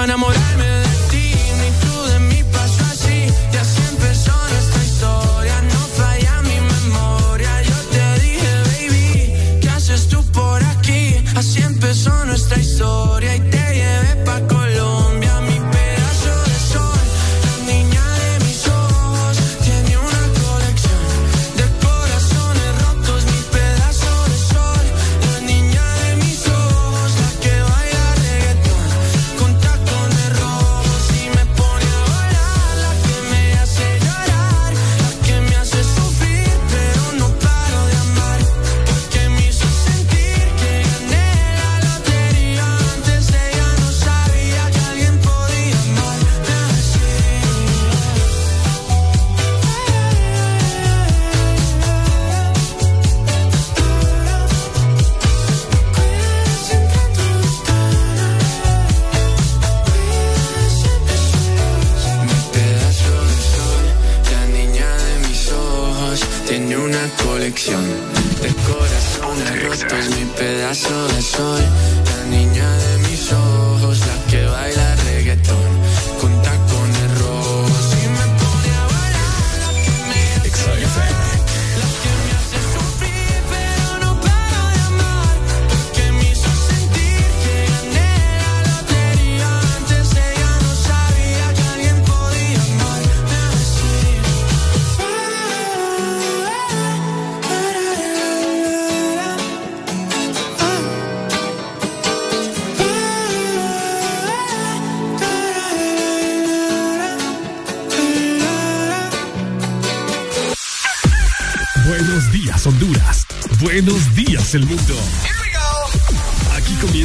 sol no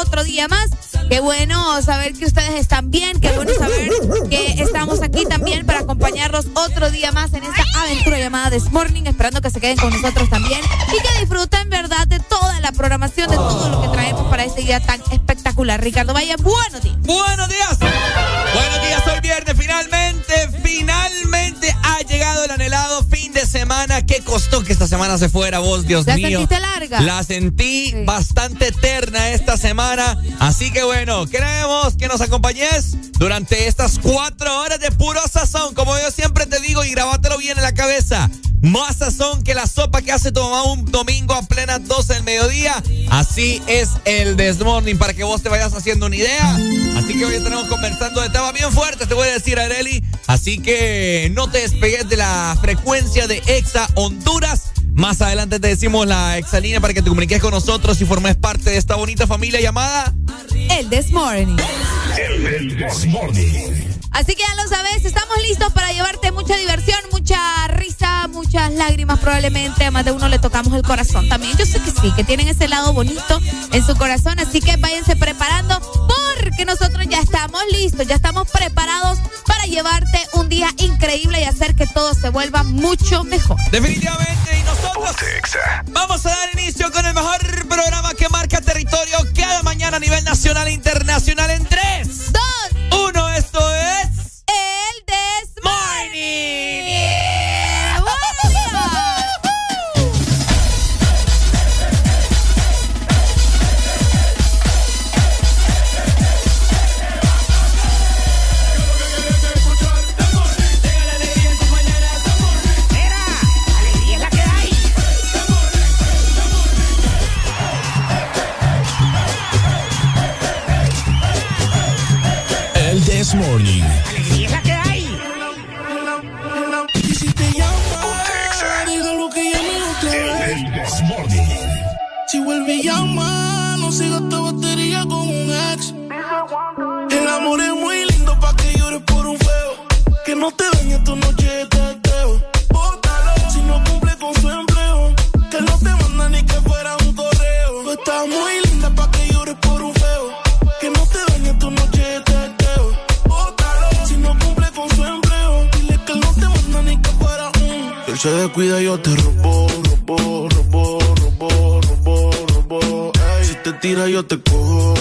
Otro día más. Qué bueno saber que ustedes están bien. Qué bueno saber que estamos aquí también para acompañarlos otro día más en esta aventura llamada This Morning. Esperando que se queden con nosotros también y que disfruten, verdad, de toda la programación, de todo lo que traemos para este día tan espectacular. Ricardo Valle, buenos días. Buenos días. Semana. ¿Qué costó que esta semana se fuera vos, Dios ¿La mío? sentiste larga? La sentí bastante eterna esta semana. Así que bueno, queremos que nos acompañes durante estas cuatro horas de puro sazón. Y grabátelo bien en la cabeza. Más sazón que la sopa que hace tu mamá un domingo a plenas 12 del mediodía. Así es el Desmorning para que vos te vayas haciendo una idea. Así que hoy estaremos conversando de temas bien fuertes, te voy a decir, Areli. Así que no te despegues de la frecuencia de Exa Honduras. Más adelante te decimos la exalínea para que te comuniques con nosotros y formes parte de esta bonita familia llamada El This Morning. El Desmorning. Así que ya lo sabes, estamos listos para llevarte mucha diversión, mucha risa, muchas lágrimas probablemente. A más de uno le tocamos el corazón también. Yo sé que sí, que tienen ese lado bonito en su corazón. Así que váyanse preparando porque nosotros ya estamos listos, ya estamos preparados para llevarte un día increíble y hacer que todo se vuelva mucho mejor. Definitivamente, y nosotros vamos a dar inicio con el mejor programa que marca territorio cada mañana a nivel nacional e internacional en 3, Dos, 1. Esto es. el This Morning. Buenos amor es muy lindo pa' que llores por un feo. Que no te dañe tu noche de teteo. Bótalo si no cumple con su empleo. Que no te manda ni que fuera un correo. Tú estás muy linda pa' que llores por un feo. Que no te dañe tu noche de teteo. Bótalo si no cumple con su empleo. Dile que no te manda ni que fuera un. Si él se descuida, yo te robo, robo, robo, robo, robo, robo. Si te tira, yo te cojo,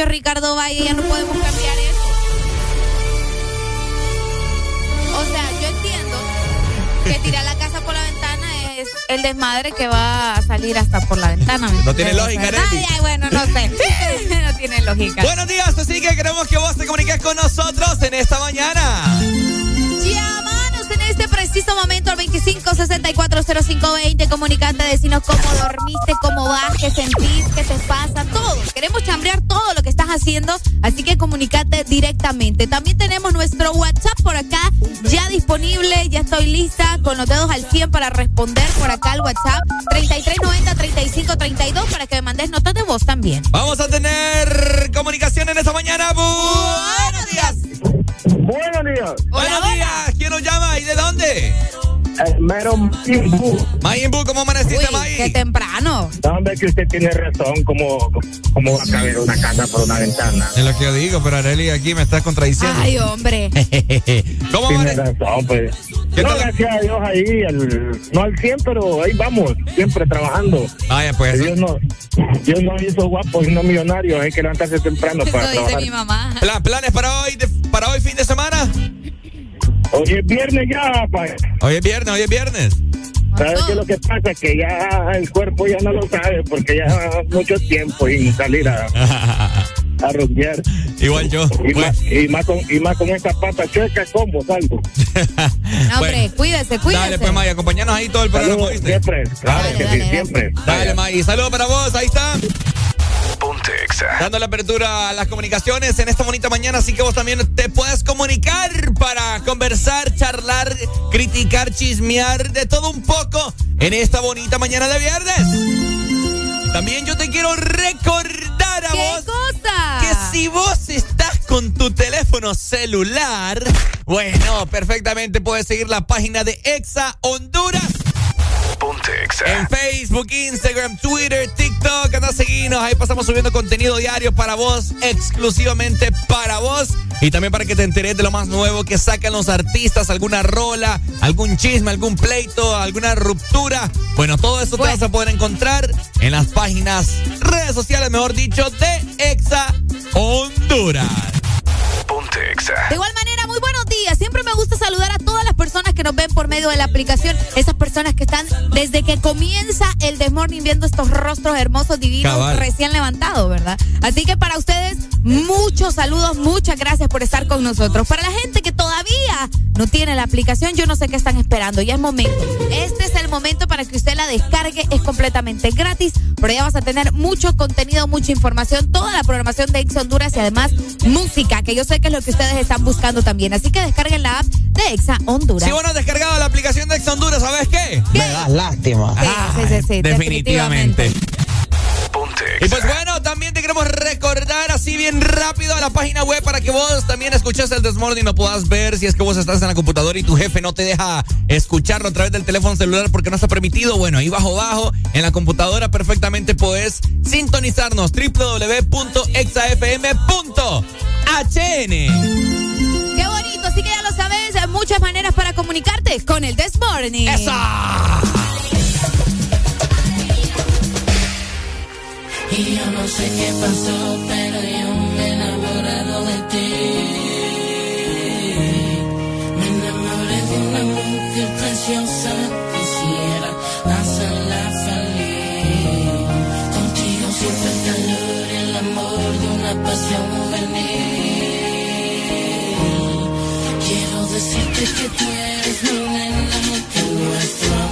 dicho Ricardo Valle, ya no podemos cambiar eso. O sea, yo entiendo que tirar la casa por la ventana es el desmadre que va a salir hasta por la ventana. No tiene lógica, ¿eh? Ay, bueno, no sé. no tiene lógica. Buenos días, así que queremos que vos te comuniques con nosotros en esta mañana. Llámanos en este preciso momento al 25640520. Comunicate, decinos cómo dormiste, cómo vas, qué sentís, qué te pasa, todo. Queremos chambrear todo lo haciendo, así que comunicate directamente. También tenemos nuestro WhatsApp por acá, ya disponible, ya estoy lista con los dedos al 100 para responder por acá al WhatsApp 3390-3532 para que me mandes notas de voz también. Vamos a tener Mero Mayimbu. Mayimbu, ¿cómo amaneciste, May? qué temprano. No, hombre, que usted tiene razón. ¿Cómo, cómo va a caber una casa por una ventana? Es lo que yo digo, pero Areli aquí me estás contradiciendo. Ay, hombre. ¿Cómo Tiene amane- razón, pues. ¿Qué No, tal? gracias a Dios ahí, el- no al 100, pero ahí vamos, siempre trabajando. Vaya, pues. Dios no, Dios no hizo guapos y no millonarios, hay que levantarse temprano Eso para dice trabajar. mi mamá. Pla- ¿Planes para hoy, de- para hoy fin de semana? Hoy es viernes ya, pa. Hoy es viernes, hoy es viernes. ¿Sabes qué es lo que pasa? Que ya el cuerpo ya no lo sabe, porque ya mucho tiempo sin salir a, a rumbear. Igual yo. Y, Bueno, más, y, más con, y más con esta pata chueca, ¿cómo salgo? No, hombre, bueno. cuídese, cuídese. Dale, pues, May, acompañanos ahí todo el programa, Saludos, ¿oíste? siempre, claro Dale, que dale, sí, dale. siempre. Dale, May. Saludos para vos, ahí está. Ponte Exa. Dando la apertura a las comunicaciones en esta bonita mañana, así que vos también te puedes comunicar para conversar, charlar, criticar, chismear, de todo un poco en esta bonita mañana de viernes. También yo te quiero recordar a ¿Qué vos cosa? que si vos estás con tu teléfono celular, bueno, perfectamente puedes seguir la página de Exa Honduras. Ponte Exa. En Facebook, Instagram, Twitter, TikTok, seguirnos. Ahí pasamos subiendo contenido diario para vos, exclusivamente para vos. Y también para que te enteres de lo más nuevo que sacan los artistas, alguna rola, algún chisme, algún pleito, alguna ruptura. Bueno, todo eso te vas a poder encontrar en las páginas, redes sociales, mejor dicho, de Exa Honduras. Medio de la aplicación. Esas personas que están desde que comienza el Desmorning viendo estos rostros hermosos, divinos, Cabal. recién levantados, ¿verdad? Así que para ustedes, muchos saludos, muchas gracias por estar con nosotros. Para la gente que todavía no tiene la aplicación, yo no sé qué están esperando. Ya es momento. Este es el momento para que usted la descargue. Es completamente gratis. Por allá vas a tener mucho contenido, mucha información, toda la programación de Ex Honduras y además música, que yo sé que es lo que ustedes están buscando también. Así que descarguen la app de Exa Honduras. Si vos no has descargado la aplicación de Exa Honduras, ¿sabes qué? ¿Qué? das lástima. Sí, sí, sí, sí, definitivamente. Ponte Y pues bueno, también te queremos recordar así bien rápido a la página web para que vos también escuches el Desmorning y lo puedas ver si es que vos estás en la computadora y tu jefe no te deja escucharlo a través del teléfono celular porque no está permitido. Bueno, ahí bajo bajo en la computadora perfectamente puedes sintonizarnos www.exafm.hn. Qué bonito, así que ya lo sabes, hay muchas maneras para comunicarte con el Desmorning. ¡Esa! Y yo no sé qué pasó, pero yo me he enamorado de ti. Me enamoré de una mujer preciosa, juvenil. Quiero decirte que tú eres mi nena, nuestro amor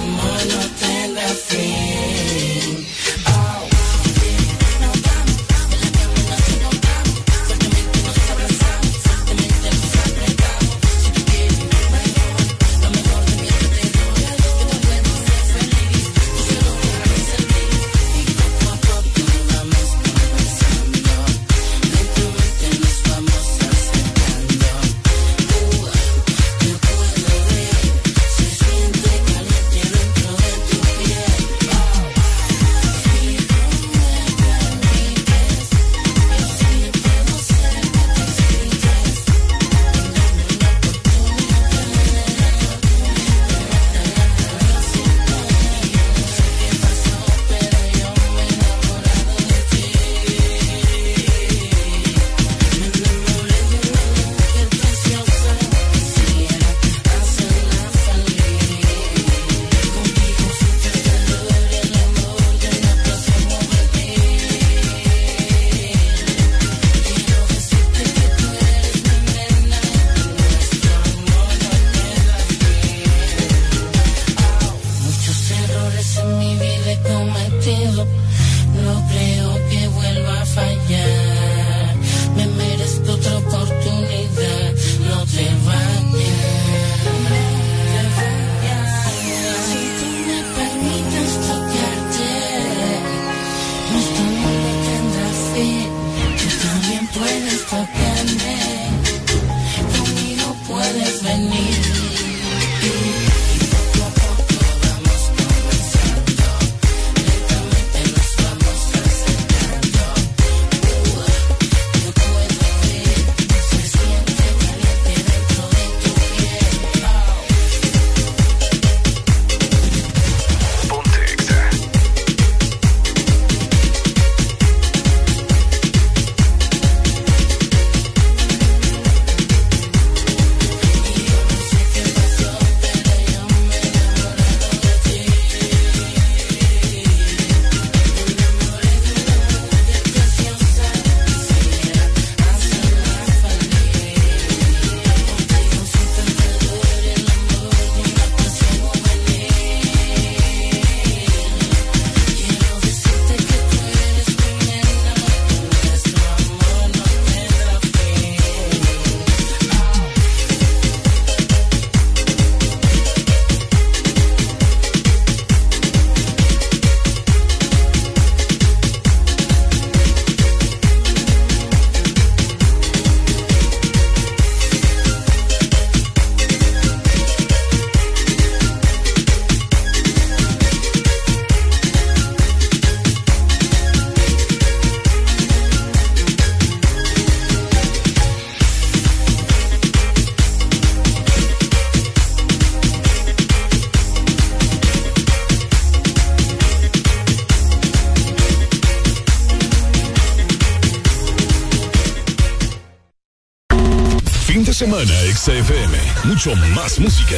XFM. Mucho más música.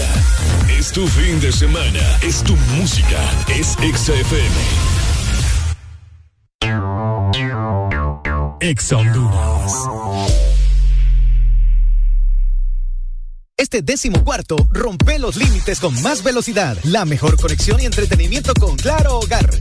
Es tu fin de semana. Es tu música. Es XFM. Ex Este décimo cuarto rompe los límites con más velocidad, la mejor conexión y entretenimiento con Claro Hogar.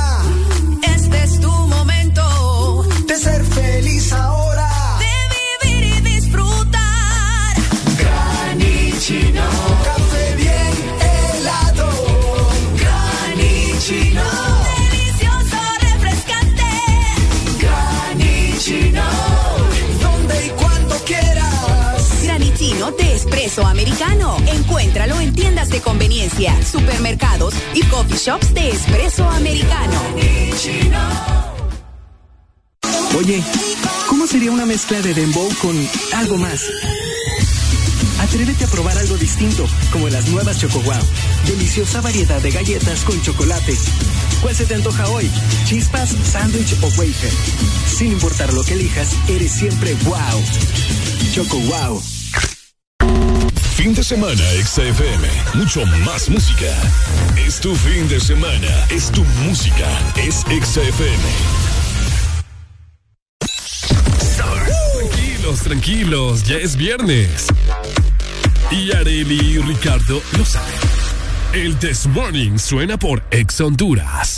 Espresso americano. Encuéntralo en tiendas de conveniencia, supermercados y coffee shops de espresso americano. Oye, ¿cómo sería una mezcla de dembow con algo más? Atrévete a probar algo distinto, como las nuevas Choco Wow. Deliciosa variedad de galletas con chocolate. ¿Cuál se te antoja hoy? ¿Chispas, sándwich o wafer? Sin importar lo que elijas, eres siempre wow. Choco Wow. Fin de semana, XFM. Mucho más música. Es tu fin de semana. Es tu música. Es XFM. Tranquilos, tranquilos. Ya es viernes. Y Areli y Ricardo lo saben. El This Morning suena por Ex Honduras.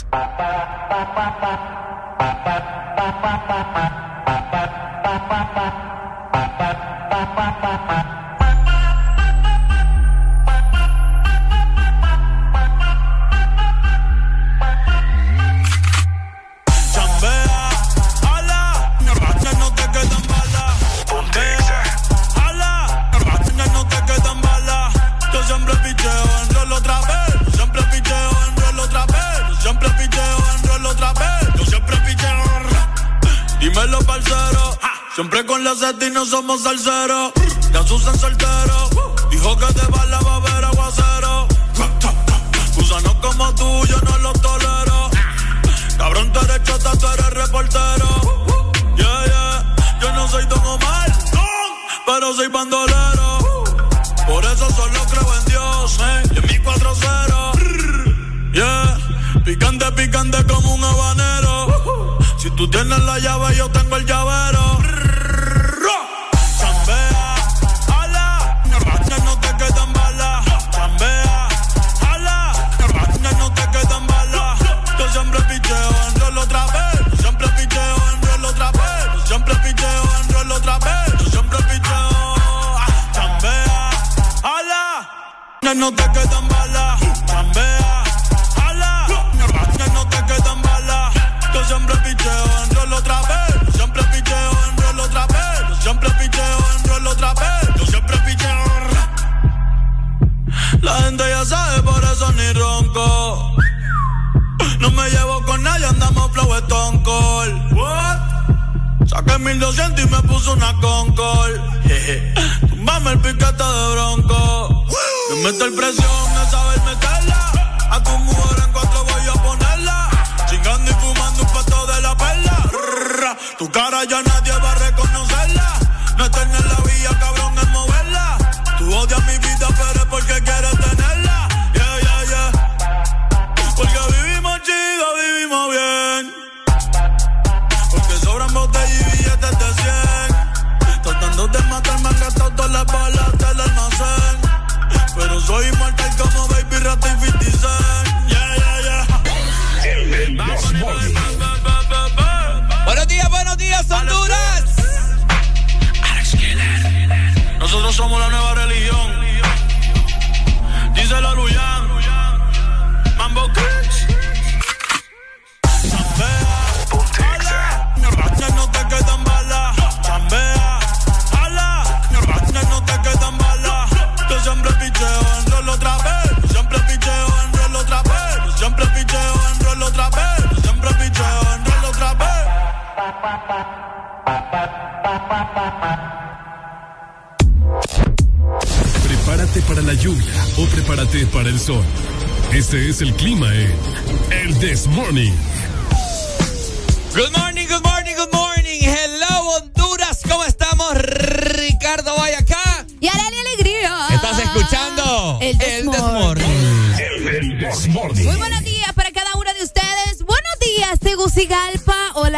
Sed y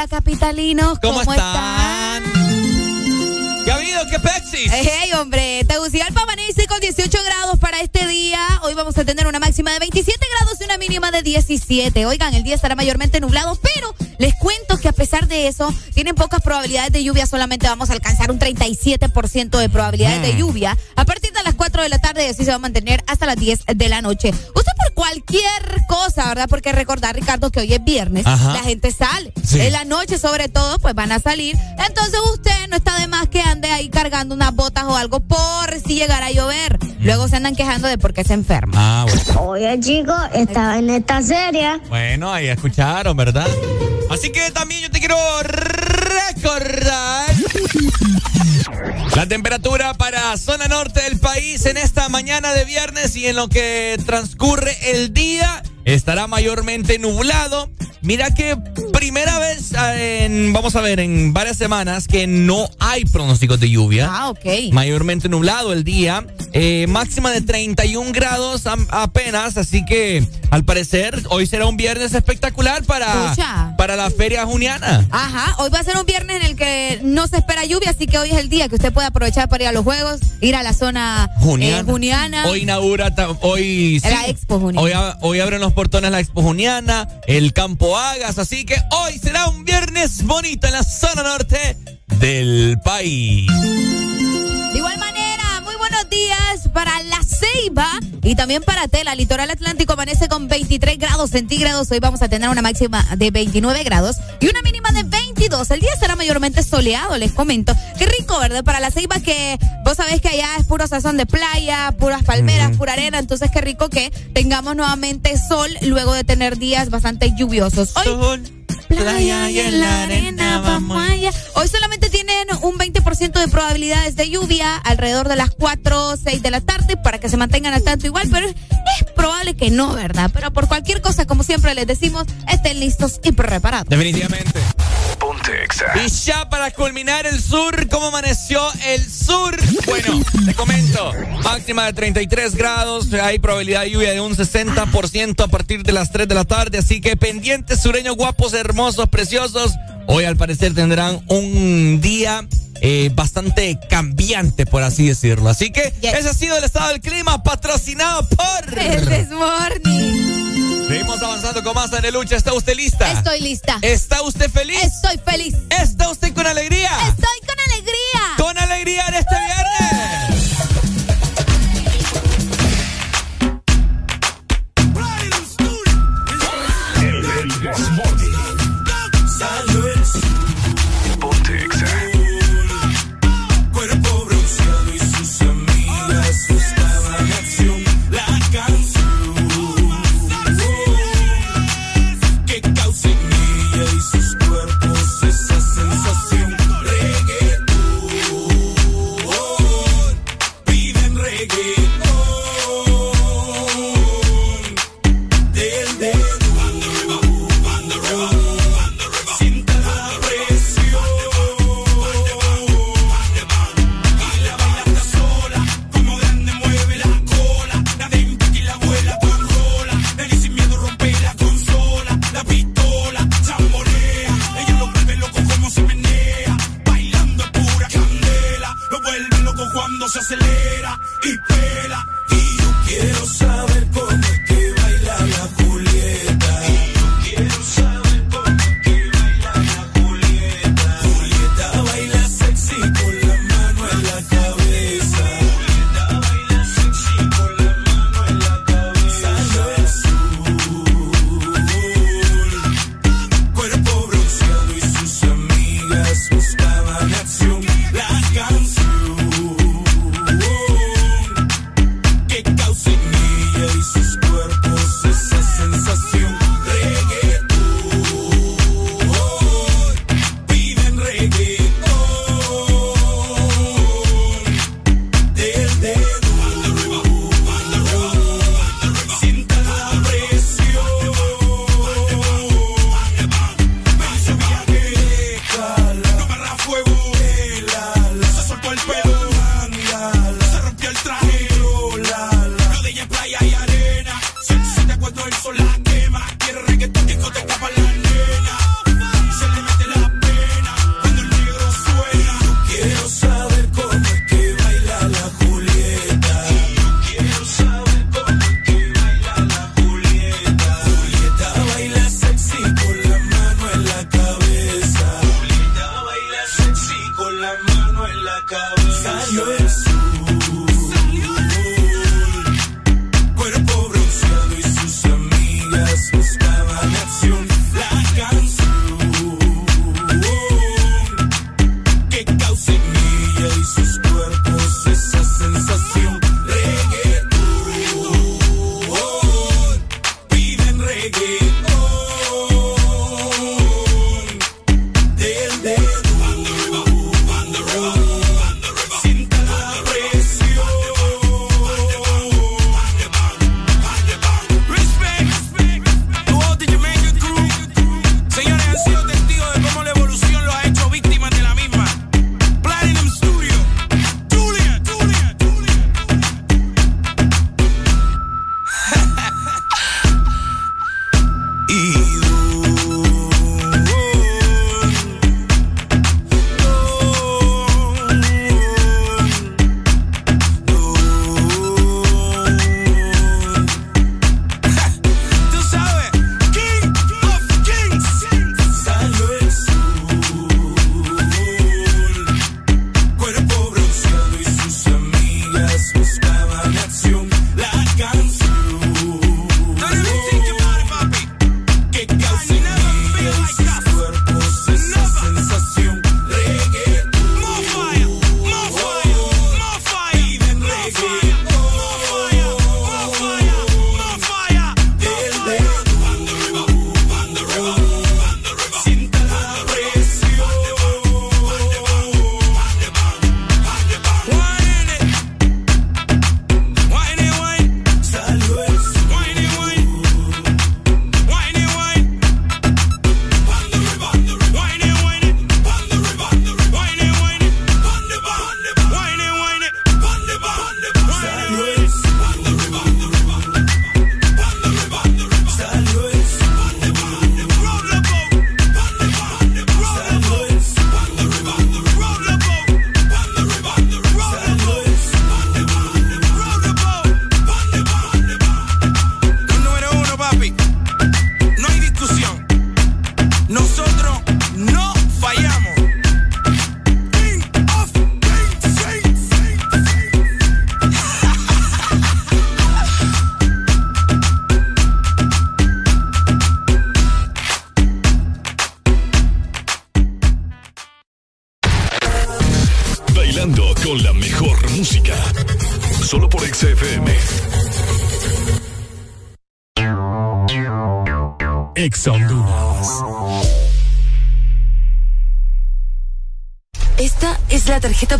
Hola, capitalinos. ¿Cómo, ¿Cómo, están? ¿Qué ha habido? ¿Qué pexis? Hey, hey, hombre, Tegucigalpa amanece con 18 grados para este día. Hoy vamos a tener una máxima de 27 grados y una mínima de 17. Oigan, el día estará mayormente nublado, pero les cuento que a pesar de eso, tienen pocas probabilidades de lluvia. Solamente vamos a alcanzar un 37% de probabilidades de lluvia. A partir de las 4 de la tarde y así se va a mantener hasta las 10 de la noche. Usted por cualquier cosa, ¿verdad? Porque recordar, Ricardo, que hoy es viernes. Ajá. La gente sale. Sí. En la noche, sobre todo, pues van a salir. Entonces usted no está de más que ande ahí cargando unas botas o algo por si llegara a llover. Luego se andan quejando de por qué se enferma. Ah, bueno. Oye, chicos, estaba en esta serie. Bueno, ahí escucharon, ¿verdad? Así que también yo te quiero recordar la temperatura para zona norte del país en esta mañana de viernes y en lo que transcurre el día estará mayormente nublado. Mira que primera vez en, vamos a ver, en varias semanas que no hay pronósticos de lluvia. Ah, ok. Mayormente nublado el día. Eh, máxima de 31 grados apenas. Así que al parecer hoy será un viernes espectacular para, para la feria juniana. Ajá, hoy va a ser un viernes en el que no se espera lluvia, así que hoy es el día que usted puede aprovechar para ir a los juegos, ir a la zona Juniana. eh, juniana. Hoy inaugura, hoy sí, La Expo Juniana. Hoy, hoy abren los portones la Expo Juniana, el Campo Agas, así que hoy será un viernes bonito en la zona norte del país. Días para La Ceiba y también para Tela. Litoral Atlántico amanece con 23 grados centígrados. Hoy vamos a tener una máxima de 29 grados y una mínima de 22. El día será mayormente soleado, les comento. Qué rico, ¿verdad? Para La Ceiba que vos sabés que allá es puro sazón de playa, puras palmeras, pura arena. Entonces, qué rico que tengamos nuevamente sol luego de tener días bastante lluviosos. Hoy Sol, playa y en la arena vamos allá. Hoy solamente tienen un 20% de probabilidades de lluvia alrededor de las 4 o 6 de la tarde para que se mantengan al tanto igual, pero es probable que no, ¿verdad? Pero por cualquier cosa, como siempre les decimos, estén listos y preparados. Definitivamente. Y ya para culminar el sur, ¿cómo amaneció el sur? Bueno, te comento. Máxima de 33 grados, hay probabilidad de lluvia de un 60% a partir de las 3 de la tarde, así que pendientes sureños guapos, hermosos, preciosos. Hoy al parecer tendrán un día eh, bastante cambiante, por así decirlo. Así que Yes. ese ha sido el estado del clima patrocinado por... El Desmorning. Seguimos avanzando con más lucha. ¿Está usted lista? Estoy lista. ¿Está usted feliz? Estoy feliz. ¿Está usted con alegría? Estoy con alegría. con alegría en este viernes.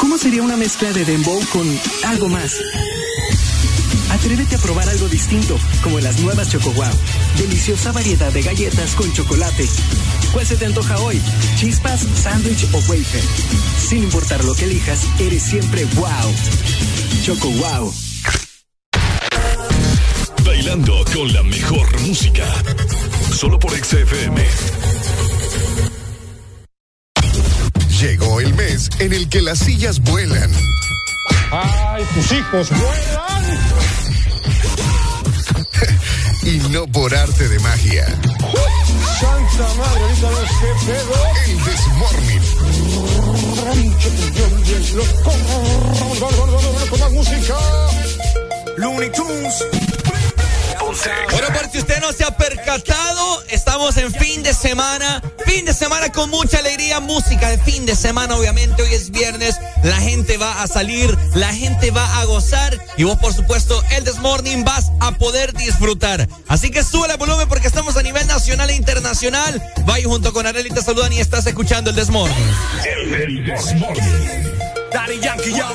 ¿cómo sería una mezcla de dembow con algo más? Atrévete a probar algo distinto, como las nuevas Choco Wow. Deliciosa variedad de galletas con chocolate. ¿Cuál se te antoja hoy? ¿Chispas, sándwich o wafer? Sin importar lo que elijas, eres siempre wow. Choco Wow. Bailando con la mejor música. Solo por XFM. Llegó el mes en el que las sillas vuelan. ¡Ay, tus hijos vuelan! y no por arte de magia. ¡Santa madre, ahorita ves qué pedo! El Desmorning. Con más música. Looney Tunes. Bueno, por si usted no se ha percatado, estamos en fin de semana. Fin de semana con mucha alegría, música de fin de semana, obviamente. Hoy es viernes, la gente va a salir, la gente va a gozar. Y vos, por supuesto, el Desmorning vas a poder disfrutar. Así que sube el volumen porque estamos a nivel nacional e internacional. Vaya junto con Arely, te saludan y estás escuchando el Desmorning. El Desmorning. Daddy Yankee, yo.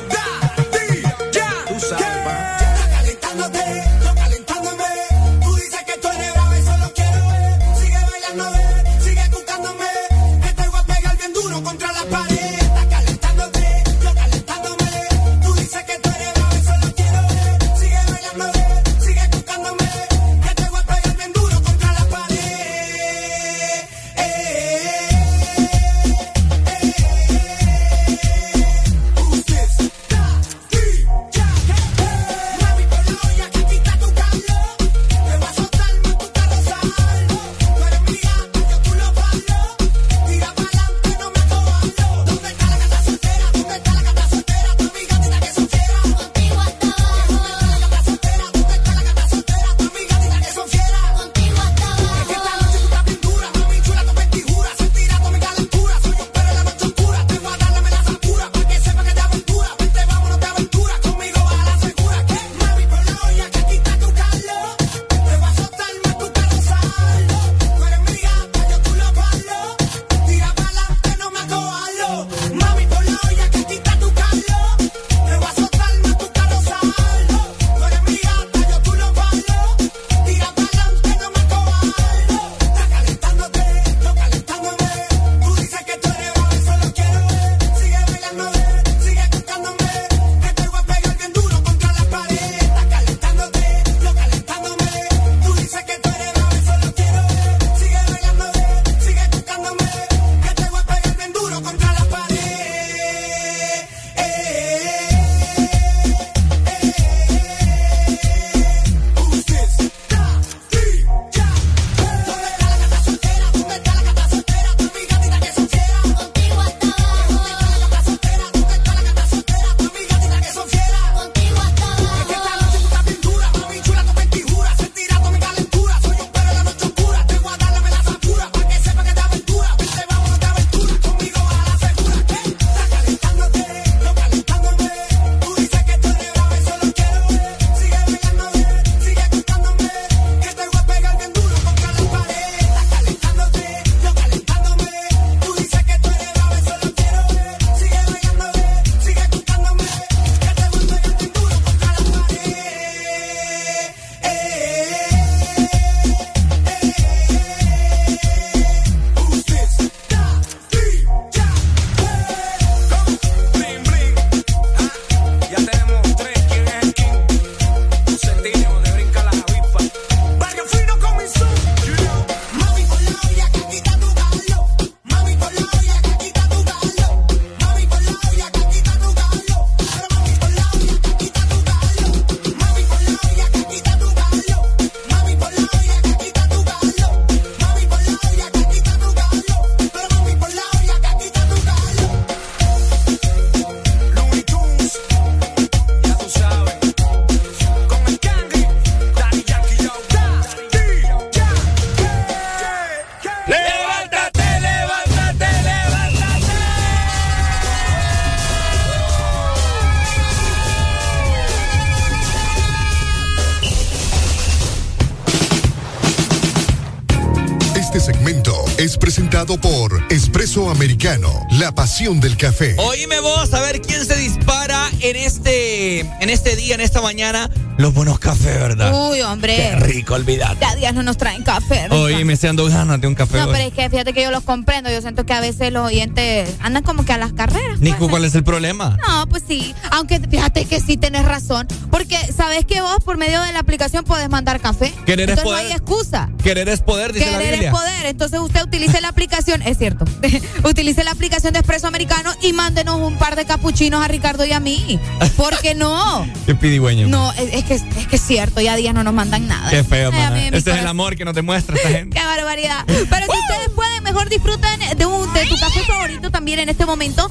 Americano, la pasión del café. Oíme vos, a ver quién se dispara en este, en este día, en esta mañana, los buenos cafés, ¿verdad? Uy, hombre. Qué rico, olvidate. Ya días no nos traen café. rica. Oye, me estoy dando ganas de un café No, hoy. pero es que fíjate que yo los comprendo. Yo siento que a veces los oyentes andan como que a las carreras. Nico, ¿cuál es el problema? No, pues sí. Aunque fíjate que sí tenés razón. Porque sabes que vos por medio de la aplicación podés mandar café. Querer es Entonces poder. no hay excusa. Querer es poder, dice la Querer Biblia. es poder. Entonces usted utilice la aplicación, es cierto. utilice la aplicación de Expreso Americano y mándenos un par de capuchinos a Ricardo y a mí. ¿Por qué no? Qué pidigüeño. No, es, es que, es que es cierto, ya días no nos mandan nada. Qué feo, Ay, Ese es el amor que nos demuestra esta gente. Qué barbaridad. Pero si ustedes pueden, mejor disfruten de, un, de tu café favorito también en este momento,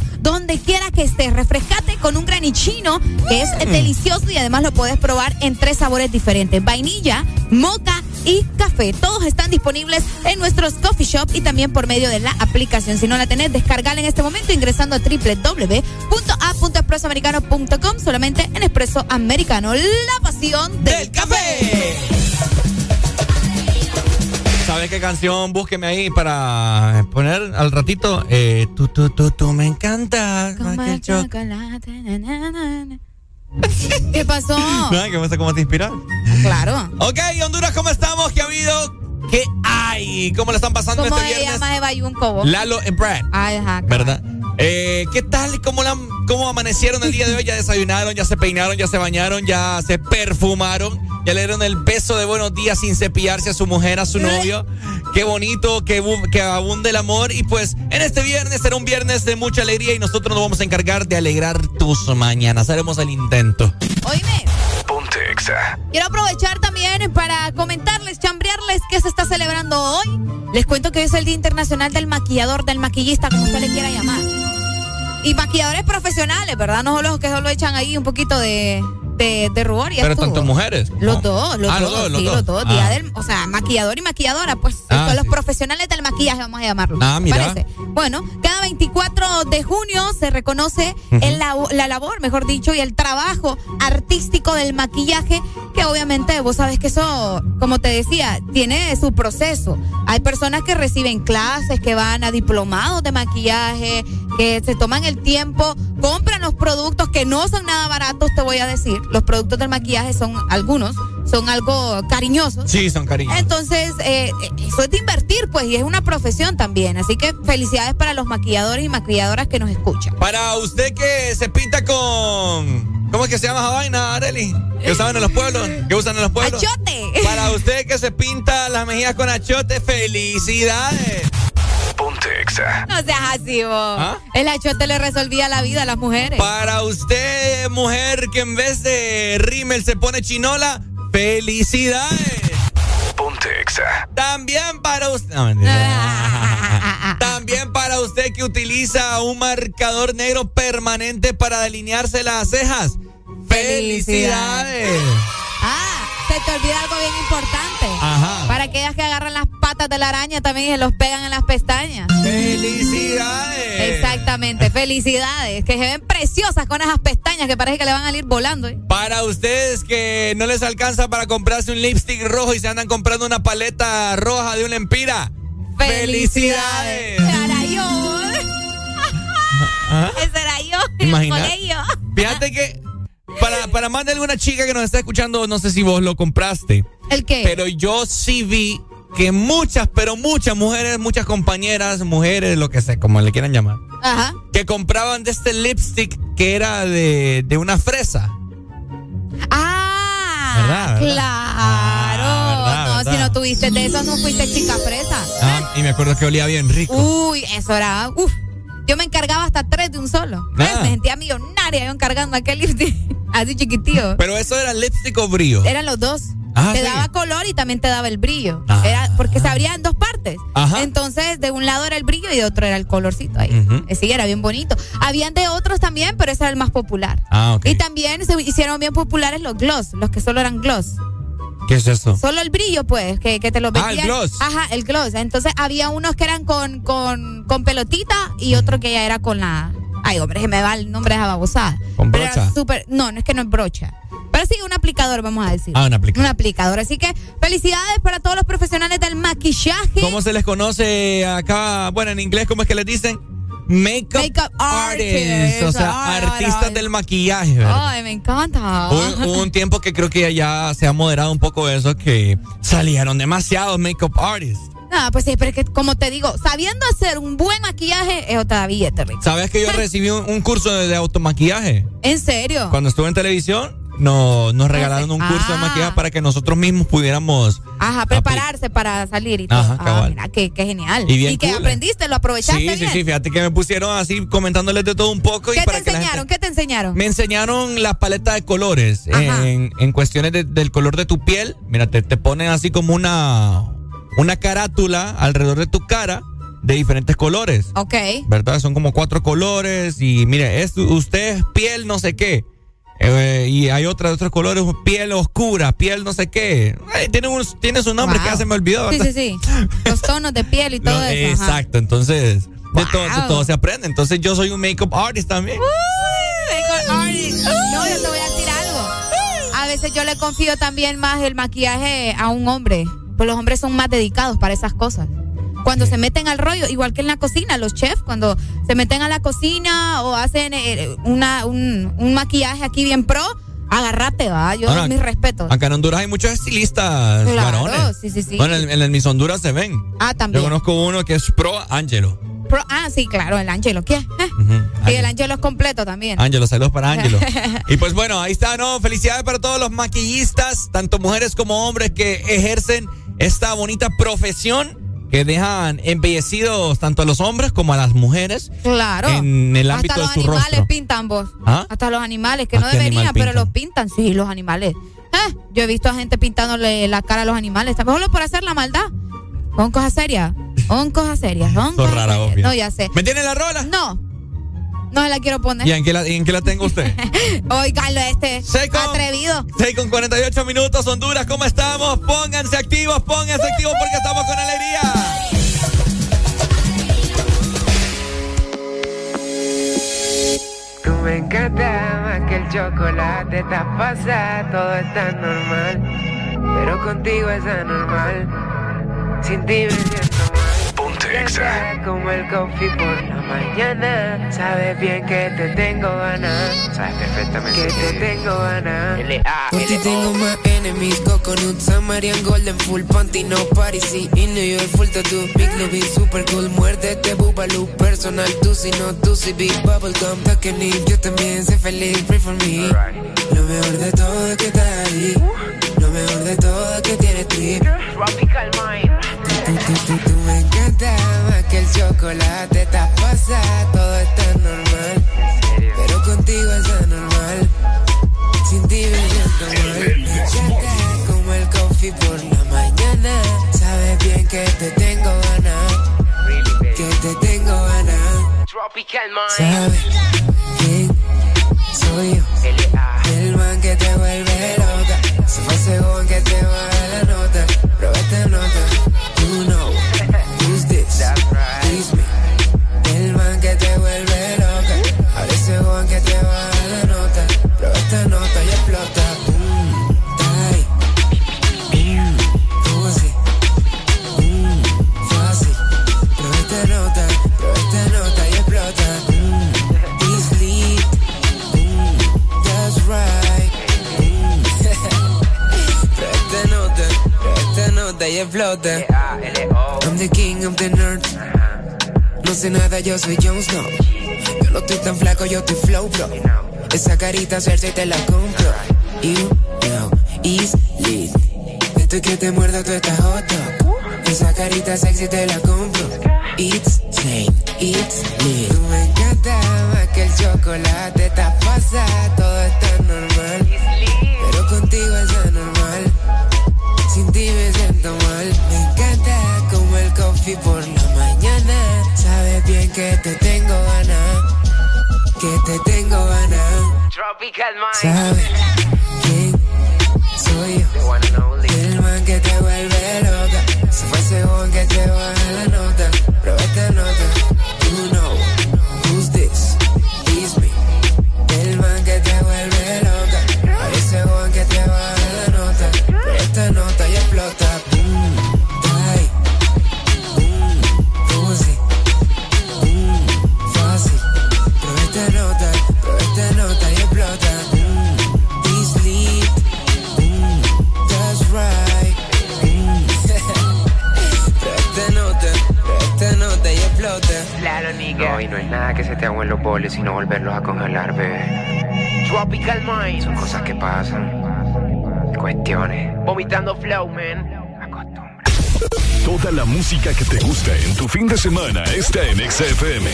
donde quiera que estés. Refrescate con un granichino que es Mm. delicioso y además lo puedes probar en tres sabores diferentes: vainilla, moca y café. Todos están disponibles en nuestros coffee shop y también por medio de la aplicación. Si no la tenés, descargala en este momento ingresando a www.a.expresoamericano.com solamente en Expreso Americano. La pasión del, café. ¿Sabes qué canción? Búsqueme ahí para poner al ratito. Eh, tú, tú, tú, tú me encanta. Como el chocolate, na, na, na, na. ¿Qué pasó? No, que me sé cómo te inspiras. Claro. Ok, Honduras, ¿cómo estamos? ¿Qué ha habido? ¿Qué hay? ¿Cómo le están pasando ¿Cómo este se viernes? llama Eva Yunco? vos? Lalo y Brad. Ay, ajá. ¿Verdad? Eh, ¿Qué tal? ¿Cómo, la, ¿Cómo amanecieron el día de hoy? ¿Ya desayunaron? ¿Ya se peinaron? ¿Ya se bañaron? ¿Ya se perfumaron? ¿Ya le dieron el beso de buenos días sin cepillarse a su mujer, a su novio? Qué bonito, que, que abunde el amor. Y pues en este viernes será un viernes de mucha alegría y nosotros nos vamos a encargar de alegrar tus mañanas. Haremos el intento. Oíme, Ponte Exa. quiero aprovechar también para comentarles, chambrearles qué se está celebrando hoy. Les cuento que hoy es el Día Internacional del Maquillador, del maquillista, como usted le quiera llamar. Y maquilladores profesionales, ¿verdad? No solo los que solo echan ahí un poquito de, de, de rubor y Pero tanto mujeres. Los dos, los Ah, dos, sí, los dos. Ah. Día del- o sea, maquillador y maquilladora, pues Ah, son los profesionales del maquillaje, vamos a llamarlo. Ah, mira. ¿Parece? Bueno, cada 24 de junio se reconoce el labo- la labor, mejor dicho, y el trabajo artístico del maquillaje, que obviamente vos sabes que eso, como te decía, tiene su proceso. Hay personas que reciben clases, que van a diplomados de maquillaje, que se toman el tiempo, compran los productos que no son nada baratos, te voy a decir. Los productos del maquillaje son algunos, son algo cariñosos. Sí, son cariños. Entonces, eh, eso es de invertir, pues, y es una profesión también. Así que felicidades para los maquilladores y maquilladoras que nos escuchan. Para usted que se pinta con. ¿Cómo es que se llama esa vaina, Areli? Que usaban en los pueblos. Que usan en los pueblos. ¡Achote! Para usted que se pinta las mejillas con achote, felicidades. Ponte Exa. No seas así, vos. ¿Ah? El achote le resolvía la vida a las mujeres. Para usted, mujer, que en vez de rímel se pone chinola, felicidades. Ponte Exa. También para usted. No. También para usted que utiliza un marcador negro permanente para delinearse las cejas. Felicidades. Ah, se te olvida algo bien importante. Ajá. Para aquellas que agarran las patas de la araña también y se los pegan en las pestañas. Felicidades. Exactamente, felicidades. Que se ven preciosas con esas pestañas que parece que le van a ir volando. ¿eh? Para ustedes que no les alcanza para comprarse un lipstick rojo y se andan comprando una paleta roja de una empira. ¡Felicidades! Era yo. Ajá. Ese era yo en el colegio. Fíjate que para, para más de alguna chica que nos está escuchando, no sé si vos lo compraste. ¿El qué? Pero yo sí vi que muchas, pero muchas mujeres, muchas compañeras, mujeres, lo que sea, como le quieran llamar, Ajá. que compraban de este lipstick que era de, de una fresa. Ah, ¿Verdad, verdad? claro. verdad, no, si no tuviste de eso, no fuiste chica fresa. Ah, y me acuerdo que olía bien rico. Uy, eso era. Uf. Yo me encargaba hasta tres de un solo. Ah. Me sentía millonaria yo encargando aquel lipstick. Así chiquitío. Pero eso era lipstick o brillo. Eran los dos. Ah, te sí. daba color y también te daba el brillo. Ah. Era porque se abría en dos partes. Ajá. Entonces, de un lado era el brillo y de otro era el colorcito ahí. Ujú. Sí, era bien bonito. Habían de otros también, pero ese era el más popular. Ah, ok. Y también se hicieron bien populares los gloss, los que solo eran gloss. ¿Qué es eso? Solo el brillo, pues, que, que te lo Ah, el vendían. gloss. Ajá, el gloss. Entonces había unos que eran con, con, con pelotita y otro que ya era con la. Ay, hombre, se me va el nombre de esa babosada. ¿Con Pero era brocha? súper. No, no es que no es brocha. Pero sí, un aplicador, vamos a decir. Ah, un aplicador. Un aplicador. Así que felicidades para todos los profesionales del maquillaje. ¿Cómo se les conoce acá? Bueno, en inglés, ¿cómo es que les dicen? Makeup, Makeup artists. O sea, Ay, artistas ay. del maquillaje, ¿verdad? Ay, me encanta. Hubo, un tiempo que creo que ya se ha moderado un poco eso, que salieron demasiados makeup artists. No, pues sí, pero es que como te digo, sabiendo hacer un buen maquillaje es otra billete, Rick. ¿Sabes que yo recibí un, un curso de, de automaquillaje? ¿En serio? Cuando estuve en televisión, no, nos regalaron un curso de Ah. maquillaje para que nosotros mismos pudiéramos... Ajá, prepararse para salir y todo. Ajá, Ah, mira, qué, qué genial. Y bien que cool. aprendiste, lo aprovechaste Sí, sí, bien. sí, fíjate que me pusieron así comentándoles de todo un poco. y ¿Qué te que gente- enseñaron? ¿Qué te enseñaron? Me enseñaron la paleta de colores en, en cuestiones de- del color de tu piel. Mira, te, te ponen así como una, una carátula alrededor de tu cara de diferentes colores. Ok. ¿Verdad? Son como cuatro colores y mire, es, usted es piel no sé qué. Eh, y hay otras otros colores, piel oscura, piel no sé qué. Tiene, un, tiene su nombre que ya Wow. se me olvidó. Sí, ¿verdad? sí, sí. Los tonos de piel y todo eso. ajá. exacto, entonces de, todo, de Wow. todo se aprende. Entonces yo soy un makeup artist también. Makeup artist. No, yo te voy a decir algo. A veces yo le confío también más el maquillaje a un hombre. Pues los hombres son más dedicados para esas cosas. Cuando se meten al rollo, igual que en la cocina, los chefs, cuando se meten a la cocina o hacen eh, una, un, un maquillaje aquí bien pro, agárrate, va. Yo Ahora, mis respetos. Acá en Honduras hay muchos estilistas Claro, varones. sí, sí, sí. Bueno, en, en Miss Honduras se ven. Ah, Yo también. conozco uno que es pro Angelo. Pro- ah, sí, claro, el Angelo. ¿Qué? Eh, Y el Angelo es completo también. Ángelo, saludos para Ángelo. y pues bueno, ahí está, ¿no? Felicidades para todos los maquillistas, tanto mujeres como hombres que ejercen esta bonita profesión que dejan embellecidos tanto a los hombres como a las mujeres. Claro. En el ámbito Hasta de los su animales rostro. pintan vos. ¿Ah? Hasta los animales, que ¿A no deberían, pero los pintan. Sí, los animales. Eh, yo he visto a gente pintándole la cara a los animales. Solo por hacer la maldad. Son cosas serias. Son cosas serias. Son cosas rara, serias. No, ya sé. ¿Me tiene la rola? No. No se la quiero poner. ¿Y en qué la, en qué la tengo usted? Oiganlo este. Seco. Atrevido. 6 con 48 minutos, Honduras, ¿cómo estamos? Pónganse activos, pónganse activos porque estamos con alegría. Tú me encantas más que el chocolate, estás pasada, todo está normal. Pero contigo es anormal. Sin ti me como el coffee por la mañana. Sabes bien que te tengo ganas. Sabes perfectamente que te tengo ganas. Por ti tengo más enemies, coconut, Samarian Golden, full panty, no sí, in New York, full tattoo, big lobby, super cool, muérdete, bubaloo, personal, tú si no, tú si big bubblegum, Takeni, yo también sé feliz, pray for me, lo mejor de todo es que estás ahí, lo mejor de todo es que tienes trip, tropical mind, tú, me encanta más que el chocolate, estás pasada, todo está normal, pero contigo es anormal. Sin ti me siento mal. Me encanta como el coffee por la mañana. Sabes bien que te tengo ganas. Que te tengo ganas. Sabes quién soy yo. El man que te vuelve loca. Se fue según que te baja la nota. Prueba esta nota. Y explota. I'm the king of the nerds. No sé nada, yo soy Jon Snow. Yo no estoy tan flaco, yo estoy flow, bro. Esa carita Cersei te la compro. You know, is lit. Esto que te muerda, tú estás hot dog. Esa carita sexy te la compro. It's sane, it's lit. Tú me encanta más que el chocolate. Estás pasada, todo está normal. Pero contigo es anormal. Sin ti me mal. Me encanta como el coffee por la mañana. Sabes bien que te tengo ganas. Que te tengo ganas. Sabes quién soy yo. El man que te vuelve loca. Se fue según que te baja la nota. Prueba esta nota. Y no es nada que se te en los boles, sino volverlos a congelar, bebé. Tropical Mind. Son cosas que pasan. Cuestiones. Vomitando flow, man. Toda la música que te gusta en tu fin de semana está en XFM.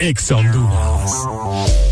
Ex Honduras.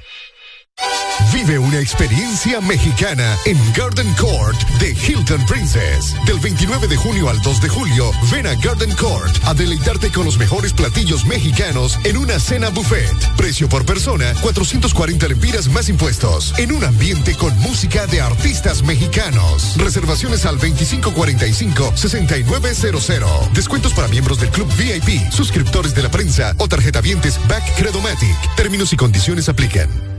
Vive una experiencia mexicana en Garden Court de Hilton Princess. Del 29 de junio al 2 de julio, ven a Garden Court a deleitarte con los mejores platillos mexicanos en una cena buffet. Precio por persona, 440 lempiras más impuestos. En un ambiente con música de artistas mexicanos. Reservaciones al 2545-6900. Descuentos para miembros del Club VIP, suscriptores de la prensa o tarjeta vientes Back Credomatic. Términos y condiciones aplican.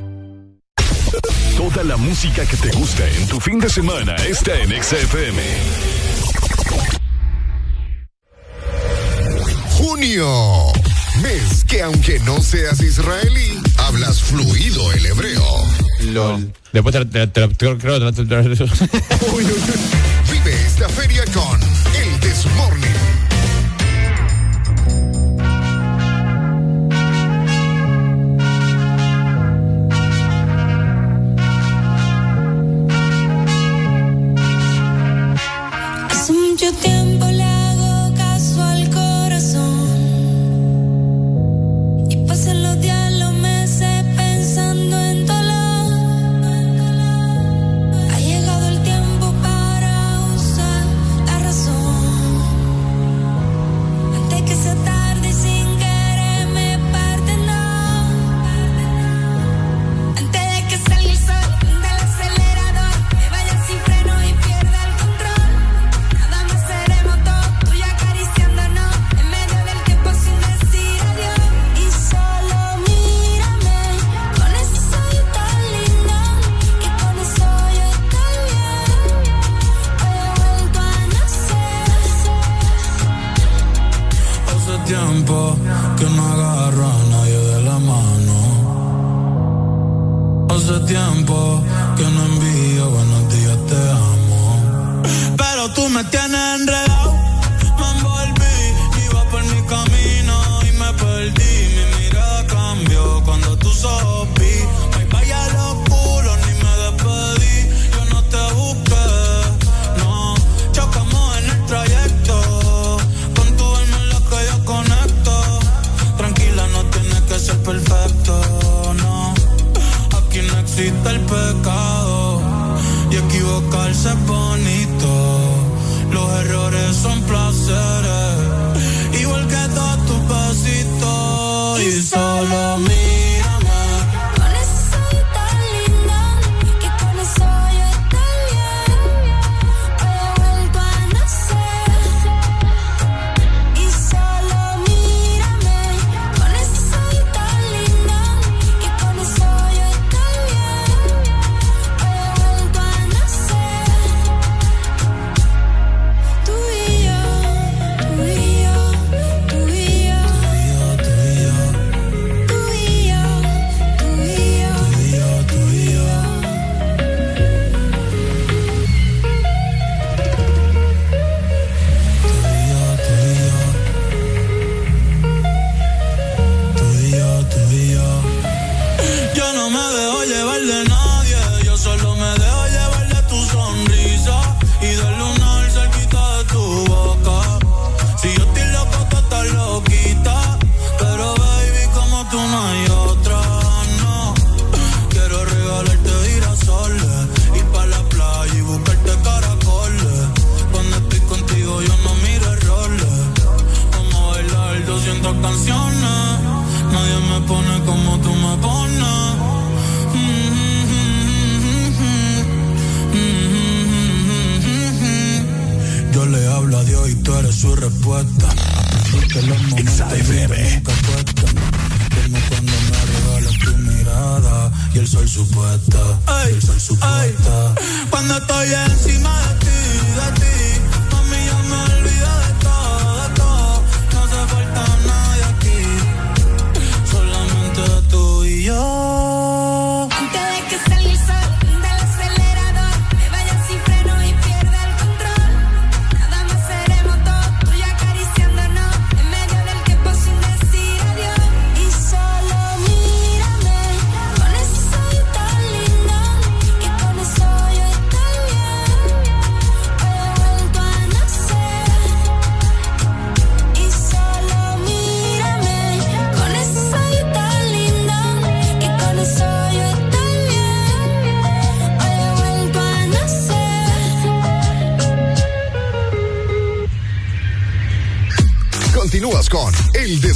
Toda la música que te gusta en tu fin de semana está en XFM. Junio. Mes que aunque no seas israelí, hablas fluido el hebreo. LOL. Después te, te, Vive esta feria con el Desmorning.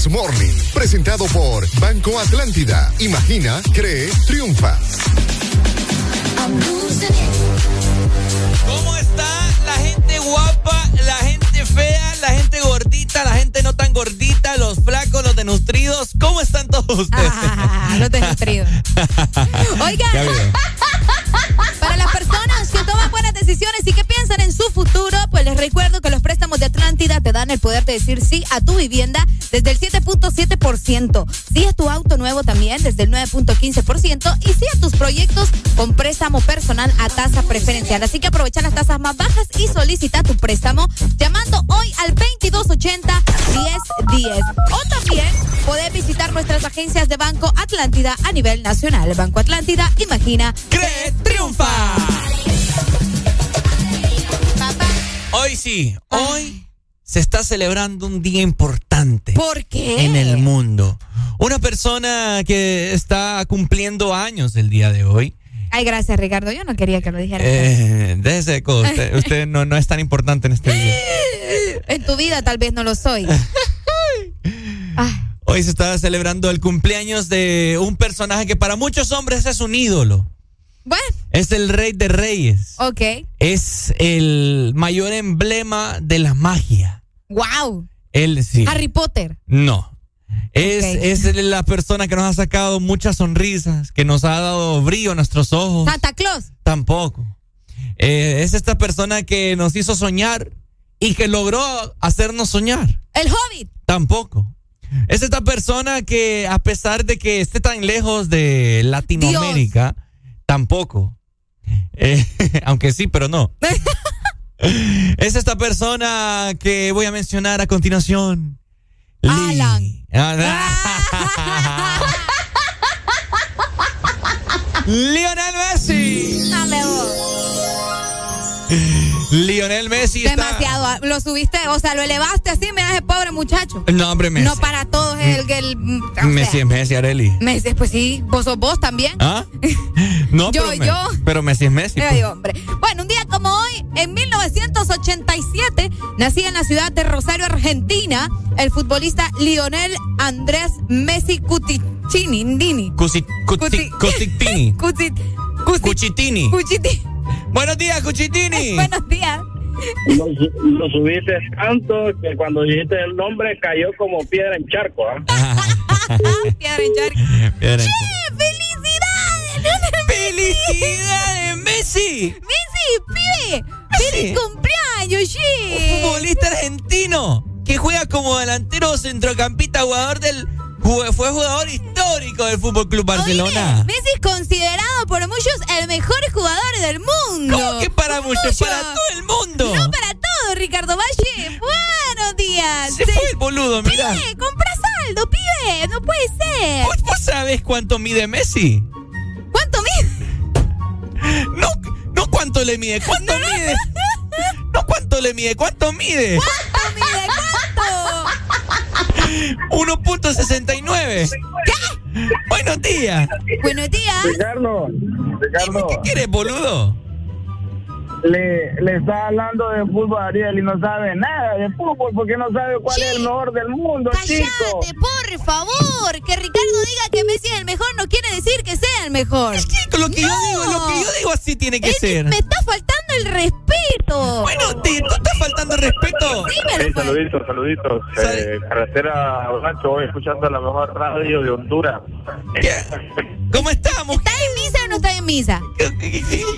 El Desmorning, presentado por Banco Atlántida. Imagina, cree, triunfa. ¿Cómo está la gente guapa, la gente fea, la gente gordita, la gente no tan gordita, los flacos, los denutridos? ¿Cómo están todos ustedes? Ah, los desnutridos. Oigan, para las personas que toman buenas decisiones y que piensan en su futuro, pues les recuerdo que los te dan el poder de decir sí a tu vivienda desde el 7.7%. Sí a tu auto nuevo también desde el 9.15% y sí a tus proyectos con préstamo personal a tasa preferencial. Así que aprovecha las tasas más bajas y solicita tu préstamo llamando hoy al 2280 1010. O también podés visitar nuestras agencias de Banco Atlántida a nivel nacional. Banco Atlántida, imagina, cree, triunfa. Hoy sí, se está celebrando un día importante. ¿Por qué? En el mundo. Una persona que está cumpliendo años el día de hoy. Ay, gracias, Ricardo. Yo no quería que lo dijeras. Eh, déjese, usted, usted no, no es tan importante en este día. En tu vida tal vez no lo soy. Hoy se está celebrando el cumpleaños de un personaje que para muchos hombres es un ídolo. Bueno, Es el rey de reyes. ok. Es el mayor emblema de la magia. Wow. Él sí. Harry Potter. No. Es, es la persona que nos ha sacado muchas sonrisas, que nos ha dado brillo a nuestros ojos. Santa Claus. Tampoco. Eh, es esta persona que nos hizo soñar y que logró hacernos soñar. El Hobbit. Tampoco. Es esta persona que a pesar de que esté tan lejos de Latinoamérica, tampoco. Eh, aunque sí, pero no. es esta persona que voy a mencionar a continuación. Alan. Lionel Messi. Dame vos. Lionel Messi está... Demasiado. Lo subiste, o sea, lo elevaste así, me ese pobre muchacho. No, hombre, Messi. No para todos el mm, sea, Messi es Messi, Areli. Messi, pues sí, vos sos vos también. ¿Ah? No, Yo, pero, yo. pero Messi es Messi. Ay, pues. hombre. Bueno, un día como hoy, en 1987, nacía en la ciudad de Rosario, Argentina, el futbolista Lionel Andrés Messi Cuticini. Cusi- Cusitini. Cusi- Cusi- Cuchitini. Cuchiti- Buenos días, Cuchitini. Buenos días. Lo, lo subiste tanto que cuando dijiste el nombre cayó como piedra en charco. ¿ah? Piedra en charco. Piedra en ¡Felicidades! ¡Felicidades, Messi! ¡Messi, pibe! ¡Feliz cumpleaños, che! Un futbolista argentino que juega como delantero centrocampista, jugador del. Fue jugador histórico del Fútbol Club Barcelona. Messi es considerado por muchos el mejor jugador del mundo. ¿Cómo que para muchos? Muchos. Para todo el mundo. No para todo, Ricardo Valle. Buenos días. Se fue el boludo, mira. Pibe, compra saldo, pibe. No puede ser. ¿Vos, vos sabés cuánto mide Messi? ¿Cuánto mide? No, no cuánto le mide, cuánto mide. No cuánto le mide, cuánto mide. ¿Cuánto mide? ¿Cuánto? 1.69. ¿Qué? Buenos días. Buenos días. Ricardo, Ricardo, ¿Qué quieres, boludo? Le, le está hablando de fútbol a Ariel y no sabe nada de fútbol porque no sabe cuál es el mejor del mundo, chico. Cállate, por favor. Que Ricardo diga que Messi es el mejor no quiere decir que sea el mejor. Chico, lo que yo digo, lo que yo digo así tiene que ser. Me está faltando el respeto. Bueno, te, tú estás faltando el respeto. Sí, saluditos, saluditos. Eh, carretera Rancho, voy escuchando la mejor radio de Honduras. ¿Cómo estamos? ¿Está en misa o no está en misa?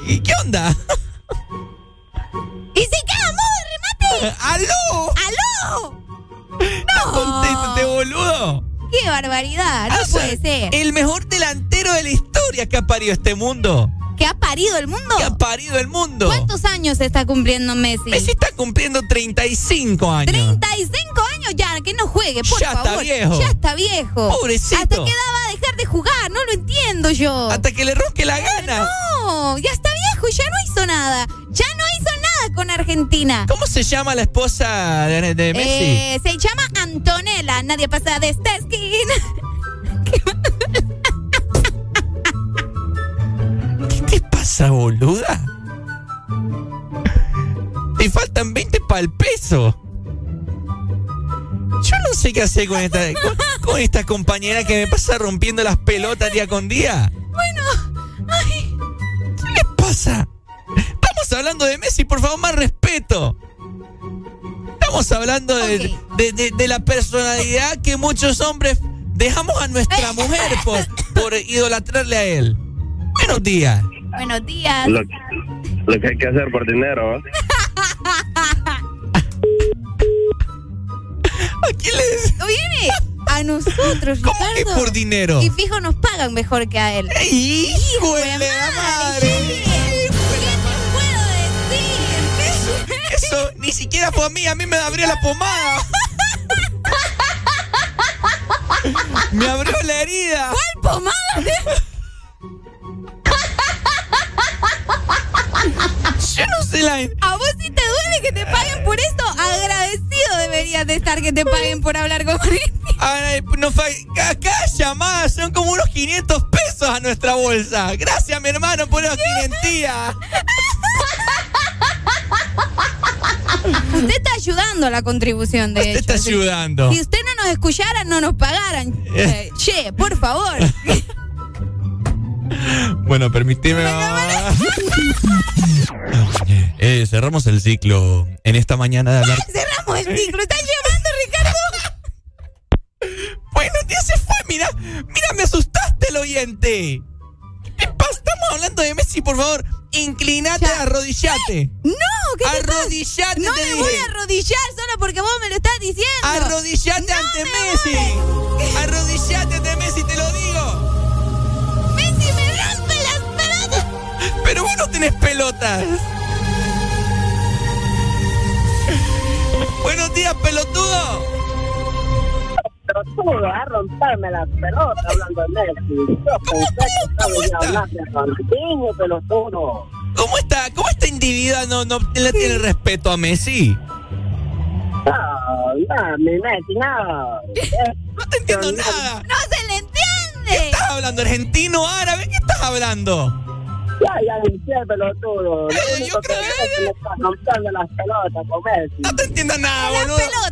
¿Y qué onda? ¿Y si qué, amor? ¡Remate! ¡Aló! ¡Aló! No. Contéstate, boludo. ¡Qué barbaridad! No O sea, puede ser. El mejor delantero de la historia que ha parido este mundo. ¿Que ha parido el mundo? Que ha parido el mundo. ¿Cuántos años está cumpliendo Messi? Messi está cumpliendo 35 años. 35 años ya, que no juegue, por Ya está favor. viejo. Ya está viejo. Pobrecito. ¿Hasta qué edad va a dejar de jugar? No lo entiendo yo. Hasta que le ronque la gana. No, ya está viejo y ya no hizo nada. Ya no hizo nada con Argentina. ¿Cómo se llama la esposa de, de Messi? Eh, se llama Antonella. Nadie pasa de esta esquina. ¿Qué pasa, boluda? Te faltan 20 para el peso. Yo no sé qué hacer con esta, con, con esta compañera que me pasa rompiendo las pelotas día con día. Bueno, ay, ¿Qué le pasa? Estamos hablando de Messi, por favor, más respeto. Estamos hablando de, de- de- de la personalidad que muchos hombres dejamos a nuestra mujer por, por idolatrarle a él. Buenos días. buenos días. Lo, lo que hay que hacer por dinero, ¿eh? ¿A quién le Viene a nosotros, ¿Cómo que Ricardo. por dinero? Y fijo nos pagan mejor que a él. ¡Hijo de de la madre! Eso ni siquiera fue a mí, a mí me abrió la pomada. Me abrió la herida. ¿Cuál pomada? Yo no sé la. ¿A vos sí te duele que te paguen por esto? Agradecido deberías de estar que te paguen por hablar con. Ay, no fa- ca- cada llamada son como unos 500 pesos a nuestra bolsa. Gracias, mi hermano, por los 500. Usted está ayudando a la contribución, de Usted hecho. está ayudando. Si usted no nos escuchara, no nos pagaran. Eh, che, por favor. Bueno, permíteme. mamá. Eh, cerramos el ciclo en esta mañana de hablar. Cerramos el ciclo. ¿Están llamando, Ricardo? Bueno, ya se fue, mira. Mira, me asustaste el oyente. ¿Qué te pasa? Estamos hablando de Messi, por favor. Inclinate, arrodillate. No, ¿qué? Arrodillate, No te me dije. voy a arrodillar solo porque vos me lo estás diciendo. Arrodillate ante Messi. Arrodillate ante Messi, te lo digo. Messi me rompe las pelotas. Pero vos no tenés pelotas. Buenos días, pelotudo. Pelotudo, a romperme las pelotas hablando de Messi. Yo pensé que estaba hablando de Ronaldinho, pelotudo. ¿Cómo está? ¿Cómo esta individual no, no le tiene respeto a Messi? No, no, mi Messi, no. No te entiendo nada. No se le entiende. ¿Qué estás hablando? ¿Argentino, árabe? ¿Qué estás hablando? Ya, ya limpié, pelotudo. Lo Eh, yo que creo- sé es que me está rompiendo las pelotas con Messi. No te entiendo nada, Las boludo. pelotas,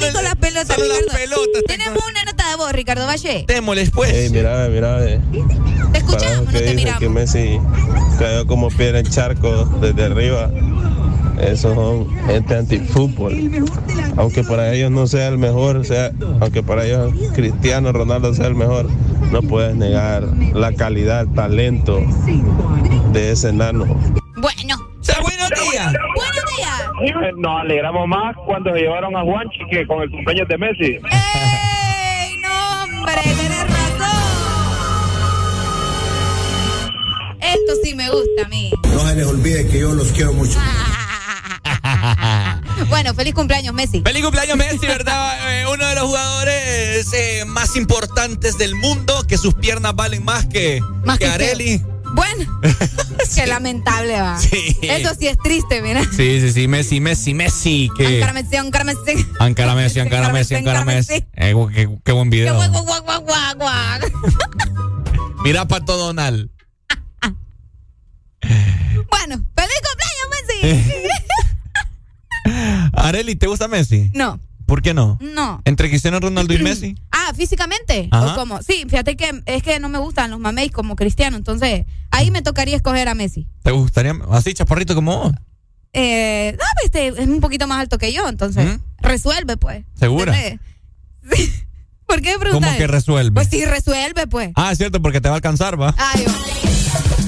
las pelotas, las pelotas. Tenemos una nota de voz, Ricardo Valle. Démosles, pues. Ey, mira, mira, eh. ¿Te escuchamos no que te miramos? que Messi cayó como piedra en charco desde arriba. Esos son gente antifútbol. Aunque para ellos no sea el mejor, sea, aunque para ellos Cristiano Ronaldo sea el mejor, no puedes negar la calidad, el talento de ese enano. Bueno. O sea, buenos días. Eh, Nos alegramos más cuando se llevaron a Juanchi que con el cumpleaños de Messi. ¡Ey! No, hombre, tenés razón. Esto sí me gusta a mí. No se les olvide que yo los quiero mucho. Bueno, feliz cumpleaños, Messi. Feliz cumpleaños, Messi, ¿verdad? Eh, uno de los jugadores eh, más importantes del mundo, que sus piernas valen más que, Más que que Areli. Bueno, qué lamentable va. Sí. Eso sí es triste, mira. Sí, sí, sí, Messi, Messi, Messi. Que... Ankara Messi, Ankara Messi. Ankara Messi, Ankara Messi, Ankara Messi. Eh, qué, qué buen video. Guau, guau, guau, guau, guau. Mira Pato Donald. Bueno, feliz cumpleaños, Messi. Areli, ¿te gusta Messi? No, ¿Por qué no? no. ¿Entre Cristiano Ronaldo y Messi? Ah, físicamente. Ajá. ¿O cómo? Sí, fíjate que es que no me gustan los mameis como cristiano, entonces ahí me tocaría escoger a Messi. ¿Te gustaría así, chaparrito como vos? Eh, no, este es un poquito más alto que yo, entonces. ¿Mm? resuelve, pues. ¿Segura? ¿Por qué me preguntas? ¿Cómo que resuelve? Pues sí, resuelve, pues. Ah, es cierto, porque te va a alcanzar, va. Ay, oh.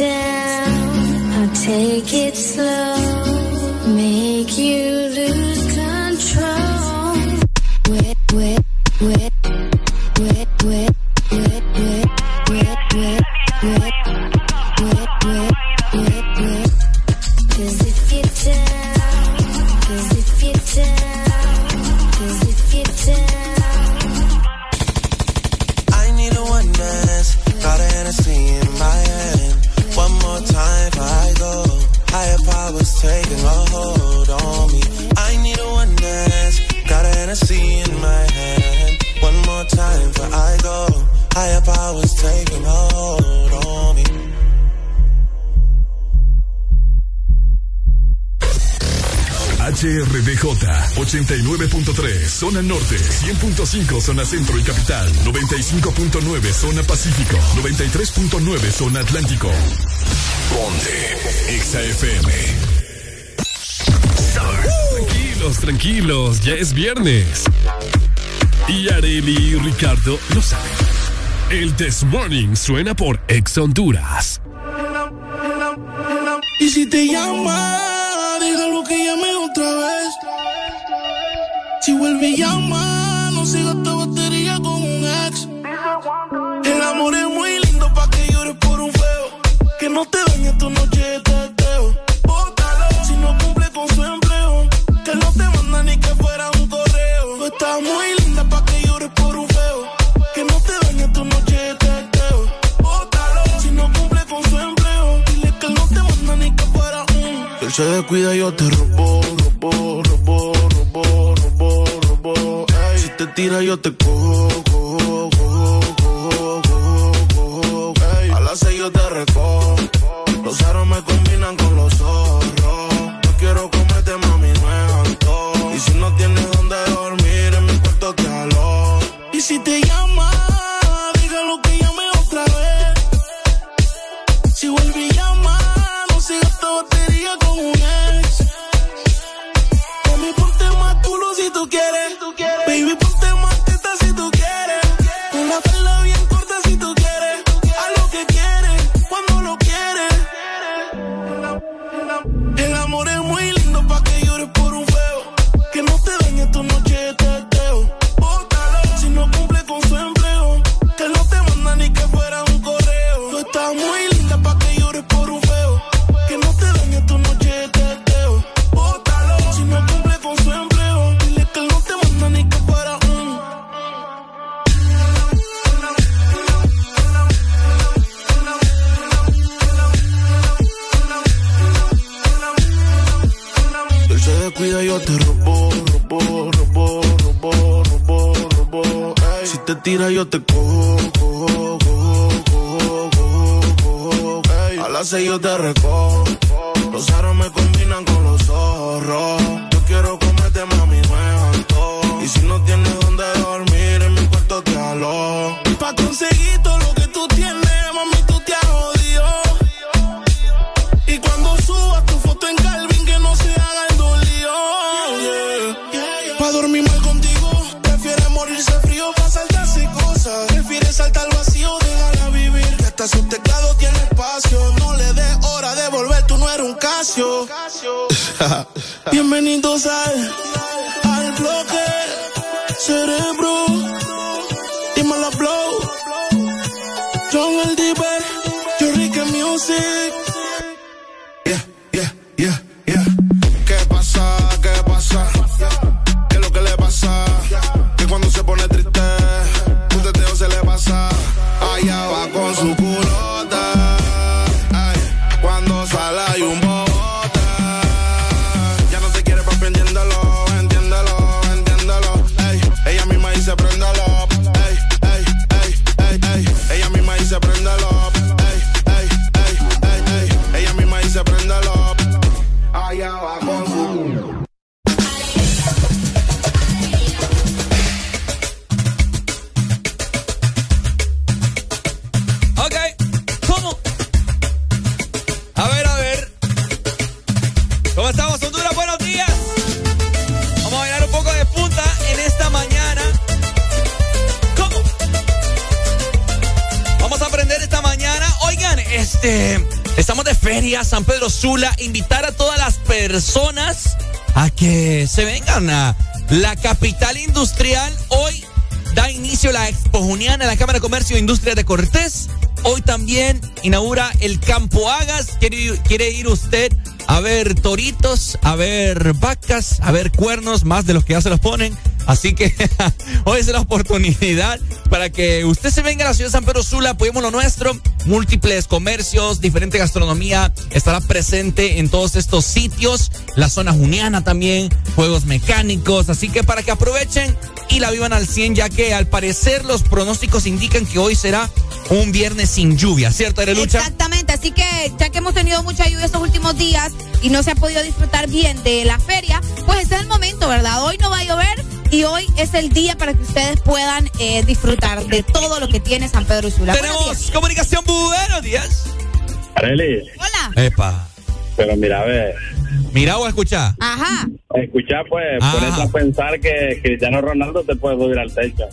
I'll take it slow, make you lose control. Where, where, where, Hennessy in my hand. One more time before I go. Higher powers taking hold on me. HRDJ 89.3 Zona Norte, 100.5 Zona Centro y Capital, 95.9 Zona Pacífico, 93.9 Zona Atlántico. Ponte Exa FM. Tranquilos, tranquilos, ya es viernes. Y Areli y Ricardo lo saben. El This Morning suena por Ex Honduras. Y si te llama, déjalo que llame otra vez. Si vuelve y llama, no siga esta batería con un ex. El amor es muy lindo pa' que llores por un feo. Que no te dañe tu noche se descuida, yo te robo, robo, robo, robo, robo, robo. Ey, si te tira, yo te cojo, cojo, te robó, robó, robó, robó, robó, robó. Si te tira yo te cojo, cojo, cojo, cojo, cojo. A las seis yo te recojo. Los aros me combinan con los zorros. Yo quiero comerte, mami, me antojo. Y si no tienes donde dormir, en mi cuarto te alojo. Pa' conseguir todo su teclado tiene espacio. No le des hora de volver, tú no eres un Casio. Bienvenidos al, al bloque cerebro. Dímelo, blow. John el Diver, yo Ricky Music. Este. Estamos de feria, San Pedro Sula. Invitar a todas las personas a que se vengan a la capital industrial. Hoy da inicio la Expo Juniana, la Cámara de Comercio e Industria de Cortés. Hoy también inaugura el Campo Agas. ¿Quiere, quiere ir usted a ver toritos, a ver vacas, a ver cuernos, más de los que ya se los ponen? Así que hoy es la oportunidad para que usted se venga a la ciudad de San Pedro Sula, apoyemos lo nuestro. Múltiples comercios, diferente gastronomía estará presente en todos estos sitios. La zona juniana también, juegos mecánicos. Así que para que aprovechen y la vivan al 100, ya que al parecer los pronósticos indican que hoy será un viernes sin lluvia, ¿cierto, Arelucha? Exactamente, así que ya que hemos tenido mucha lluvia estos últimos días y no se ha podido disfrutar bien de la feria, pues es el momento, ¿verdad? Hoy no va a llover y hoy es el día para que ustedes puedan eh, disfrutar de todo lo que tiene San Pedro Sula. Buenos días. Tenemos comunicación, buenos días. Arely, Hola. Epa. pero mira, a ver, Mira o escucha. Ajá. escucha pues, Ah. pones a pensar que Cristiano Ronaldo te puede subir al techo.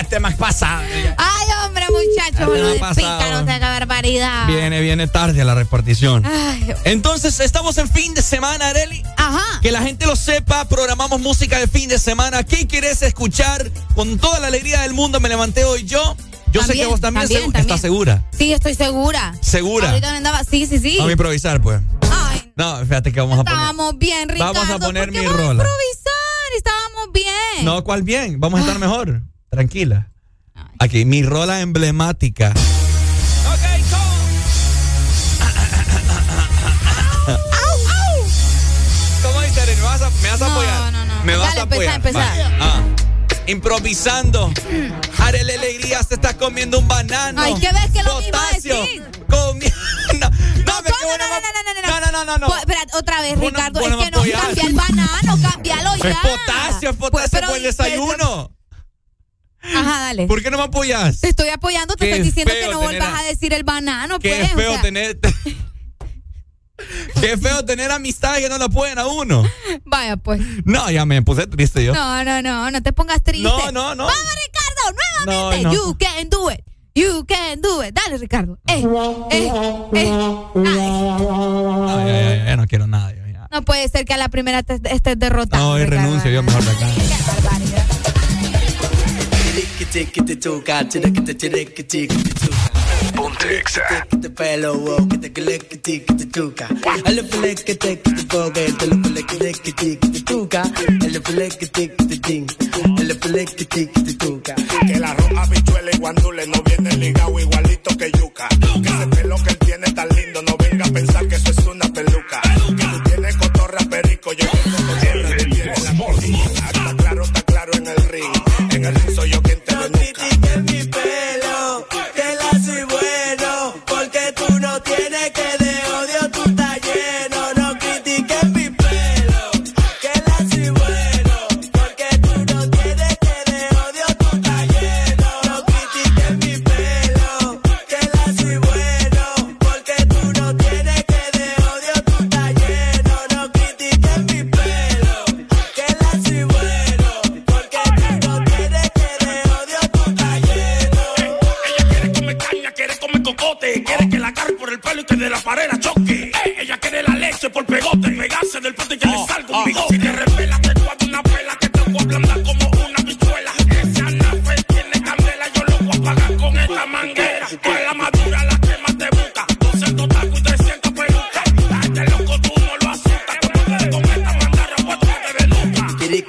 Este más pasado. Ay, hombre, muchachos, me lo de pícaros, qué barbaridad. Viene, viene tarde a la repartición. Ay, Entonces, estamos en fin de semana, Areli. Ajá. Que la gente lo sepa, programamos música de fin de semana. ¿Qué quieres escuchar? Con toda la alegría del mundo me levanté hoy yo. Yo sé que vos también, también, segu- también. estás segura. Sí, estoy segura. ¿Segura? Ahorita me andaba, sí, sí, sí. Vamos a improvisar, pues. Ay, No, fíjate que vamos a poner. estábamos bien, Ricardo. Vamos a poner ¿por qué mi vamos a improvisar, estábamos bien. No, ¿cuál bien? Vamos a estar mejor. Tranquila. Aquí, mi rola emblemática. ¿Cómo dice? ¿Me vas a, me vas a No, apoyar? no, no. ¿Me vas Dale, a empezá, apoyar? empezá. Vaya. Ah. Improvisando. Arely Alegría se está comiendo un banano. Ay, ¿qué ves que lo mismo Potasio. decís? Comi- no, no, no, no, no, no, no, no. Pues, Espera, otra vez, Ricardo, es que no, cambia el banano, cámbialo ya. Es potasio, es pues, potasio por pues, el desayuno. Ajá, dale. ¿Por qué no me apoyas? Te estoy apoyando, te estoy diciendo que no vuelvas a decir el banano, pues. Qué feo tener... Qué feo tener amistades que no lo pueden a uno. Vaya, pues. No, ya me puse triste yo. No, no, no, no te pongas triste. No, no, no. Vamos, Ricardo, nuevamente. No, no. You can do it. You can do it. Dale, Ricardo. Eh, eh, eh. Ay, Ay, ay, ay, ya no quiero nada. yo no puede ser que a la primera te estés derrotado. No, hoy Ricardo. renuncio yo mejor de acá. Ponte Exa. Te pelo, wow, que te clic, que te que te tuca. El flex que te que te coge, te lo flex que te que te que te tuca. El flex que te que te ting, el flex que te que te tuca. Que la roja bichuela y guandule no viene ligado igualito que yuca. Que ese pelo que él tiene tan lindo, no venga a pensar que eso es una peluca. Que tú tienes cotorra perico, yo tengo cotorra que tiene la Está claro, está claro en el ring, en el ring que de la pared la choque. Eh, ella quiere la leche por pegote. Pegarse del y que le salga un bigote. Si te revela,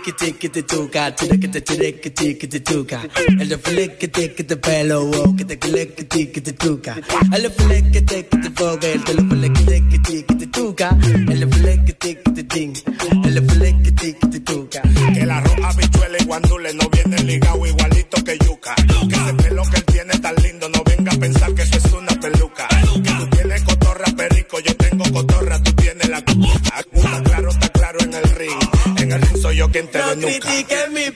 veluca. Tiriquitiquituca, tiriquitiquitiquituca. El de fliquitiquiti pelo, wow, que te cliquitiquituca. El de fliquitiquitifoga, el de fliquitiquituca. El de fliquitiquitin, el de fliquitiquituca. Que la roja bichuela y guandule no vienen ligados igualito que yuca. Que ese pelo que él tiene tan No desnuca. critiques mi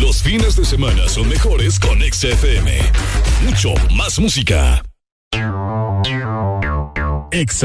Los fines de semana son mejores con XFM. Mucho más música. Ex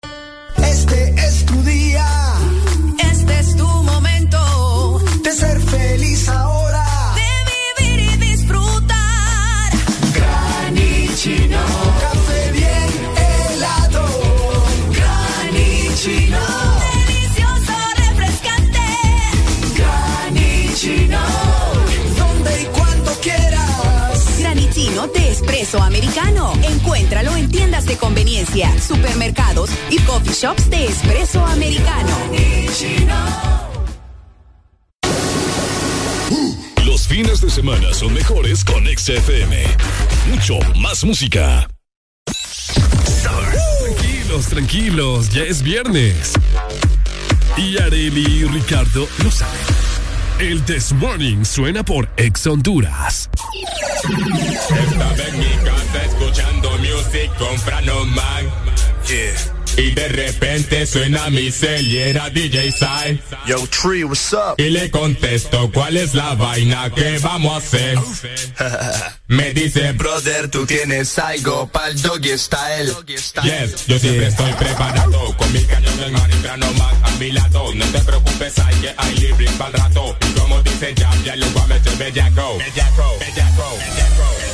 Este americano. Encuéntralo en tiendas de conveniencia, supermercados y coffee shops de espresso americano. Los fines de semana son mejores con XFM. Mucho más música. Tranquilos, tranquilos, ya es viernes. Y Areli y Ricardo lo saben. El This Morning suena por Ex Honduras. Estaba en mi casa escuchando music con Frano Y de repente suena mi cel y era DJ Sai. Yo, Tree, what's up? Y le contesto, ¿cuál es la vaina que vamos a hacer? Me dice, Brother, tú tienes algo pa'l doggy style. Yes, yo siempre estoy preparado Con mi cañón del mar y Frano Man a mi lado No te preocupes, hay que hay libre pa'l rato Y como dice Jam, ya le voy a meter bellaco Bellaco, bellaco, bellaco,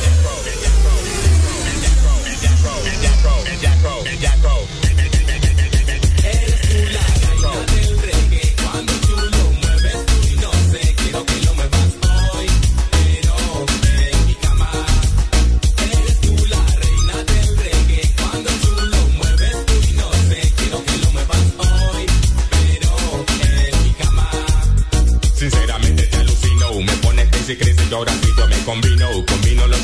Sinceramente te alucino, me pones crazy, crazy, yo ahora sí yo me combino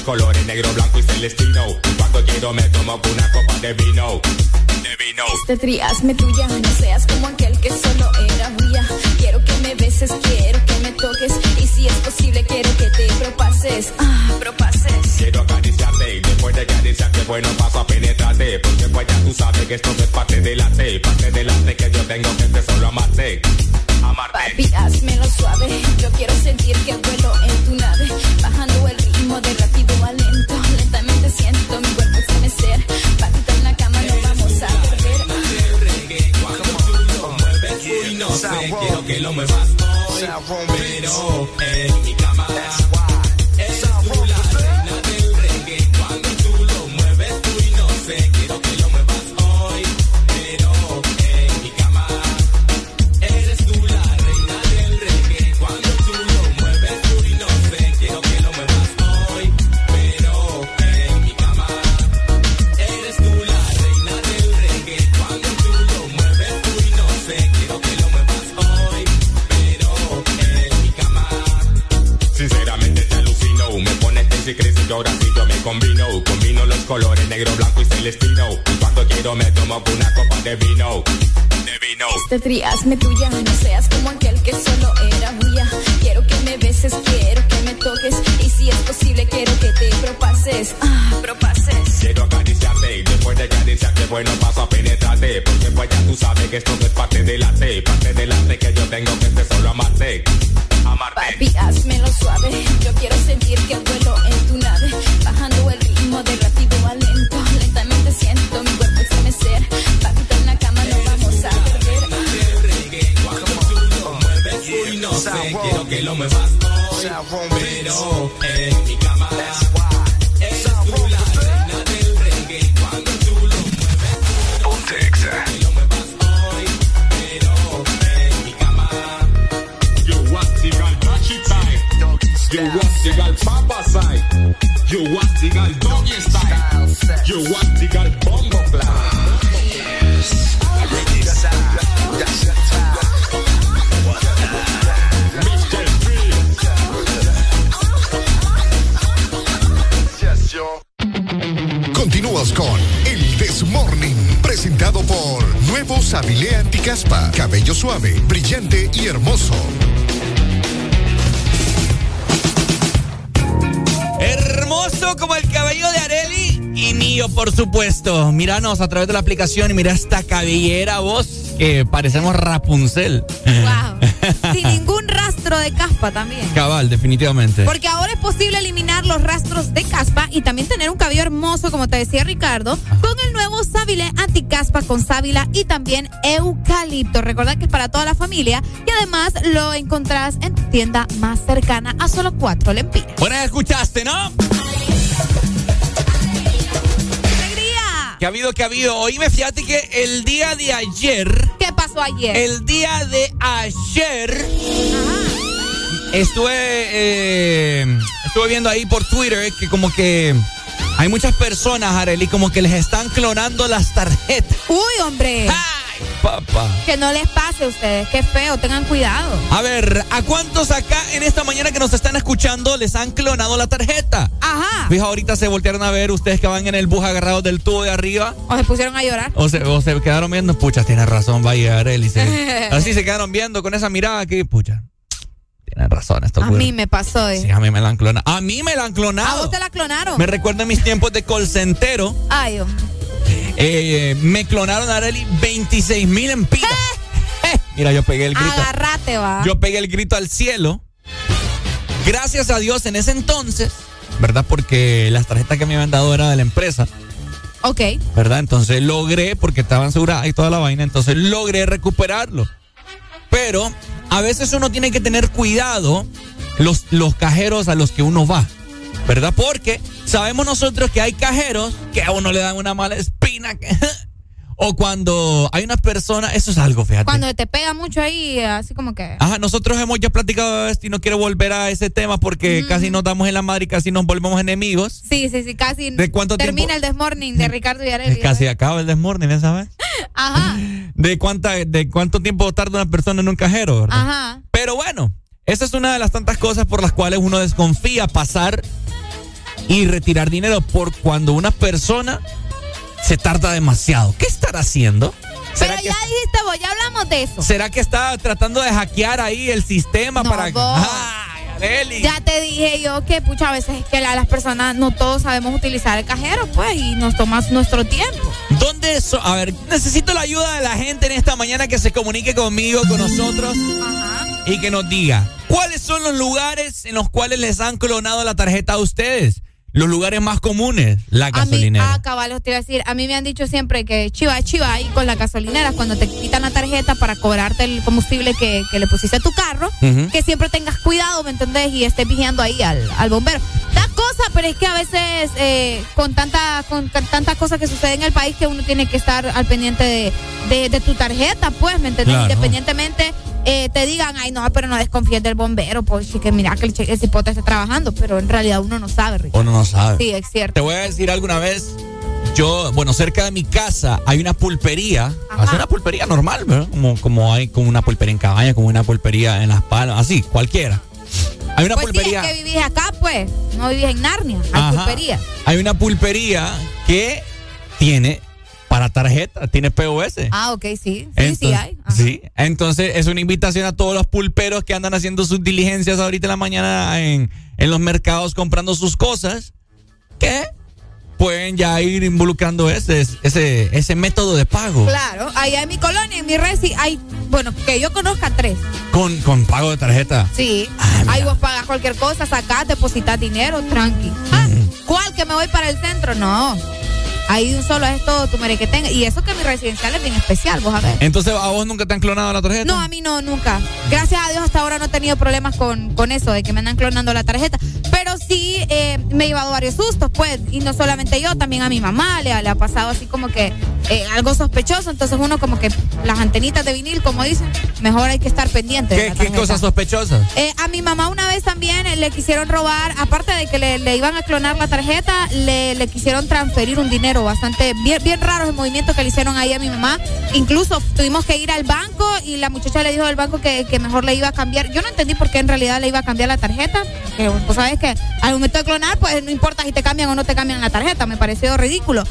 colores negro, blanco y celestino Cuando quiero me tomo una copa de vino De vino Este triazme tuya, no seas como aquel que solo era mía. Quiero que me beses, quiero que me toques. Y si es posible, quiero que te propases. Ah, propases. Quiero acariciarte y después de acariciarte bueno paso a penetrarte Porque pues ya tú sabes que esto es parte de la T Parte de la T que yo tengo que te solo amarte Amarte Papi, hazmelo suave. Yo quiero sentir que vuelo en tu nave ritmo de lento. Lentamente siento mi cuerpo estremecer. Patita en la cama, no vamos a volver. Quiero que lo muevas hoy, pero en mi cama combino. Combino los colores negro, blanco y celestino. Y cuando quiero me tomo una copa de vino. De vino. Este triazme tuya, no seas como aquel que solo era bulla. Quiero que me beses, quiero que me toques. Y si es posible, quiero que te propases. Ah, propases. Quiero acariciarte y después de acariciarte, bueno, paso a penetrarte. Porque pues ya tú sabes que esto no es parte del arte. Parte del arte que yo tengo que es solo amarte. Amarte. Papi, suave. Yo quiero sentir que a través de la aplicación y mira esta cabellera, vos, que parecemos Rapunzel. Wow. Sin ningún rastro de caspa también. Cabal, definitivamente. Porque ahora es posible eliminar los rastros de caspa y también tener un cabello hermoso, como te decía Ricardo, con el nuevo Sábile Anticaspa con sábila y también eucalipto. Recuerda que es para toda la familia y además lo encontrás en tu tienda más cercana a solo cuatro lempiras. Bueno, escuchaste, ¿no? Que ha habido, que ha habido. Oíme, fíjate que el día de ayer. ¿Qué pasó ayer? El día de ayer. Estuve. eh, estuve viendo ahí por Twitter que como que. Hay muchas personas, Arely, como que les están clonando las tarjetas. Uy, hombre. Papá. Que no les pase a ustedes. Qué feo. Tengan cuidado. A ver, ¿a cuántos acá en esta mañana que nos están escuchando les han clonado la tarjeta? Ajá. Fija, ahorita se voltearon a ver ustedes que van en el bus agarrados del tubo de arriba. O se pusieron a llorar. O se, o se quedaron viendo, pucha, tienes razón, va a llegar él. Y se- así se quedaron viendo con esa mirada que, pucha, tienen razón esto. A mí me pasó. eh. Sí, a mí me la han clonado. A mí me la han ¿A clonado. vos te la clonaron? Me recuerda mis tiempos de call centero. Ay, hombre. Eh, me clonaron a Arely 26 mil empiras. Eh, Mira, yo pegué el grito. Agarrate, va. Yo pegué el grito al cielo. Gracias a Dios en ese entonces, ¿verdad? Porque las tarjetas que me habían dado era de la empresa, Ok. ¿verdad? Entonces logré, porque estaban aseguradas y toda la vaina, entonces logré recuperarlo. Pero a veces uno tiene que tener cuidado los, los cajeros a los que uno va, ¿verdad? Porque sabemos nosotros que hay cajeros que a uno le dan una mala espina. que- o cuando hay una persona, eso es algo, fíjate. Cuando te pega mucho ahí, así como que. Ajá, nosotros hemos ya platicado de esto y no quiero volver a ese tema porque casi nos damos en la madre y casi nos volvemos enemigos. Sí, sí, sí, casi. ¿De cuánto termina tiempo? el desmorning de Ricardo y Arely. Casi acaba el desmorning, ¿ya sabes? Ajá, De, cuánta, de cuánto tiempo tarda una persona en un cajero, ¿verdad? ajá. Pero bueno, esa es una de las tantas cosas por las cuales uno desconfía pasar y retirar dinero por cuando una persona se tarda demasiado. ¿Qué estará haciendo? Pero ya dijiste vos, ya hablamos de eso. ¿Será que está tratando de hackear ahí el sistema No, para... vos. ¡Ay, Arely! Ya te dije yo que muchas veces es que la- las personas no todos sabemos utilizar el cajero, pues, y nos toma nuestro tiempo. ¿Dónde so- A ver, necesito la ayuda de la gente en esta mañana que se comunique conmigo, con nosotros y que nos diga cuáles son los lugares en los cuales les han clonado la tarjeta a ustedes. Los lugares más comunes, la A mí, gasolinera. ah, caballos, te iba a decir, a mí me han dicho siempre que chiva, chiva ahí con las gasolineras cuando te quitan la tarjeta para cobrarte el combustible que, que le pusiste a tu carro, que siempre tengas cuidado, ¿me entendés? Y estés vigiando ahí al, al bombero. Da cosa, pero es que a veces eh, con tanta con, con tantas cosas que suceden en el país que uno tiene que estar al pendiente de, de- de tu tarjeta, pues, ¿me entendés? Claro. Independientemente eh, te digan, ay, no, pero no desconfíes del bombero, pues, que mira que el, che- el cipote está trabajando, pero en realidad uno no sabe, Ricardo. Uno no sabe. Sí, es cierto. Te voy a decir alguna vez, yo, bueno, cerca de mi casa hay una pulpería, es una pulpería normal, ¿verdad? Como, como hay como una pulpería en Cabaña, como una pulpería en Las Palmas, así, cualquiera. Hay una pues pulpería. sí, es que vivís acá, pues. No vivís en Narnia. Hay Ajá. pulpería. Hay una pulpería que tiene para tarjeta, tiene POS. Ah, ok, sí. Sí, sí hay. Sí, entonces es una invitación a todos los pulperos que andan haciendo sus diligencias ahorita en la mañana en, en los mercados comprando sus cosas, que pueden ya ir involucrando ese, ese, ese método de pago Claro, allá en mi colonia, en mi resi, hay, bueno, que yo conozca tres. con, con pago de tarjeta. Sí. ahí vos pagas cualquier cosa, sacás, depositas dinero, tranqui. Ah, ¿cuál? ¿Que me voy para el centro? No. Ahí de un solo es todo tu tenga. Y eso que mi residencial es bien especial, vos a ver. Entonces, ¿a vos nunca te han clonado la tarjeta? No, a mí no, nunca. Gracias a Dios hasta ahora no he tenido problemas con, con eso, de que me andan clonando la tarjeta. Pero sí eh, me he llevado varios sustos, pues. Y no solamente yo, también a mi mamá le, ha- le ha pasado así como que eh, algo sospechoso. Entonces uno como que las antenitas de vinil, como dicen, mejor hay que estar pendiente. ¿Qué, qué cosas sospechosas? Eh, a mi mamá una vez también eh, le quisieron robar, aparte de que le, le iban a clonar la tarjeta, le, le quisieron transferir un dinero bastante, bien, bien raro el movimiento que le hicieron ahí a mi mamá. Incluso tuvimos que ir al banco y la muchacha le dijo al banco que, que mejor le iba a cambiar. Yo no entendí por qué en realidad le iba a cambiar la tarjeta, que sabes que al momento de clonar, pues no importa si te cambian o no te cambian la tarjeta, me pareció ridículo.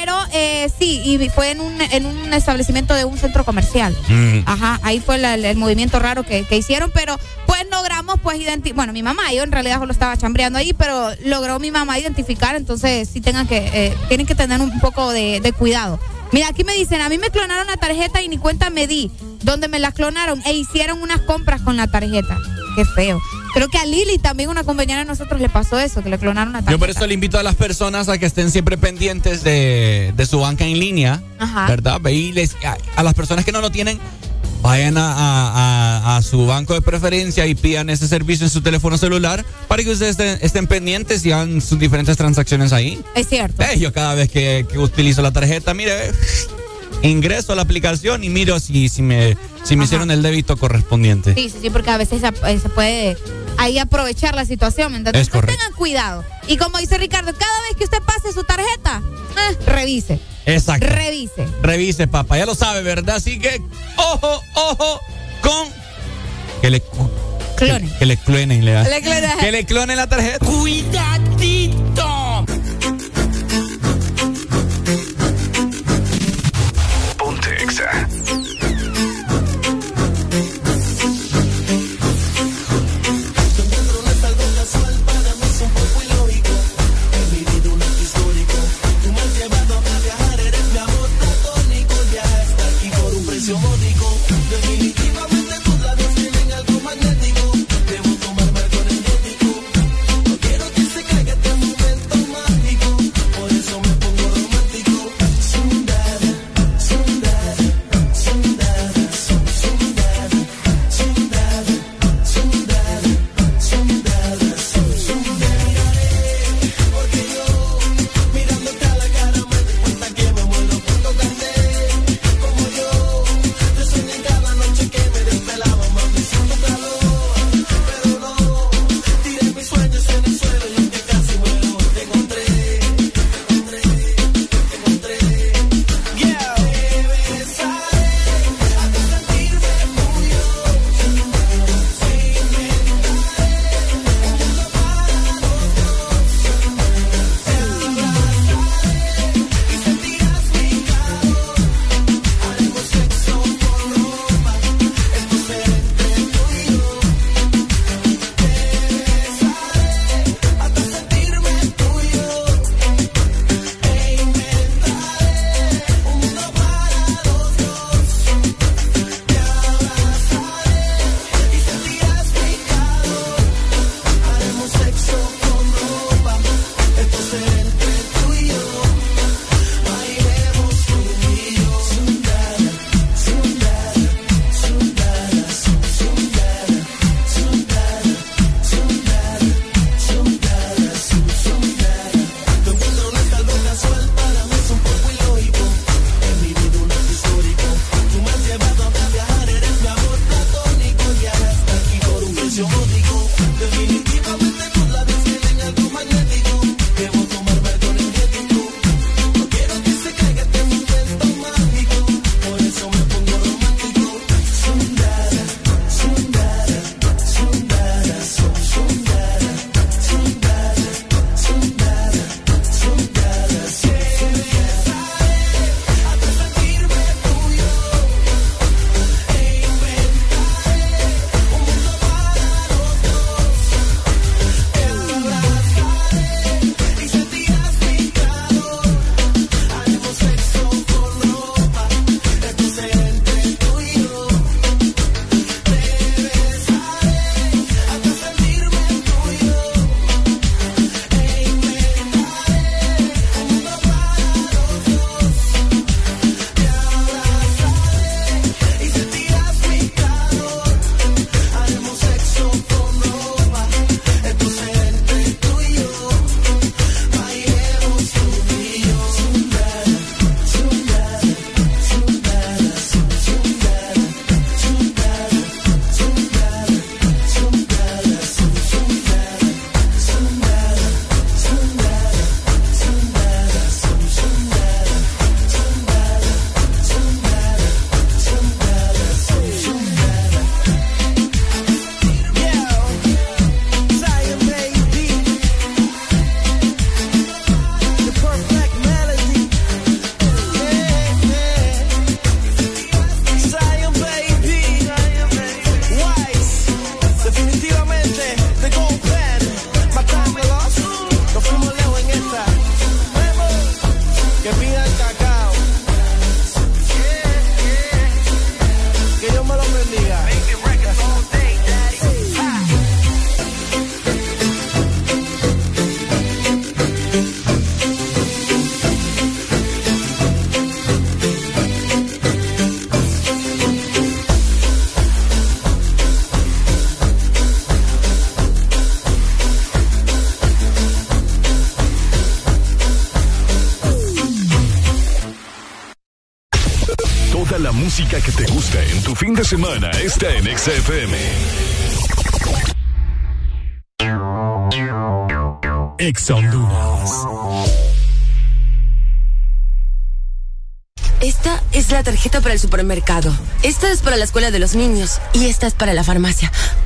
Pero eh, sí, y fue en un, en un establecimiento de un centro comercial. Mm. Ajá, ahí fue la- el, movimiento raro que, que hicieron, pero pues logramos pues identificar, bueno, mi mamá, yo en realidad solo estaba chambreando ahí, pero logró mi mamá identificar, entonces sí tengan que, eh, tienen que tener un poco de, de cuidado. Mira, aquí me dicen, a mí me clonaron la tarjeta y ni cuenta me di, donde me la clonaron e hicieron unas compras con la tarjeta. Qué feo. Creo que a Lili también una compañera de nosotros le pasó eso, que le clonaron la tarjeta. Yo por eso le invito a las personas a que estén siempre pendientes de, de su banca en línea, Ajá. ¿verdad? Ve y les- a, a las personas que no lo tienen, vayan a, a- a- su banco de preferencia y pidan ese servicio en su teléfono celular para que ustedes estén, estén pendientes y hagan sus diferentes transacciones ahí. Es cierto. Eh, yo cada vez que, que utilizo la tarjeta, mire, ingreso a la aplicación y miro si, si me, si me hicieron el débito correspondiente. Sí, sí, sí, porque a veces se, eh, se puede ahí aprovechar la situación, ¿me entiendes? Es Entonces, correcto. tengan cuidado. Y como dice Ricardo, cada vez que usted pase su tarjeta, eh, revise. Exacto. Revise. Revise, papá, ya lo sabe, ¿verdad? Así que, ojo, ojo, con que le Clonen. Que, que le clonen, le da. Le clonen. Que le clonen la tarjeta. Cuidadito. Semana está en XFM. Esta es la tarjeta para el supermercado. Esta es para la escuela de los niños. Y esta es para la farmacia.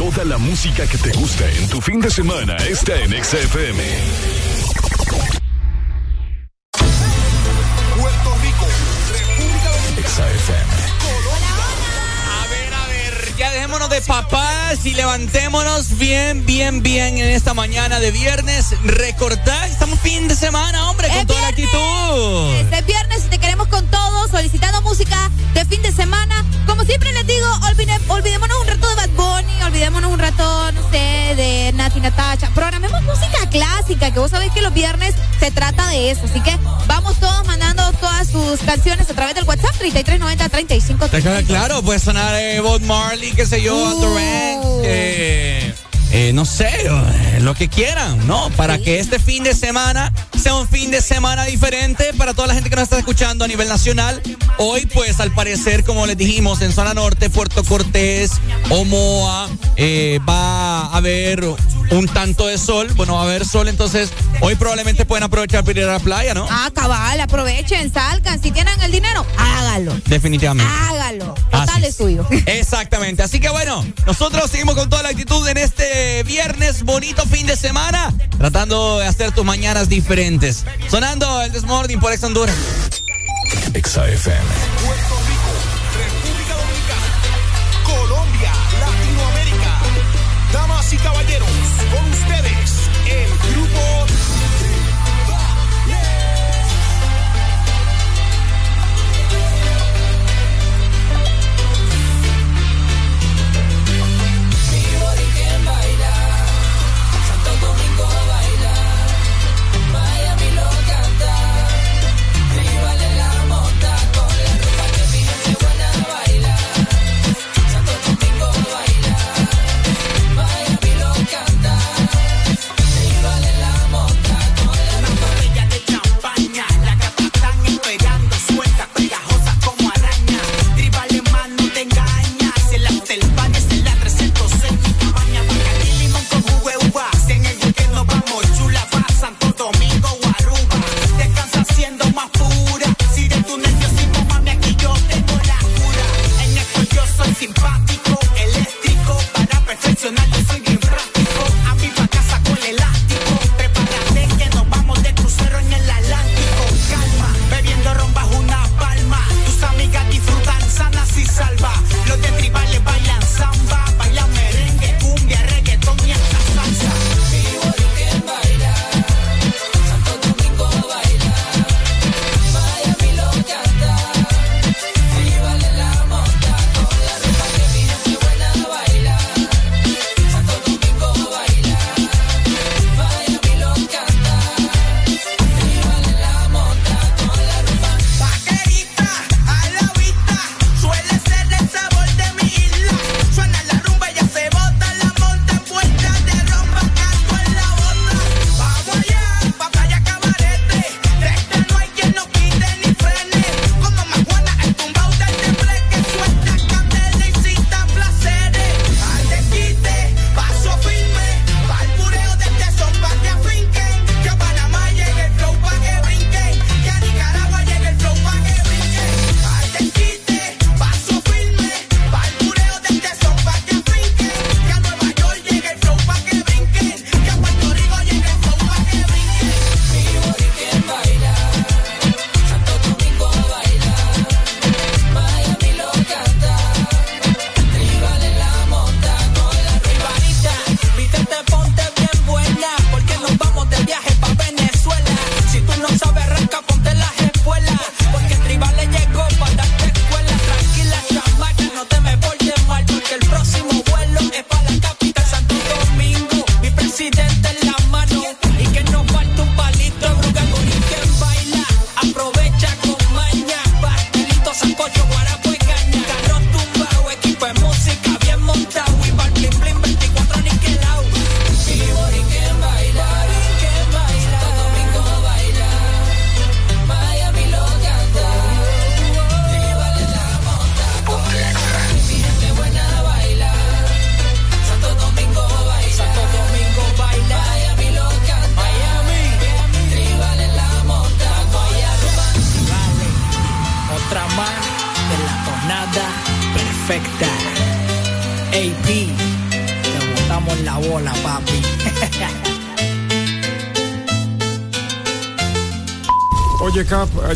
Toda la música que te gusta en tu fin de semana está en XFM. Puerto Rico, República Dominicana. XFM. Ya dejémonos de papás y levantémonos bien, bien, bien en esta mañana de viernes. Recordad, estamos fin de semana, hombre, con Es toda la actitud. Este viernes te queremos con todo, solicitando música de fin de semana. Como siempre les digo, olvide- olvidémonos un rato de Bad Olvidémonos un rato, no sé, de Nati Natacha. Programemos música clásica, que vos sabés que los viernes se trata de eso. Así que vamos todos mandando todas sus canciones a través del WhatsApp 3390 35 Te queda claro, puede sonar eh, Bob Marley, qué sé yo, Uh. Durant, eh, eh, no sé, eh, lo que quieran, ¿no? Para que este fin de semana sea un fin de semana diferente para toda la gente que nos está escuchando a nivel nacional. Hoy, pues, al parecer, como les dijimos, en zona norte, Puerto Cortés, Omoa, eh, va a haber un tanto de sol. Bueno, va a haber sol, entonces hoy probablemente pueden aprovechar para ir a la playa, ¿no? Ah, cabal, aprovechen, salgan. Si tienen el dinero, hágalo. Definitivamente. Hágalo. Total es suyo. Exactamente. Así que bueno, nosotros seguimos con toda la actitud en este viernes, bonito fin de semana, tratando de hacer tus mañanas diferentes. Sonando el Desmorning por Ex Honduras. XFM. Puerto Rico, República Dominicana, Colombia, Latinoamérica. Damas y caballeros, con ustedes, el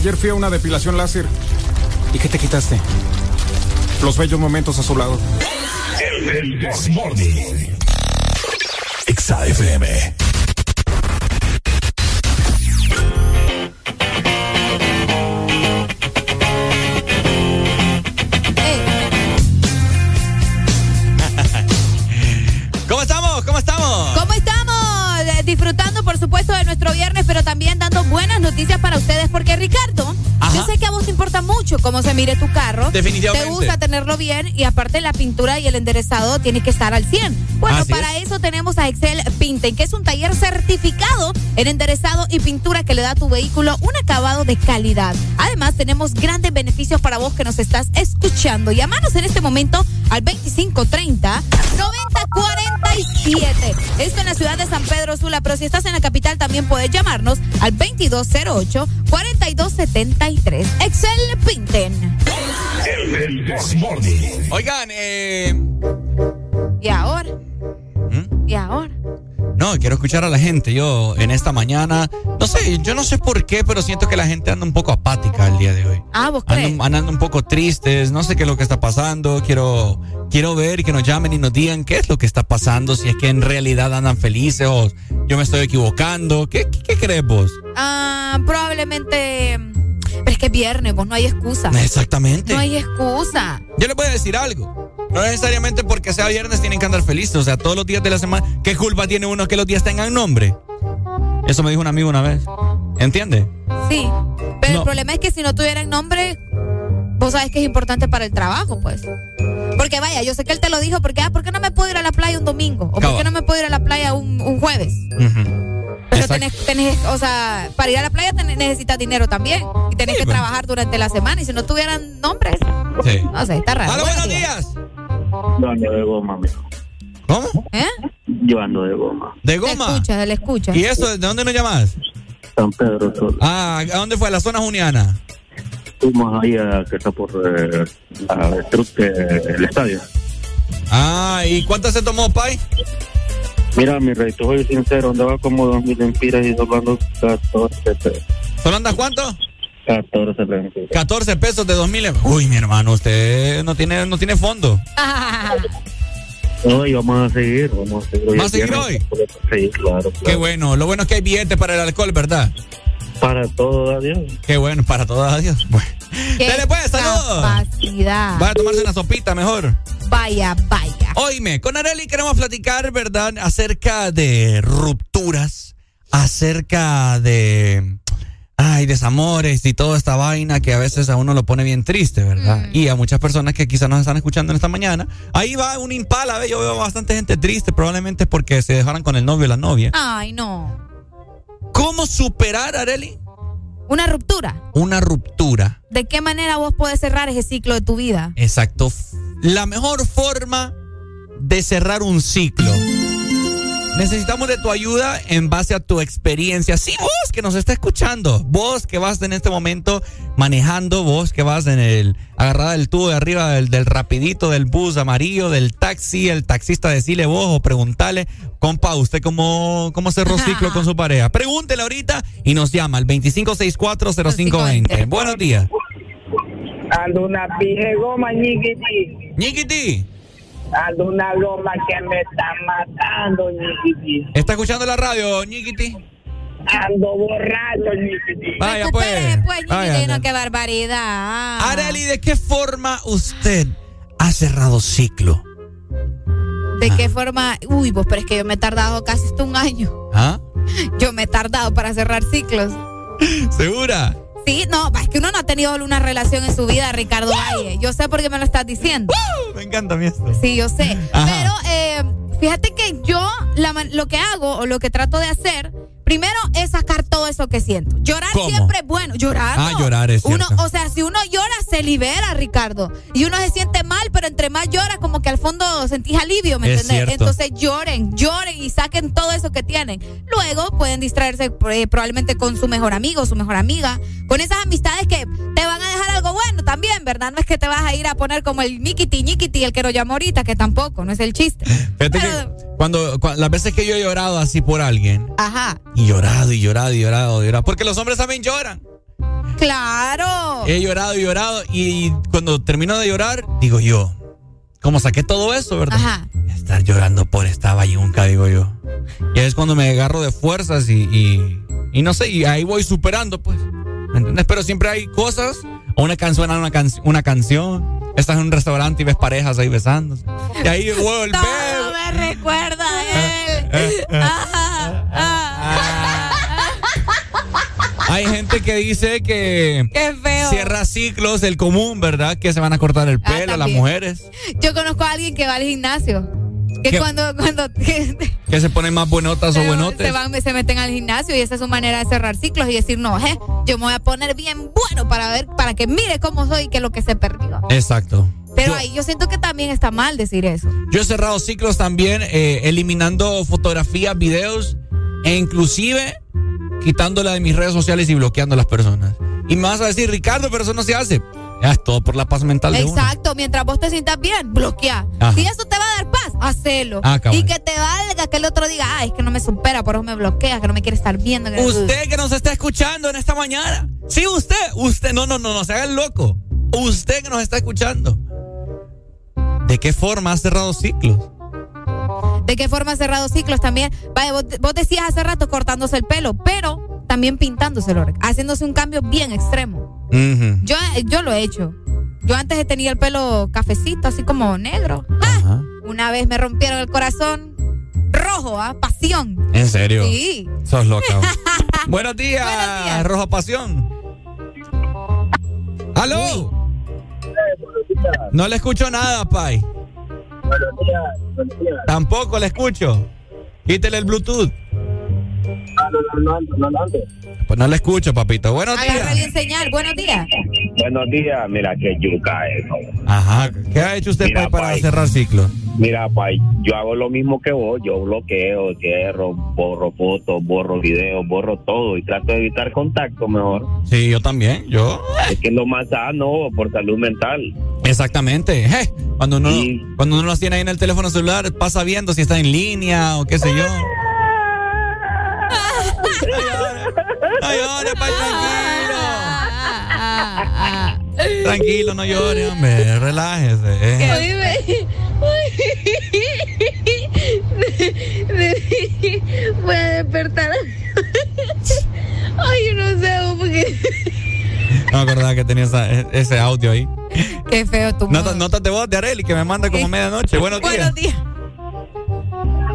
ayer fui a una depilación láser. ¿Y qué te quitaste? Los bellos momentos a su lado. El Desmorning. Exa FM. ¿Cómo Definitivamente. Te gusta tenerlo bien y aparte la pintura y el enderezado tiene que estar al 100. Bueno, Así para eso tenemos a Excel Pinten, que es un taller certificado en enderezado y pintura que le da a tu vehículo un acabado de calidad. Además, tenemos grandes beneficios para vos que nos estás escuchando. Llamanos en este momento al 2530 9047. Esto en la ciudad de San Pedro Sula, pero si estás en la capital también puedes llamarnos al 2208 4273. Excel Pinten. El. Oigan, eh. ¿Y ahora? ¿Mm? ¿Y ahora? No, quiero escuchar a la gente. Yo en esta mañana, no sé, yo no sé por qué, pero siento que la gente anda un poco apática el día de hoy. Ah, ¿vos crees? Andan, andan un poco tristes, no sé qué es lo que está pasando. Quiero, quiero ver que nos llamen y nos digan qué es lo que está pasando, si es que en realidad andan felices o yo me estoy equivocando. ¿Qué, qué, qué crees vos? Ah, probablemente. Pero es que es viernes, vos no hay excusa. Exactamente. No hay excusa. Yo les voy a decir algo. No necesariamente porque sea viernes tienen que andar felices. O sea, todos los días de la semana. ¿Qué culpa tiene uno que los días tengan nombre? Eso me dijo un amigo una vez. ¿Entiende? Sí. Pero No. el problema es que si no tuvieran nombre, vos sabes que es importante para el trabajo, pues. Porque vaya, yo sé que él te lo dijo porque, ah, ¿por qué no me puedo ir a la playa un domingo? ¿O por qué no me puedo ir a la playa un, un jueves? Pero tenés, tenés, o sea, para ir a la playa tenés- necesitas dinero también. Y tenés que trabajar durante la semana. Y si no tuvieran nombres, Sí. no sé, está raro. ¡Aló, buenos días! Yo ando de goma, mijo. ¿Cómo? ¿Eh? Yo ando de goma. ¿De Le goma? escucha, se le escucha. ¿Y eso? ¿De dónde nos llamas? San Pedro Sol. Ah, ¿a dónde fue? ¿A la zona juniana? Fuimos ahí a que está por eh, la truck del estadio. Ah, ¿y cuántas se tomó, Pai? Mira, mi rey, te soy sincero, andaba como dos mil empiras y tomando 14 pesos. ¿Solo andas cuánto? 14 pesos. 14 pesos de 2000. Uy, mi hermano, usted no tiene, no tiene fondo. Hoy vamos a seguir, vamos a seguir. ¿Vas a seguir viernes, Sí, claro, claro. Qué bueno. Lo bueno es que hay billete para el alcohol, ¿verdad? Para todo, adiós. Qué bueno, para todos, adiós. Bueno. Qué Dele pues, saludos. capacidad. Vaya a tomarse una sopita mejor. Vaya, vaya. Oíme, con Areli queremos platicar, ¿verdad? Acerca de rupturas, acerca de. Ay, desamores y toda esta vaina que a veces a uno lo pone bien triste, ¿verdad? Y a muchas personas que quizás nos están escuchando en esta mañana. Ahí va un impala, ¿ve? yo veo bastante gente triste, probablemente porque se dejaron con el novio o la novia. Ay, no. ¿Cómo superar, Areli? Una ruptura. Una ruptura. ¿De qué manera vos podés cerrar ese ciclo de tu vida? Exacto. La mejor forma de cerrar un ciclo. Necesitamos de tu ayuda en base a tu experiencia. Sí, vos que nos está escuchando. Vos que vas en este momento manejando. Vos que vas en el agarrada del tubo de arriba del, del rapidito, del bus amarillo, del taxi. El taxista decirle vos o preguntarle, compa, ¿usted cómo, cómo cerró ciclo con su pareja? Pregúntele ahorita y nos llama al 25640520. Buenos días. Ando una pije goma, ñiquiti. Ñiquiti. Ando una goma que me está matando, ñiquiti. ¿Está escuchando la radio, Ñiquiti? Ando borracho, ñiquiti. Vaya pues. Pues, Vaya, Ñiquitino, anda. qué barbaridad. Areli, ¿de qué forma usted ha cerrado ciclo? ¿De qué forma? Uy, vos, pero es que yo me he tardado casi hasta un año. ¿Ah? Yo me he tardado para cerrar ciclos. ¿Segura? Sí, no, es que uno no ha tenido una relación en su vida, Ricardo Valle. Yo sé por qué me lo estás diciendo. Me encanta a mí esto. Sí, yo sé. Ajá. Pero eh, fíjate que yo la lo que hago o lo que trato de hacer, primero es sacar todo eso que siento. Llorar ¿Cómo? siempre es bueno. Llorar. Ah, llorar es uno. O sea, si uno llora, se libera, Ricardo. Y uno se siente mal, pero entre más llora, como que al fondo sentís alivio, ¿me Es entendés? cierto. Entonces lloren, lloren y saquen todo eso que tienen. Luego pueden distraerse eh, probablemente con su mejor amigo, su mejor amiga, con esas amistades que te van a dejar algo bueno también, ¿verdad? No es que te vas a ir a poner como el ñiquiti ñiquiti, el que lo llamo ahorita, que tampoco, no es el chiste. Fíjate que cuando, cua- las veces que yo he llorado así por alguien, Ajá, y llorado y llorado y llorado y llorado, porque los hombres también lloran. claro. He llorado y llorado y cuando termino de llorar, digo yo, como saqué todo eso, ¿verdad? Ajá. Estar llorando por esta bayunca, digo yo. Y es cuando me agarro de fuerzas y, y, y no sé, y ahí voy superando, pues. ¿Me entiendes? Pero siempre hay cosas, una canción, una, can- una canción. Estás en un restaurante y ves parejas ahí besándose. Y ahí vuelve. Me recuerda a él. Ajá, ajá. Hay gente que dice que Qué feo. cierra ciclos del común, ¿verdad? Que se van a cortar el pelo las también. mujeres. Yo conozco a alguien que va al gimnasio. Que ¿Qué? cuando, cuando que Que se ponen más buenotas o buenotes. se van, se meten al gimnasio y esa es su manera de cerrar ciclos y decir, no, je, yo me voy a poner bien bueno para ver, para que mire cómo soy y que lo que se perdió. Exacto. Pero Yo- ahí yo siento que también está mal decir eso. Yo he cerrado ciclos también eh, eliminando fotografías, videos e inclusive quitándola de mis redes sociales y bloqueando a las personas. Y me vas a decir, Ricardo, pero eso no se hace. Es todo por la paz mental de uno. Exacto, mientras vos te sientas bien, bloquea. Ajá. Si eso te va a dar paz, hacelo. Ah, y que te valga que el otro diga, ay, es que no me supera, por eso me bloquea, que no me quiere estar viendo. que- Usted que nos está escuchando en esta mañana. Sí, usted, usted, no, no, no, no se haga el loco. Usted que nos está escuchando. ¿De qué forma ha cerrado ciclos? ¿De qué forma ha cerrado ciclos también? Vaya, vos, vos decías hace rato cortándose el pelo, pero también pintándoselo, haciéndose un cambio bien extremo. Ujú. Yo, yo lo he hecho. Yo antes tenía el pelo cafecito, así como negro. ¡Ah! Una vez me rompieron el corazón rojo, ¿ah? Pasión. ¿En serio? Sí. Sos loca. Buenos días, Roja Pasión. ¡Aló! No le escucho nada, Pai. Tampoco le escucho. Quítele el Bluetooth. Pues no le escucho, papito. Buenos Agarra días. bien señal. Buenos días. Buenos días, mira que yuca eso. Ajá. ¿Qué ha hecho usted, Mira, Pai, para Pai. cerrar ciclos? Mira, Pai, yo hago lo mismo que vos, yo bloqueo, cierro, borro fotos, borro videos, borro todo y trato de evitar contacto mejor. Sí, yo también. Yo. Es que es lo más sano por salud mental. Exactamente. Cuando uno, cuando uno los tiene ahí en el teléfono celular, pasa viendo si está en línea o qué sé yo. No llore, Pai, tranquilo. Tranquilo, no llore, hombre. Relájese. eh. Voy a despertar. Ay, yo no sé, porque. No me acordaba que tenía esa- ese audio ahí. Qué feo tu Notas, notas de voz de Areli que me manda como medianoche. Buenos días. Buenos días.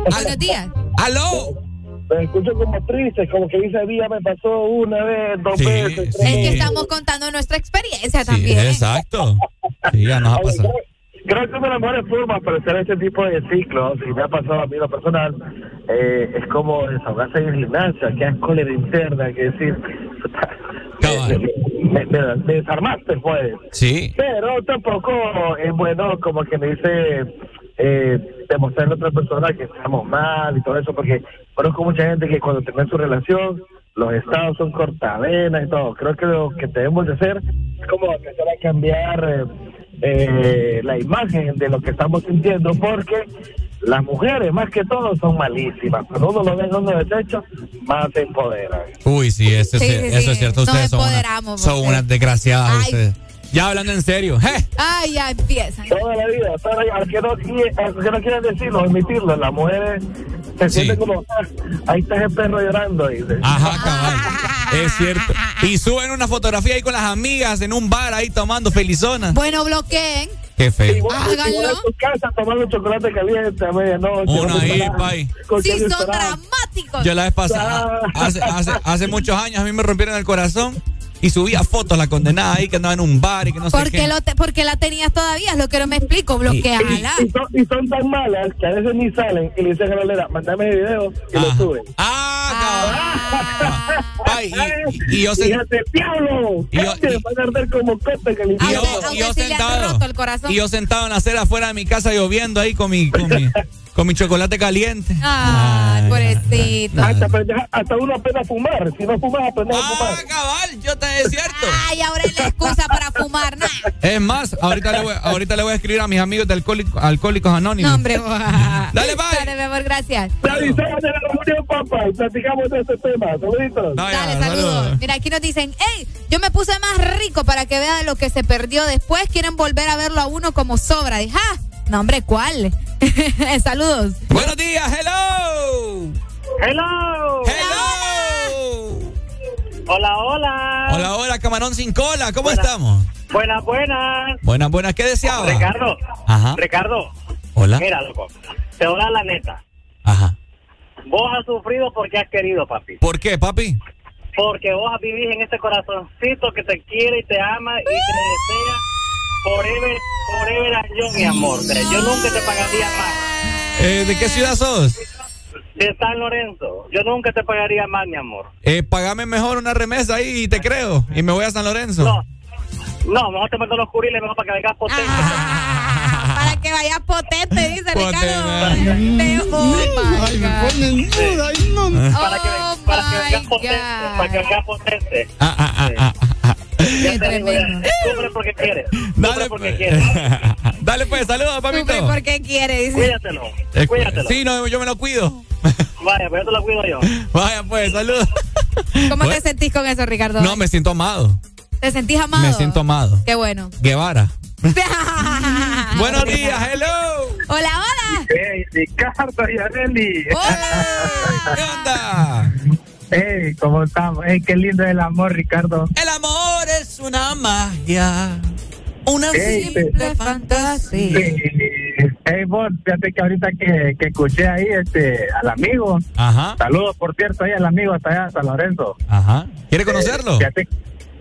Buenos días. ¡Aló! Me escucho como triste, como que dice día me pasó una vez, dos Sí, veces. sí. Es que estamos contando nuestra experiencia Sí, también. exacto. Sí, ya nos ha pasado. creo- que una de las mejores formas para hacer este tipo de ciclos, y me ha pasado a mí lo personal, eh, es como desahogarse en el gimnasio, que es cólera interna, que decir, me, me- me desarmaste, pues. Sí. Pero tampoco es bueno como que me dice eh, demostrarle a otra persona que estamos mal y todo eso, porque conozco mucha gente que cuando termina su relación, los estados son cortavenas y todo. Creo que lo que debemos de hacer es como empezar a cambiar eh, eh, la imagen de lo que estamos sintiendo, porque las mujeres, más que todo, son malísimas. Cuando uno lo ve en uno desecho, más se empoderan. Uy, sí, eso, es- Sí, sí, eso sí. es cierto. Nos Ustedes son, una- empoderamos, son porque- unas desgraciadas. Ay. ustedes. Ya hablando en serio. ¡je! Ay, ya empiezan. Toda la vida, toda la vida. Aunque no, quiere- aunque no quieran decirlo, admitirlo, las mujeres se sienten como, "Ah, ahí está ese perro llorando, dice. Ajá, cabal. Es cierto. Y suben una fotografía ahí con las amigas en un bar ahí tomando felizonas. Bueno, bloqueen. Qué feo. Igual, igual en tu casa tomando chocolate caliente a medianoche. Una ahí, pay. Sí, son dramáticos. Yo la vez pasada, hace, hace, hace muchos años, a mí me rompieron el corazón Y subía fotos la condenada ahí que andaba en un bar y que no sé ¿Por qué. qué, lo te- por qué la tenías todavía? Es lo que no me explico. Bloqueala. Y, y son, y son tan malas que a veces ni salen y le dicen a la Lolera, mandame el video y lo suben. Ah, Ay, y, y yo sen- Fíjate, diablo. Y yo- como que le y yo, sentado el y yo sentado en la acera afuera de mi casa lloviendo ahí con mi con mi, con mi chocolate caliente. Ay, pobrecito. Hasta, aprendes- hasta uno aprende a fumar. Si no fumas, aprendes a fumar. Ah, cabal, yo te es cierto. Ay, ahora es la excusa para fumar. Es más, ahorita le voy, ahorita le voy a escribir a mis amigos de alcohólico- alcohólicos anónimos. No, hombre. Dale, bye. Dale, mi amor, gracias. Te avisamos de la reunión, papá, y platicamos de este tema. Saluditos. Dale, saludos. Mira, aquí nos dicen, hey, yo me puse más rico para que vean lo que se perdió después. Quieren volver a verlo a uno como sobra. Dije, ah, no, hombre, ¿cuál? saludos. Buenos días, hello. Hello. Hello. Hola, hola. Hola, hola, camarón sin cola, ¿cómo estamos? Buenas, buenas. Buenas, buenas, ¿qué deseaba? Ricardo. Ajá. Ricardo. Hola. Mira, loco. Te voy a dar la neta. Ajá. Vos has sufrido porque has querido, papi. ¿Por qué, papi? Porque vos vivís en este corazoncito que te quiere y te ama y te desea forever, forever and young, mi amor. Yo nunca te pagaría más. Eh, ¿De qué ciudad sos? De San Lorenzo. Yo nunca te pagaría más, mi amor. Eh, pagame mejor una remesa ahí y te creo. Y me voy a San Lorenzo. No. No, mejor te mando los curiles, mejor para que vengas potente. Para que vayas potente, dice Potente. Ricardo. Te- oh, my God. Para que, Oh, para que my vengas potente. God. Para que vengas potente. Ah, ah, ah, ah, ah. Digo, ya. Sufre porque quieres. Sufre porque quieres. Dale pues, saludos, papito. Sufre porque quiere, dice. Cuídatelo. Eh, Cuídatelo. Sí, no, yo me lo cuido. Vaya, pues yo te lo cuido yo. Vaya pues, saludos. ¿Cómo Bueno. te sentís con eso, Ricardo? No, me siento amado. ¿Te sentís amado? Me siento amado. Qué bueno. Guevara. Buenos días, hello. Hola, hola. Hey, Ricardo y Areli. ¿Qué onda? Hey, ¿cómo estamos? Hey, qué lindo es el amor, Ricardo. El amor es una magia. Una Ey, simple fantasía. Sí. Hey, vos, fíjate que ahorita que, que escuché ahí este, al amigo. Ajá. Saludos, por cierto, ahí al amigo hasta allá, San Lorenzo. Ajá. ¿Quiere conocerlo? Fíjate-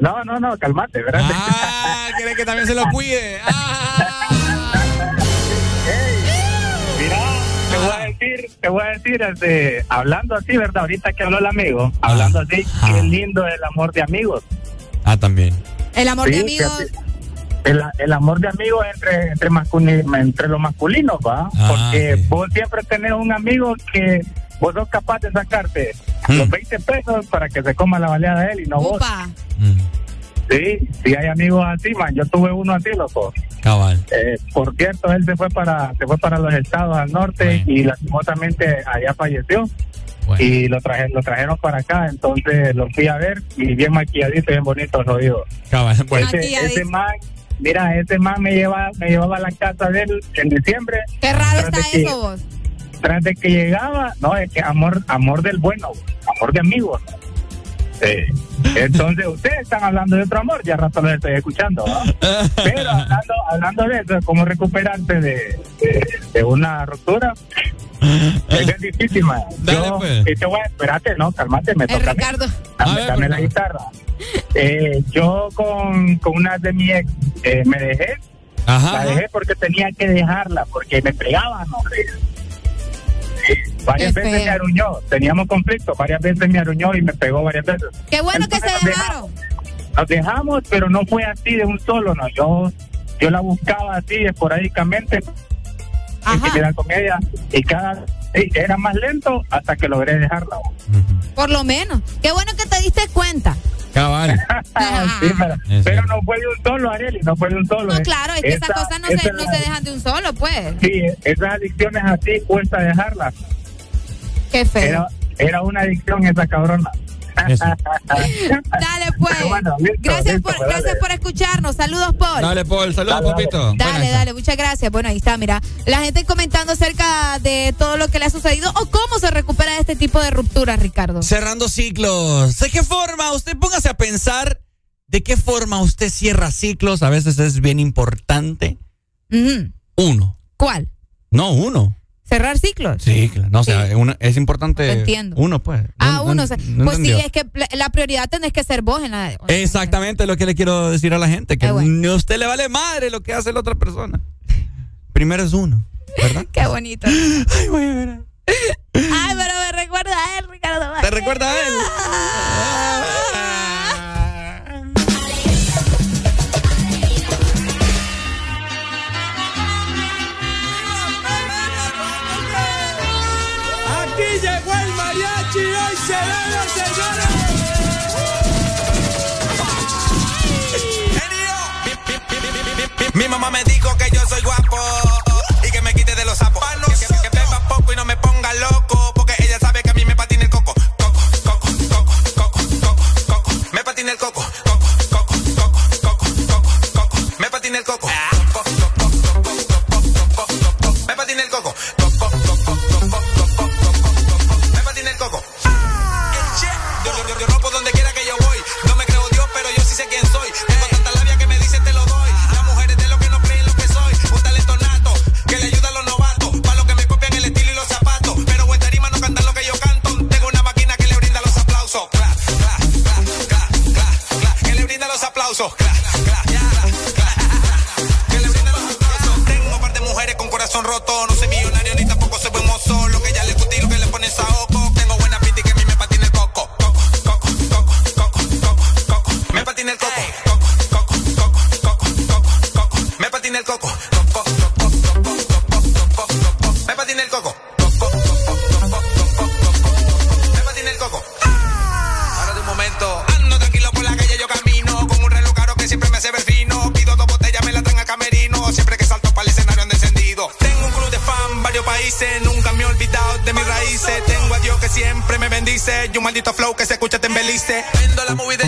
no, no, no, calmate, ¿verdad? Ah, quiere que también se lo cuide. Ah. Mira, te voy a decir, te voy a decir, este, hablando así, ¿verdad? Ahorita que habló el amigo, hablando así, qué lindo es el amor de amigos. Ah, también. El amor de Sí, amigos. fíjate. El, el amor de amigos entre entre, masculi- entre los masculinos, ¿va? Ah, Porque vos siempre tenés un amigo que vos sos capaz de sacarte Mm. los 20 pesos para que se coma la baleada de él y no vos. Upa. Sí, sí hay amigos así, man. Yo tuve uno así, loco. Cabal. Eh, por cierto, él se fue para se fue para los estados al norte y lastimosamente allá falleció. Y lo traje, lo trajeron para acá, entonces lo fui a ver y bien maquilladito, bien bonito los oídos. Cabal. Bueno. Ese, ese man, mira, ese man me lleva, me llevaba a la casa de él en diciembre. Qué raro está que- eso, vos. Tras de que llegaba, no, es que amor, amor del bueno, amor de amigos. Sí. Entonces ustedes están hablando de otro amor, ya rato lo estoy escuchando. Pero hablando, hablando de eso, cómo recuperarte de, de, de una ruptura, es bien difícil, man. Yo, y te voy a, espérate, no, cálmate, me toca. a mí. Ricardo. Dame, dame la guitarra. Eh, yo con, con una de mi ex eh, me dejé. La dejé porque tenía que dejarla, porque me pegaban, hombre. Varias Qué veces feo. me aruñó, teníamos conflicto, varias veces me aruñó y me pegó varias veces. Qué bueno que se dejaron. Nos dejamos, pero no fue así de un solo, no. Yo, yo la buscaba así esporádicamente, y que quedar con ella, y cada era más lento hasta que logré dejarla. Por lo menos. Qué bueno que te diste cuenta. Cabal. Sí, pero, pero no fue de un solo, Areli, no fue de un solo. No, eh. claro, es que esas Esa- cosas no se, no se dejan de un solo, pues. Sí, esas adicciones así cuesta dejarlas. Qué feo. Era, era una adicción esa cabrona. Dale, pues. Pero bueno, listo, gracias, listo, por, pues, gracias dale. por escucharnos. Saludos, Paul. Dale, Paul, saludos, Dale, papito. Dale, dale, muchas gracias. Bueno, ahí está, mira. La gente comentando acerca de todo lo que le ha sucedido o cómo se recupera de este tipo de rupturas, Ricardo. Cerrando ciclos. ¿De qué forma? Usted póngase a pensar de qué forma usted cierra ciclos. A veces es bien importante. Uno. ¿Cuál? No, uno. Cerrar ciclos. Sí, claro. No, o sea, uno- es importante. Entiendo. Uno, pues. Ah, No- uno. no- o pues sí, es que la prioridad tenés que ser vos en la. Exactamente lo que le quiero decir a la gente, que Ah, bueno. a usted le vale madre lo que hace la otra persona. Primero es uno, ¿verdad? Qué bonito. Ay, voy a ver. Ay, pero me recuerda a él, Ricardo. ¿Te recuerda a él? Mariachi, hoy se bebe, señores. Mi mamá me dijo que yo soy guapo y que me quite de los sapos. Que, beba poco y no me ponga loco, porque ella sabe que a mí me patina el coco. Coco, coco, coco, coco, coco, coco. Me patina el coco. Coco, coco, coco, coco, coco, coco. Me patina el coco. Coco, flow que se escucha te embelice. Vendo la movie del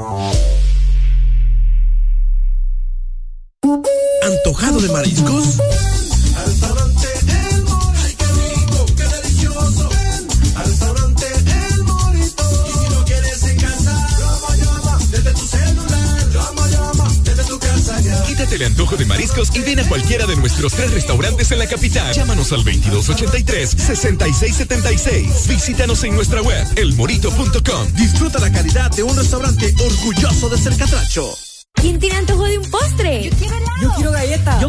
nuestros tres restaurantes en la capital. Llámanos al 2283-6676. Visítanos en nuestra web, elmorito.com. Disfruta la calidad de un restaurante orgulloso de ser catracho.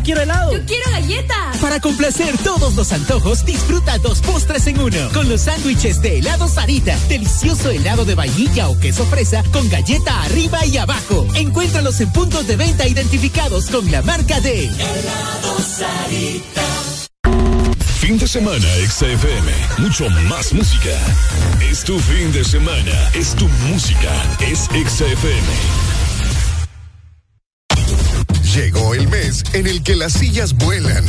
Yo quiero helado. Yo quiero galleta. Para complacer todos los antojos, disfruta dos postres en uno. Con los sándwiches de helado Sarita. Delicioso helado de vainilla o queso fresa con galleta arriba y abajo. Encuéntralos en puntos de venta identificados con la marca de Helado Sarita. Fin de semana, XFM. Mucho más música. Es tu fin de semana. Es tu música. Es XFM. En el que las sillas vuelan.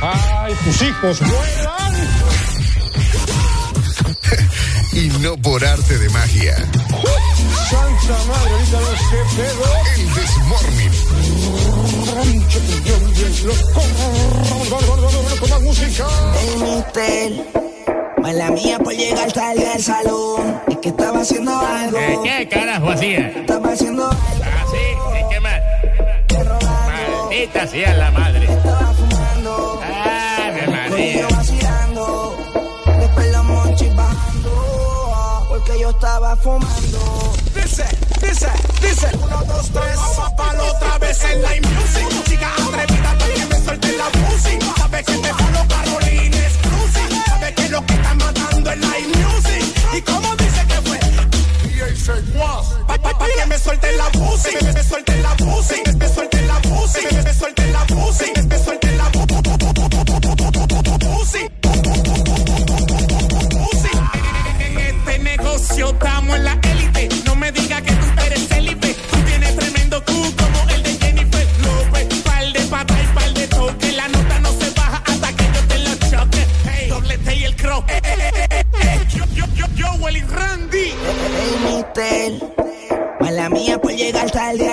¡Ay, tus hijos vuelan! y no por arte de magia. ¡Santa madre, ahorita no sé, pedo! El Desmorning. Música. Hey, mister. Mala mía por llegar tarde al salón. Es que estaba haciendo algo. Eh, ¿Qué carajo hacía? Estaba haciendo algo. maldita sea la madre. Estaba fumando. Ah, me maría. vacilando. Después los monchis bajando. Porque yo estaba fumando. Dice, dice, dice. Uno, dos, tres. Vamos para otra vez en la music. Música atrevida para que me suelte la música. Sabes que te falo Carolines Cruising. Sabes que lo que están matando es la music. Y como dice que fue. Pa, pa, pa, que me suelte la música. Que me, me suelte la música.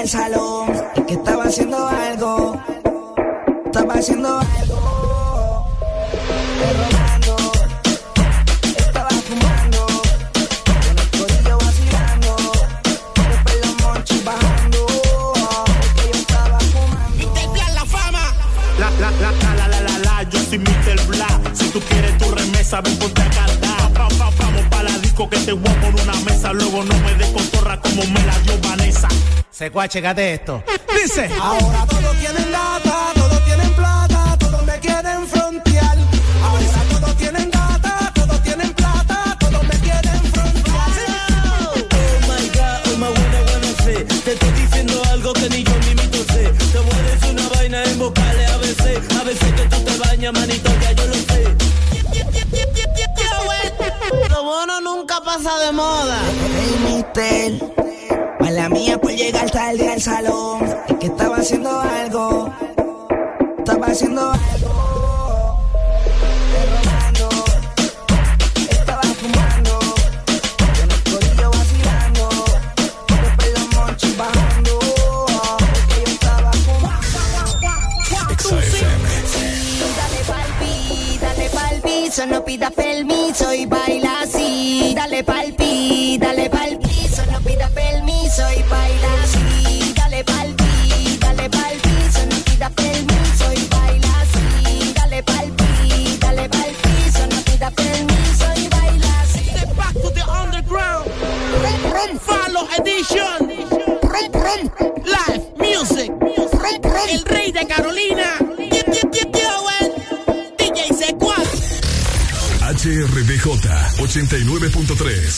Salón. Que estaba haciendo algo. Estaba haciendo algo. Secua, checate esto. Dice. Ahora todos tienen data, todos tienen plata, todos me quieren frontear. Ahora todos tienen data, todos tienen plata, todos me quieren frontear. Oh my god, oh my buena, buena sé. Te estoy diciendo algo que ni yo mismito sé. Te decir una vaina en vocales a veces. A veces que tú te bañas, manito, ya yo lo sé. Lo bueno nunca pasa de moda. Hey, llegar tarde al salón. Que estaba haciendo algo. Estaba haciendo algo.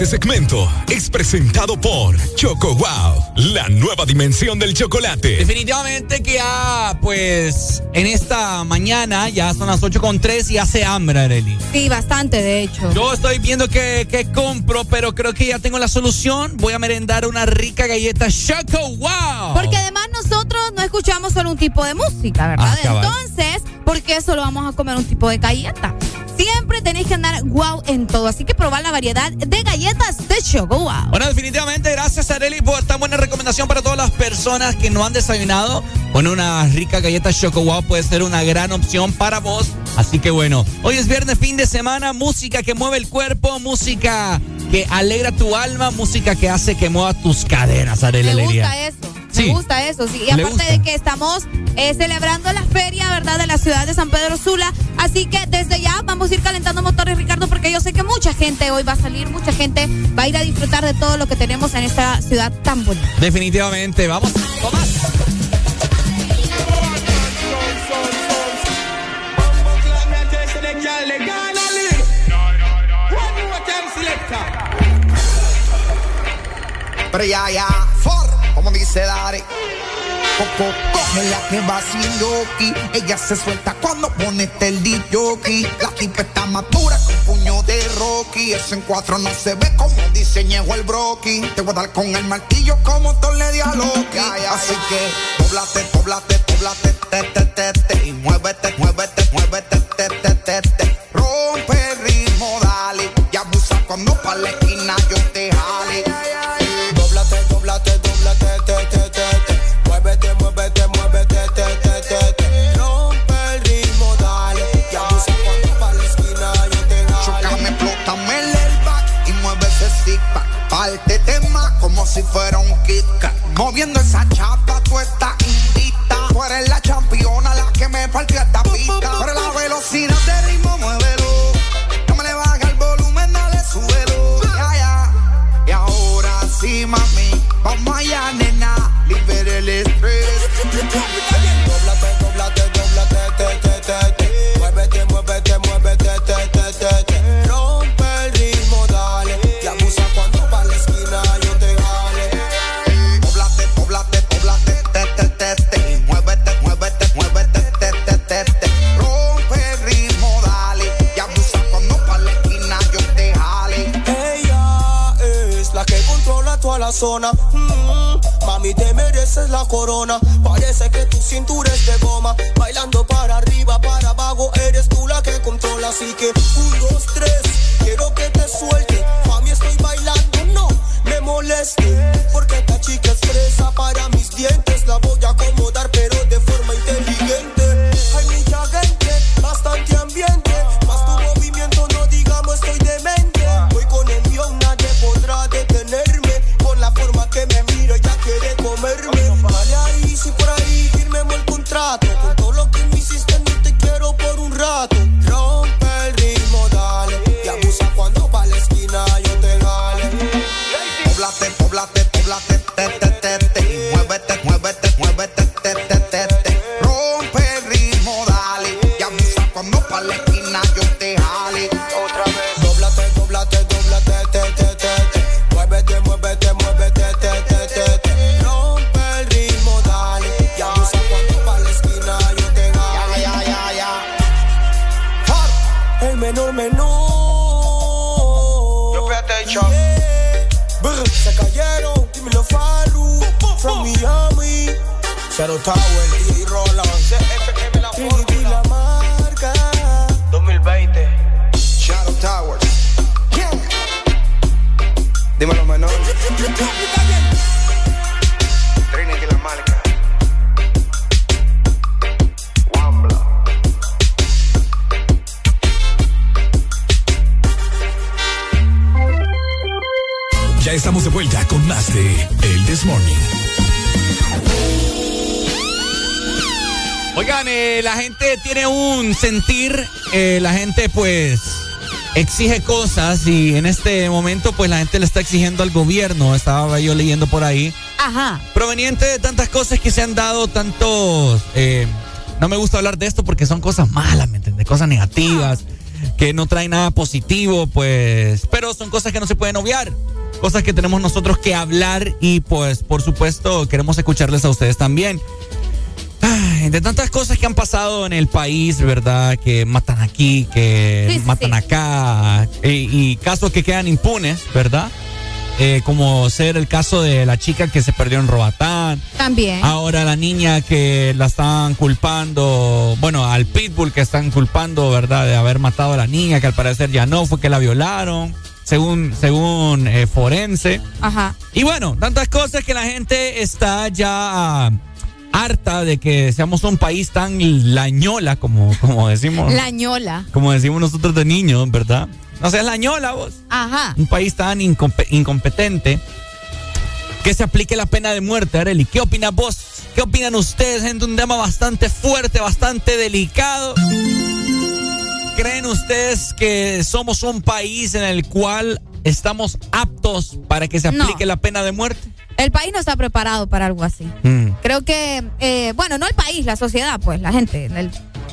Este segmento es presentado por Choco Wow, la nueva dimensión del chocolate. Definitivamente que ya, pues, en esta mañana, ya son las 8 con 3 y hace hambre, Arely. Sí, bastante, de hecho. Yo estoy viendo qué qué compro, pero creo que ya tengo la solución. Voy a merendar una rica galleta Choco Wow. Porque además nosotros no escuchamos solo un tipo de música, ¿verdad? Ah. Entonces, ¿por qué solo vamos a comer un tipo de galleta? Tenéis que andar wow en todo, así que probar la variedad de galletas de Choco Wow. Bueno, definitivamente, gracias Areli por tan buena recomendación para todas las personas que no han desayunado. Bueno, una rica galleta Choco Wow puede ser una gran opción para vos. Así que bueno, hoy es viernes, fin de semana, música que mueve el cuerpo, música que alegra tu alma, música que hace que mueva tus cadenas, Areli Me gusta eso. Sí. Me gusta eso, sí. Y aparte de que estamos eh, celebrando la feria, ¿verdad? De la ciudad de San Pedro Sula. Así que desde ya vamos a ir calentando motores, Ricardo, porque yo sé que mucha gente hoy va a salir, mucha gente va a ir a disfrutar de todo lo que tenemos en esta ciudad tan bonita. Definitivamente, vamos. Tomás. Pero ya, ya, Dari. Coco, coge la que va sin yoki. Ella se suelta cuando pone el DJ. La tipa está madura con puño de Rocky. Eso en cuatro no se ve como diseñó el broki. Te voy a dar con el martillo como Thor di a Loki. Así que, doblate, doblate, doblate, te, te, te, te. Y muévete, muévete, corona. Exige cosas y en este momento pues la gente le está exigiendo al gobierno, estaba yo leyendo por ahí, Ajá. proveniente de tantas cosas que se han dado, tantos... eh, no me gusta hablar de esto porque son cosas malas, ¿me entiendes? Cosas negativas, que no traen nada positivo, pues... Pero son cosas que no se pueden obviar, cosas que tenemos nosotros que hablar y pues por supuesto queremos escucharles a ustedes también. Ay, de tantas cosas que han pasado en el país, ¿verdad? Que matan aquí, que Sí, matan sí. acá, y, y casos que quedan impunes, ¿verdad? Eh, como ser el caso de la chica que se perdió en Roatán. También. Ahora la niña que la están culpando, bueno, al pitbull que están culpando, ¿verdad? De haber matado a la niña, que al parecer ya no, fue que la violaron, según, según eh, forense. Ajá. Y bueno, tantas cosas que la gente está ya harta de que seamos un país tan lañola, como, como decimos. La ñola. Como decimos nosotros de niños, ¿verdad? No seas lañola vos. Ajá. Un país tan incompe- incompetente que se aplique la pena de muerte, Areli. ¿Qué opinas vos? ¿Qué opinan ustedes? Gente, un tema bastante fuerte, bastante delicado. ¿Creen ustedes que somos un país en el cual estamos aptos para que se No. aplique la pena de muerte? El país no está preparado para algo así. Mm. Creo que, eh, bueno, no el país, la sociedad, pues, la gente, el-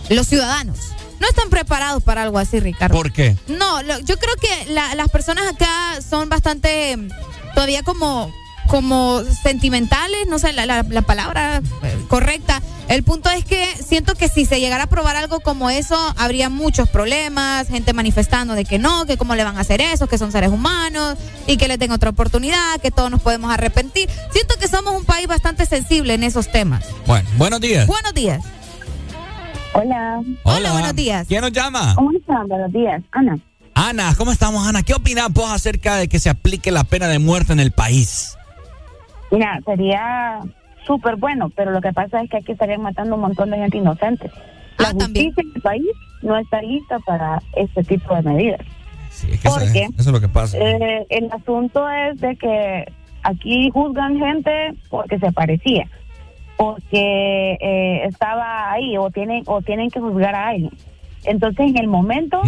los ciudadanos. No están preparados para algo así, Ricardo. ¿Por qué? No, lo- yo creo que la- las personas acá son bastante mm, todavía como como sentimentales, no sé la, la- la palabra eh, correcta. El punto es que siento que si se llegara a probar algo como eso, habría muchos problemas, gente manifestando de que no, que cómo le van a hacer eso, que son seres humanos y que les den otra oportunidad, que todos nos podemos arrepentir. Siento que somos un país bastante sensible en esos temas. Bueno, buenos días. Buenos días. Hola. Hola, buenos días. ¿Quién nos llama? ¿Cómo están? Buenos días. Ana. Ana, ¿cómo estamos, Ana? ¿Qué opinas vos acerca de que se aplique la pena de muerte en el país? Mira, sería súper bueno, pero lo que pasa es que aquí estarían matando un montón de gente inocente. La justicia en el país no está lista para este tipo de medidas. es que eso, Porque eso es lo que pasa. eh, el asunto es de que aquí juzgan gente porque se parecía, porque eh, estaba ahí o tienen o tienen que juzgar a alguien. Entonces, en el momento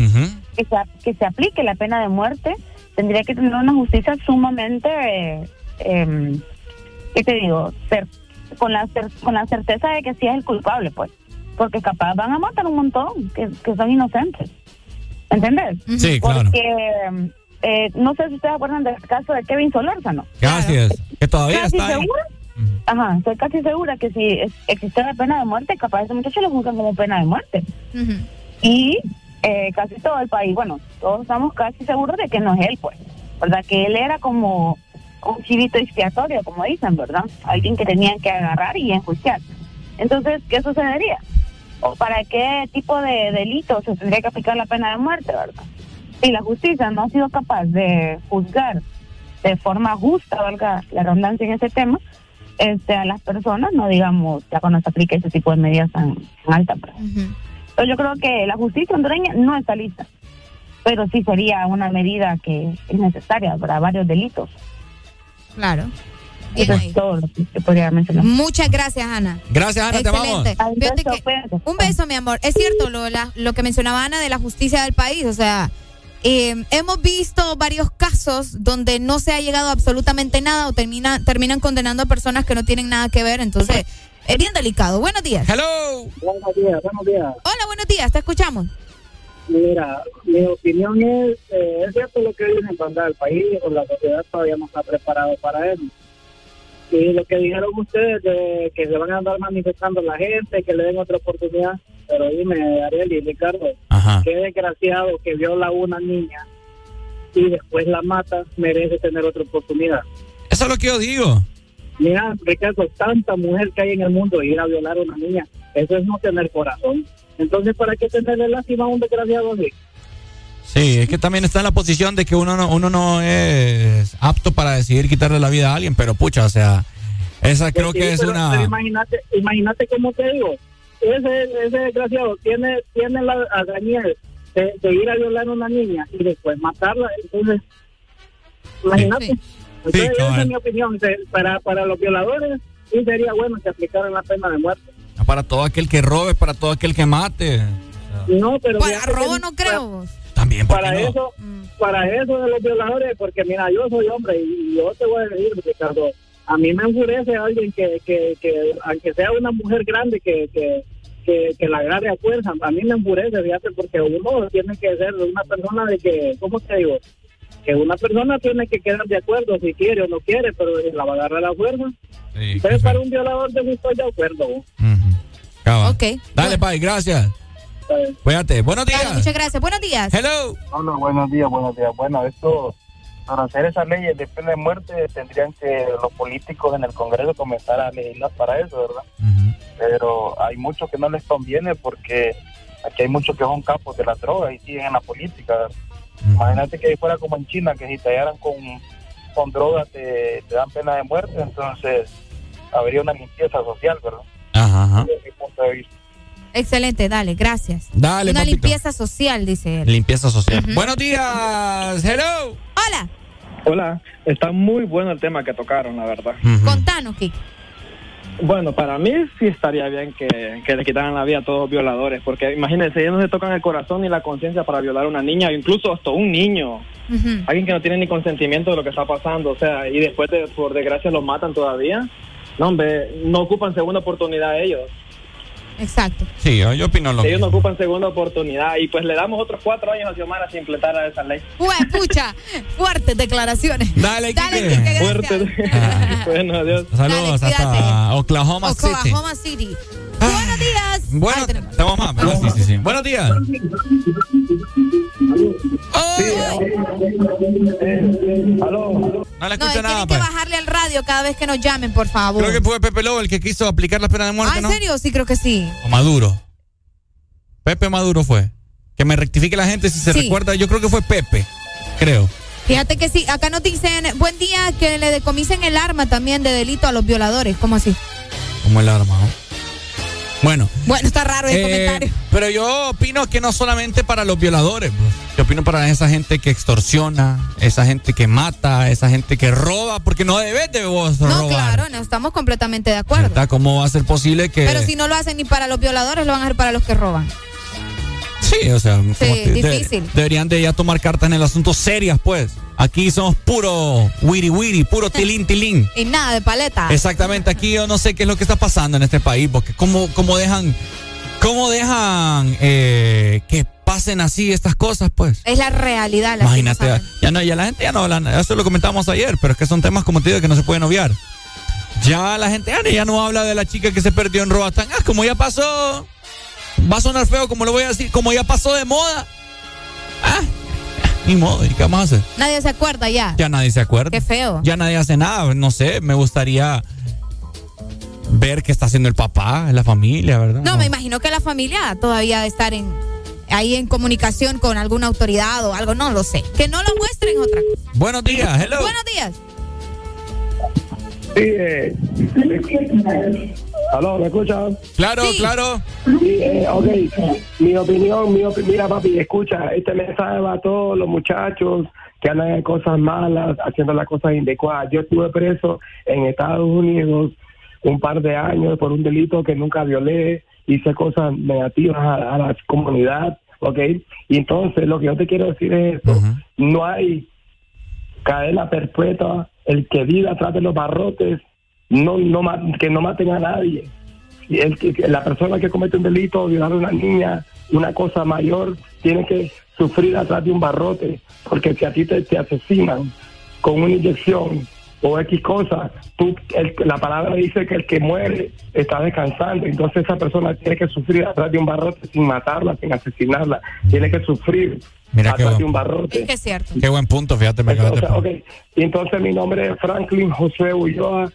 que, se, que se aplique la pena de muerte, tendría que tener una justicia sumamente, eh, em, ¿qué te digo? Cer- con, la cer- con la certeza de que sí es el culpable, pues. Porque capaz van a matar un montón que, que son inocentes. ¿Entendés? Sí, claro. Porque, eh, no sé si ustedes acuerdan del caso de Kevin Solórzano. Gracias. Que todavía Casi está ahí. segura, ajá, estoy casi segura que si es- existe la pena de muerte, capaz ese muchacho lo juzgan como pena de muerte. Y eh, casi todo el país, bueno, todos estamos casi seguros de que no es él, pues, ¿verdad? Que él era como un chivito expiatorio, como dicen, ¿verdad? Alguien que tenían que agarrar y enjuiciar. Entonces, ¿qué sucedería? ¿O para qué tipo de delito se tendría que aplicar la pena de muerte, verdad? Si la justicia no ha sido capaz de juzgar de forma justa, valga la redundancia en ese tema, este, a las personas, no digamos, ya cuando se aplique ese tipo de medidas tan, tan altas. Entonces yo creo que la justicia hondureña no está lista, pero sí sería una medida que es necesaria para varios delitos. Claro. Eso es todo lo que se podría mencionar. Muchas gracias, Ana. Gracias, Ana, te vamos. Excelente. Fíjate que- un beso, mi amor. Es cierto lo, la- lo que mencionaba Ana de la justicia del país. O sea, eh, hemos visto varios casos donde no se ha llegado a absolutamente nada o termina, terminan condenando a personas que no tienen nada que ver. Entonces, es bien delicado. Buenos días. Hello. Buenos días, buenos días. Hola, buenos días. Te escuchamos. Mira, mi opinión es, eh, es cierto lo que dicen cuando el país o la sociedad todavía no está preparado para eso. Y lo que dijeron ustedes de que se van a andar manifestando la gente, que le den otra oportunidad, pero dime, Ariel y Ricardo, qué desgraciado que viola a una niña y después la mata, merece tener otra oportunidad. Eso es lo que yo digo. Mira, Ricardo, tanta mujer que hay en el mundo ir a violar a una niña, eso es no tener corazón. Entonces, ¿para qué tenerle lástima a un desgraciado así? Sí, es que también está en la posición de que uno no, uno no es apto para decidir quitarle la vida a alguien, pero pucha, o sea, esa creo Sí, que es pero- pero una... imagínate, imagínate cómo te digo, ese, ese desgraciado tiene, tiene la hazaña de, de ir a violar a una niña y después matarla, entonces, imagínate. Entonces, esa es mi opinión. Para, para los violadores, sí sería bueno que aplicaran la pena de muerte. Para todo aquel que robe, para todo aquel que mate. No, pero Para robo que- no creo. También, ¿por para qué no? eso para eso de los violadores porque mira yo soy hombre y yo te voy a decir Ricardo a mí me enfurece alguien que, que, que aunque sea una mujer grande que, que, que, que la agarre a fuerza a mí me enfurece fíjate porque uno tiene que ser una persona de que ¿cómo te digo? Que una persona tiene que quedar de acuerdo si quiere o no quiere pero la va a agarrar a fuerza entonces para un violador de estoy de acuerdo Cabal. Ok. Dale, Pai, gracias. Cuídate. Buenos días. Dale, muchas gracias. Buenos días. Hello. Hola, buenos días, buenos días. Bueno, esto, para hacer esas leyes de pena de muerte, tendrían que los políticos en el Congreso comenzar a legislar para eso, ¿verdad? Pero hay muchos que no les conviene porque aquí hay muchos que son capos de la droga y siguen en la política. ¿verdad? Imagínate que ahí fuera como en China, que si te hallaran con, con droga te, te dan pena de muerte, entonces habría una limpieza social, ¿verdad? Ajá, ajá. Desde mi punto de vista. Excelente, dale, gracias. Dale, Una papito. limpieza social, dice él. Limpieza social. Buenos días. Hello. Hola, Hola, está muy bueno el tema que tocaron, la verdad. contanos, Kik. Bueno, para mí sí estaría bien que, que le quitaran la vida a todos los violadores, porque imagínense, ellos no se tocan el corazón ni la conciencia para violar a una niña, incluso hasta un niño, alguien que no tiene ni consentimiento de lo que está pasando, o sea, y después, de, por desgracia, los matan todavía. No, hombre, no ocupan segunda oportunidad ellos. Exacto. Sí, yo, yo opino lo Ellos mismo. no ocupan segunda oportunidad y pues le damos otros cuatro años a Xiomara si implementara esa ley. Hue, pucha, fuertes declaraciones. Dale, Dale, Kike. Kike, gracias. Fuerte. bueno, adiós. Saludos hasta Oklahoma City. Oklahoma City. Buenos días. Bueno, tenemos más. Sí, sí, sí. Buenos días. Aló. No le No, nada, tienen que pues. bajarle al radio cada vez que nos llamen, por favor. Creo que fue Pepe Lobo el que quiso aplicar la pena de muerte, Ah, ¿en ¿no? serio? Sí, creo que sí. O Maduro. Pepe Maduro fue. Que me rectifique la gente si se Sí. recuerda. Yo creo que fue Pepe. Creo. Fíjate que sí, acá nos dicen, buen día, que le decomisen el arma también de delito a los violadores. ¿Cómo así? Como el arma, ¿no? Bueno. Bueno, está raro ese eh, comentario. pero yo opino que no solamente para los violadores, pues. yo opino para esa gente que extorsiona, esa gente que mata, esa gente que roba, porque no debes de vos No, robar. claro, no estamos completamente de acuerdo. ¿Cómo va a ser posible que... Pero si no lo hacen ni para los violadores, lo van a hacer para los que roban. Sí, o sea, te- difícil. deberían de ya tomar cartas en el asunto serias, pues. Aquí somos puro wiri wiri, puro tilín tilín. Y nada de paleta. Exactamente, aquí yo no sé qué es lo que está pasando en este país, porque cómo, cómo dejan, cómo dejan eh, que pasen así estas cosas, pues. Es la realidad. La Imagínate, ya no, ya la gente ya no habla, eso lo comentamos ayer, pero es que son temas como te digo que no se pueden obviar. Ya la gente ya, ya no habla de la chica que se perdió en Roatán, ah, como ya pasó, va a sonar feo, como lo voy a decir, como ya pasó de moda. Ah, ni modo, ¿y qué vamos a hacer? Nadie se acuerda ya. Ya nadie se acuerda. Qué feo. Ya nadie hace nada, no sé, me gustaría ver qué está haciendo el papá, la familia, ¿verdad? No, me imagino que la familia todavía debe estar en ahí en comunicación con alguna autoridad o algo, no lo sé. Que no lo muestren otra cosa. Buenos días, hello. Buenos días. Sí, eh. ¿Aló, me escuchas? Claro, claro. Sí, eh, ok. Mi opinión, mi opi- mira, papi, escucha, este mensaje va a todos los muchachos que andan en cosas malas, haciendo las cosas inadecuadas. Yo estuve preso en Estados Unidos un par de años por un delito que nunca violé, hice cosas negativas a, a la comunidad, ¿ok? Y entonces lo que yo te quiero decir es esto, no hay cadena perpetua, el que viva atrás de los barrotes, no, no que no maten a nadie. Y el la persona que comete un delito, violar a una niña, una cosa mayor, tiene que sufrir atrás de un barrote, porque si a ti te, te asesinan con una inyección o X cosa, tú, el- la palabra dice que el que muere está descansando, entonces esa persona tiene que sufrir atrás de un barrote sin matarla, sin asesinarla, tiene que sufrir Mira qué atrás de un barrote. Es que es cierto. Qué buen punto, fíjate, me entonces mi nombre es Franklin José Ulloa.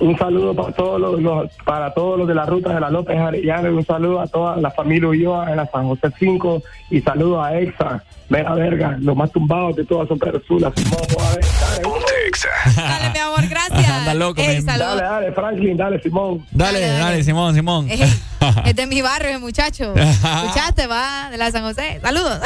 Un saludo para todos los, para todos los de la ruta de la López Arellano un saludo a toda la familia Ulloa en la San José 5 y saludo a Exa, mera verga, los más tumbados de todas son Persula, Dale. Mi amor, gracias. Anda loco, Ey. Dale, dale, Franklin, dale, Simón. Dale, dale, Simón, Simón. Ey, es de mi barrio, muchacho. ¿Escuchaste? Va de la San José. Saludos.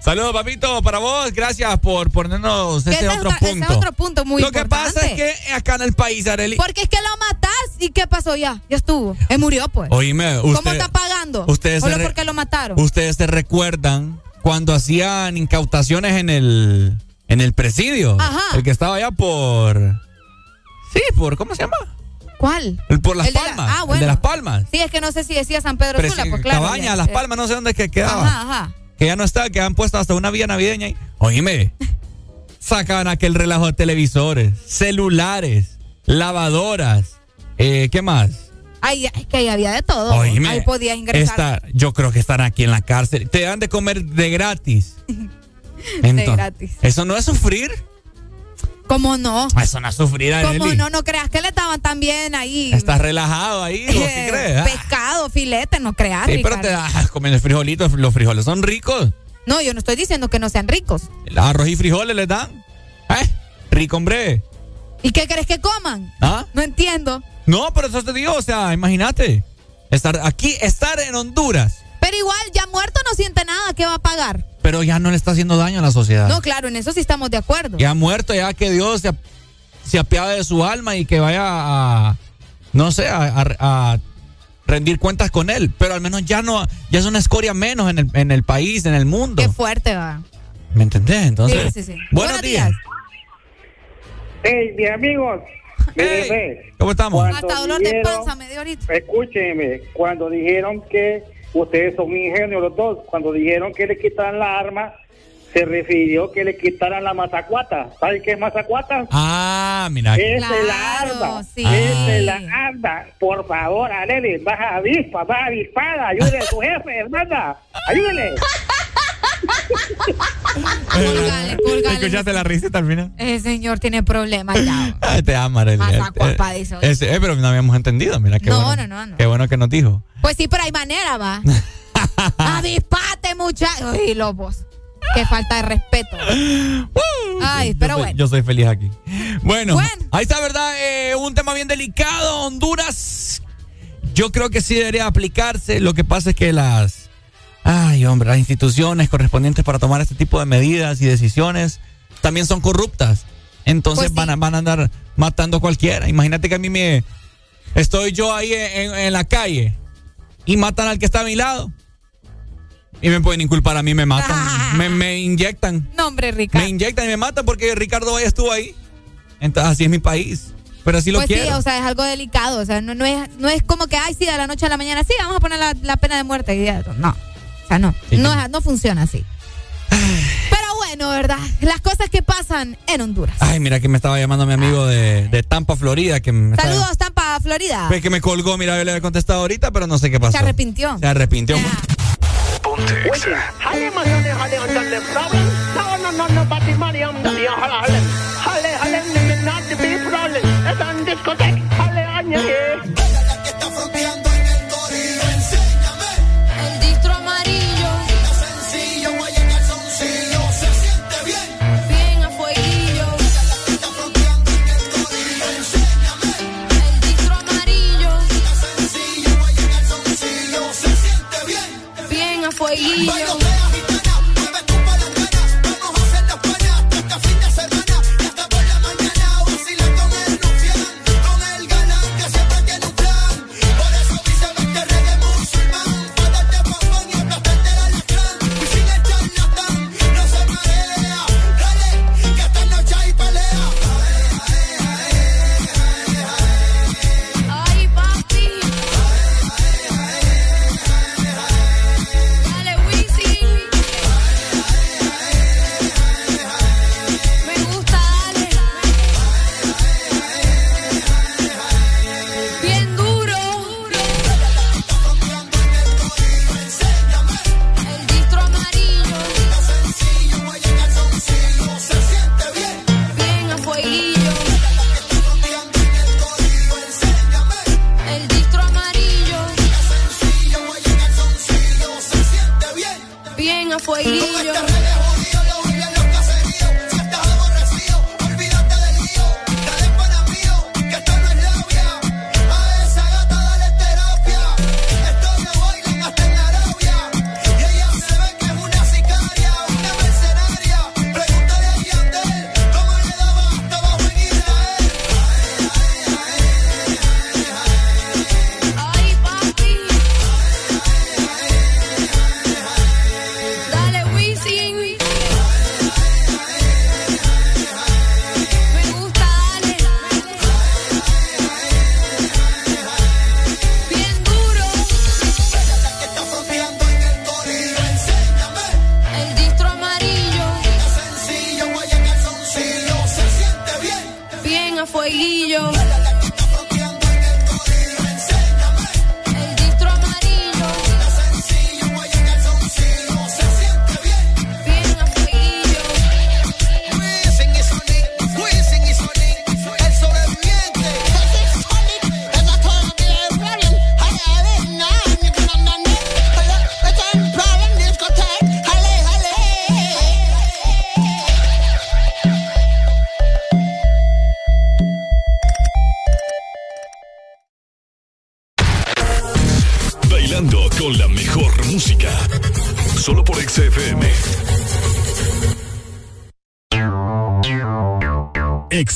Saludos, papito, para vos. Gracias por ponernos ese ese es otro ese punto. es otro punto muy Lo que pasa es importante. que acá en el país, Areli. Porque es que lo matás y ¿qué pasó ya? Ya estuvo. Él murió, pues. Oíme, ¿Cómo usted- está pagando? ustedes Solo porque lo mataron. Ustedes se recuerdan cuando hacían incautaciones en el en el presidio. Ajá. El que estaba allá por Sí, por ¿cómo se llama? ¿Cuál? El por Las El de la- Palmas. ah, El bueno. de Las Palmas. Sí, es que no sé si decía San Pedro Sula, pues claro. Cabaña, ya- Las eh, Palmas, no sé dónde es que quedaba. Ajá, ajá. Que ya no está, que han puesto hasta una vía navideña ahí. Oíme, sacaban aquel relajo de televisores, celulares, lavadoras, eh, ¿qué más? Ay, es que ahí había de todo. Oíme, ahí podías ingresar. esta- yo creo que están aquí en la cárcel. Te dan de comer de gratis. Entonces, gratis. ¿Eso no es sufrir? ¿Cómo no? Eso no es sufrir, ¿Cómo no? No creas que le estaban tan bien ahí. Estás relajado ahí, ¿vos qué eh, crees? Ah, pescado, filete, no creas. sí, pero te da comer el frijolito. Los frijoles son ricos. No, yo no estoy diciendo que no sean ricos. El arroz y frijoles les dan. ¿Eh? Rico, hombre. ¿Y qué crees que coman? ¿Ah? No entiendo. No, pero eso te digo, o sea, imagínate. Estar aquí, estar en Honduras, Pero igual, ya muerto no siente nada. ¿Qué va a pagar? pero ya no le está haciendo daño a la sociedad. No, claro, en eso sí estamos de acuerdo. Ya muerto, ya que Dios se, ap- se apiade de su alma y que vaya a, no sé, a, a- a rendir cuentas con él. Pero al menos ya no, ya es una escoria menos en el, en el país, en el mundo. Qué fuerte va. ¿Me entendés? Entonces, Sí, sí, sí. buenos, días. Hey, mis amigos. Hey, Míreme, ¿Cómo estamos? cuando Hasta dolor de panza me dio ahorita. Escúchenme, cuando dijeron que ustedes son ingenios los dos, cuando dijeron que le quitaran la arma, se refirió que le quitaran la mazacuata. ¿Saben qué es mazacuata? Ah, mira. Esa es la Claro, arma. sí. Esa es la arma. Por favor, Arely, vas a avispa, vas avispada. Ayúdele a tu jefe, hermana. Ayúdele. ¿Escuchaste la risita al final? Ese señor tiene problemas ya. Ay, te amo, Arely. Mazacuapa, Eh, ese- eh, pero no habíamos entendido, mira qué No, bueno. no, no, no. Qué bueno que nos dijo. Pues sí, pero hay manera, va. Avispate, muchachos. Y lobos. Qué falta de respeto. Ay, pero yo soy, bueno. Yo soy feliz aquí. Bueno, ahí está, ¿verdad? Eh, un tema bien delicado. Honduras. Yo creo que sí debería aplicarse. Lo que pasa es que las. Ay, hombre, las instituciones correspondientes para tomar este tipo de medidas y decisiones también son corruptas. Entonces Pues sí. van, a, van a andar matando a cualquiera. Imagínate que a mí me. Estoy yo ahí en, en la calle y matan al que está a mi lado. Y me pueden inculpar a mí, me matan. Me, me inyectan. No, hombre, Ricardo. Me inyectan y me matan porque Ricardo Valle estuvo ahí. Entonces, así es mi país. Pero así lo Pues sí, quiero. o sea, es algo delicado. O sea, no, no, es, no es como que, ay, sí, de la noche a la mañana, sí, vamos a poner la, la pena de muerte. No. No. No, no funciona así. Pero bueno, ¿verdad? Las cosas que pasan en Honduras. Ay, mira que me estaba llamando mi amigo de, de Tampa, Florida. Que me estaba- Saludos, Tampa, Florida. Ve que me colgó, mira, yo le había contestado ahorita, pero no sé qué pasó. Se arrepintió. Se arrepintió. A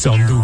Ex Honduras.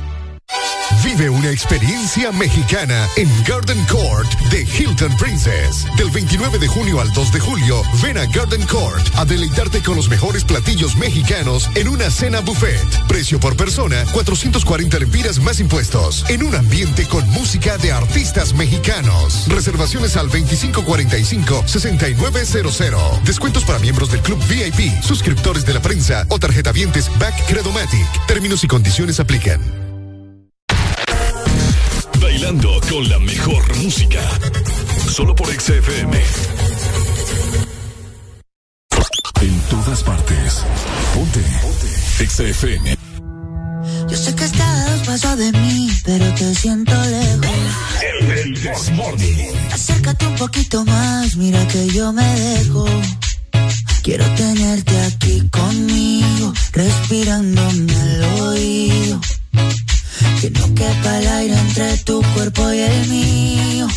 Vive una experiencia mexicana en Garden Court de Hilton Princess. Del 29 de junio al 2 de julio, ven a Garden Court a deleitarte con los mejores platillos mexicanos en una cena buffet. Precio por persona, 440 lempiras más impuestos. En un ambiente con música de artistas mexicanos. Reservaciones al 2545-6900. Descuentos para miembros del Club VIP, suscriptores de la prensa o tarjetavientes Back Credomatic. Términos y condiciones aplican. Despertando con la mejor música. Solo por XFM. En todas partes. Ponte. XFM. Yo sé que estás paso de mí, pero te siento lejos. El Morning. Acércate un poquito más, mira que yo me dejo. Quiero tenerte aquí conmigo, respirándome al oído. Que no quepa el aire entre tu cuerpo y el mío.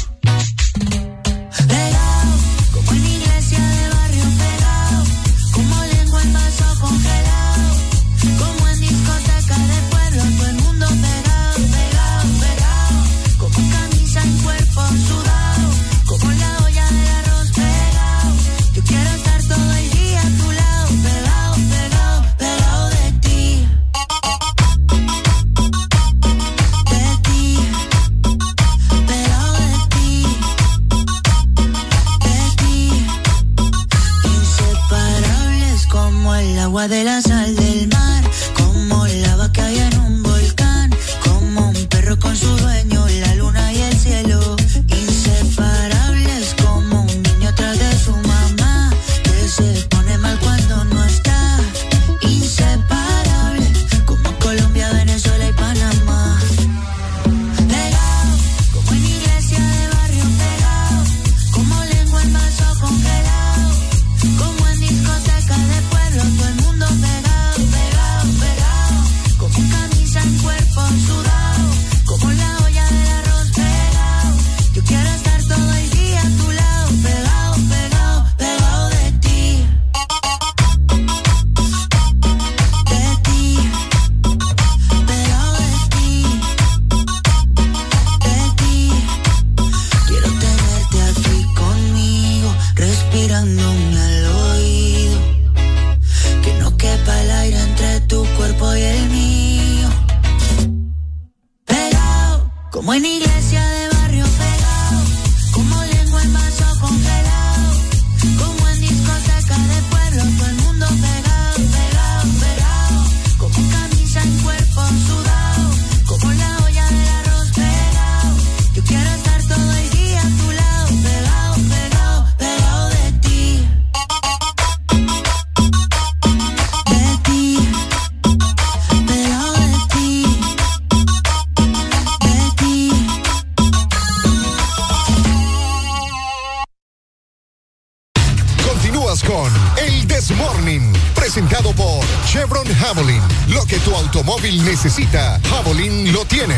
Agua de la sal del mar, Pegado, como necesita, Javelin lo tiene.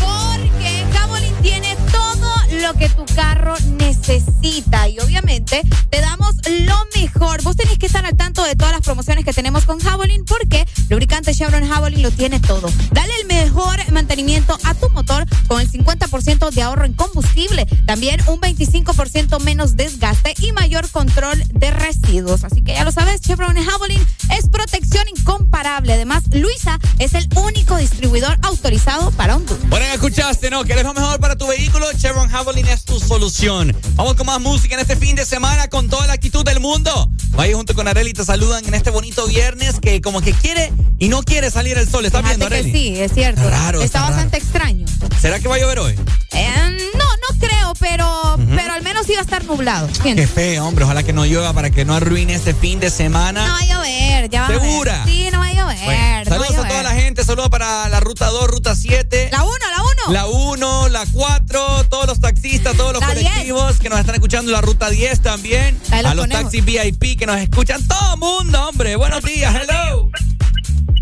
Porque Javelin tiene todo lo que tu carro necesita y obviamente te damos lo mejor. Vos tenés que estar al tanto de todas las promociones que tenemos con Javelin porque lubricante Chevron Javelin lo tiene todo. Dale el mejor mantenimiento a tu motor con el 50% de ahorro en combustible, también un 25% menos desgaste y mayor control de residuos. Así que ya lo sabes, Chevron Javelin es protección incomparable. Además, Luisa es el único distribuidor autorizado para Honduras. Bueno, ya escuchaste, ¿no? ¿Quieres lo mejor para tu vehículo? Chevron Javelin es tu solución. Vamos con más música en este fin de semana con toda la actitud del mundo. Vaya junto con Areli te saludan en este bonito viernes que como que quiere y no quiere salir el sol. ¿Estás Fíjate viendo, que Areli? sí, es cierto. Raro, está, está bastante extraño. ¿Será que va a llover hoy? Eh, no, no creo, pero, pero al menos iba a estar nublado. Siento. Qué feo, hombre. Ojalá que no llueva para que no arruine este fin de semana. No va a llover, ya va ¿Segura? a ver. Sí, no va a llover. Bueno, no va saludos a, toda la gente, saludos para la ruta 2, ruta 7. La 1, la 1. La 1, la 4, todos los taxistas, todos los La colectivos que nos están escuchando, la ruta 10 también. Los A los ponemos. taxis VIP que nos escuchan, todo mundo, hombre. Buenos días, hello.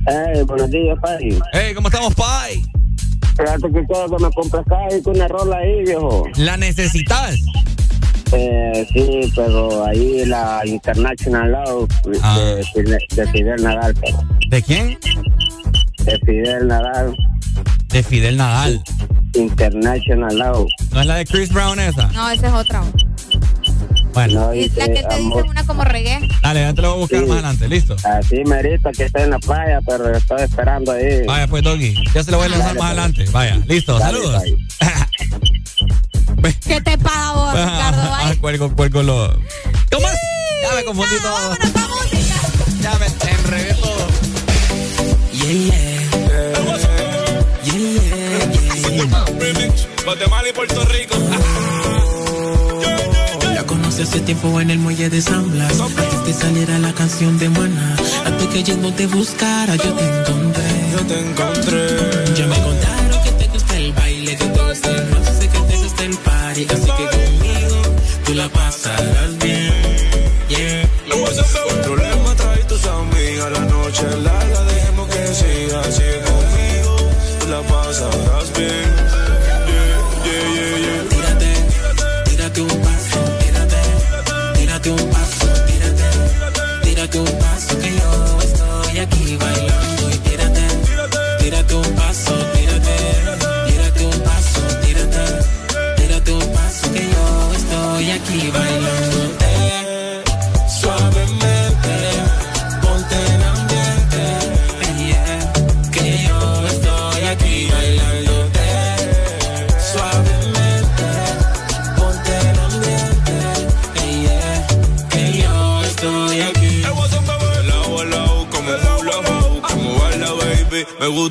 Hey, buenos días, Pai. Hey, ¿cómo estamos, Pai? Fíjate que quiero que me compres ahí con una rola ahí, viejo. ¿La necesitas? Eh, sí, pero ahí la International Love Ah. de, Fidel, de Fidel Nadal, pero. ¿De quién? De Fidel Nadal. De Fidel Nadal. International Love. ¿No es la de Chris Brown esa? No, esa es otra. Bueno. No, Y dice, la que te dice una como reggae. Dale, ya te lo voy a buscar Sí. más adelante, ¿listo? Así merito que esté en la playa, pero estoy esperando ahí. Vaya, pues, Doggy. Ya se lo voy a lanzar Dale, más pues. adelante. Vaya, listo, Dale, saludos. Pai. ¿Qué te paga vos, Ricardo? Ah, Vaya. cuelgo, cuelgo lo. ¿Cómo es? Ya me confundí todo. Ya me enredé todo. Yeah, yeah. Yeah, yeah, yeah. Guatemala y Puerto Rico. Hace tiempo en el muelle de San Blas. Antes de saliera la canción de Maná. Antes que yo no te buscara, yo te encontré. Yo te encontré. Ya me contaron que te gusta el baile, que te gusta el roce, que te gusta el party. Así que conmigo tú la pasarás bien.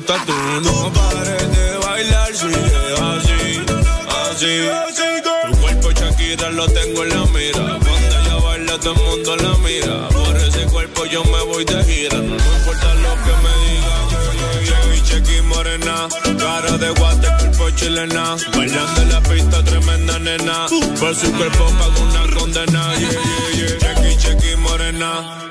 No pares de bailar, sigue así, así. Tu cuerpo Shakira lo tengo en la mira, cuando ella baila todo el mundo la mira, por ese cuerpo yo me voy de gira, no me importa lo que me digan. Chequi, chequi, morena, cara de guate, cuerpo chilena, bailando en la pista, tremenda nena, por su cuerpo pago una condena, yeah, yeah, yeah. Chequi, chequi, morena,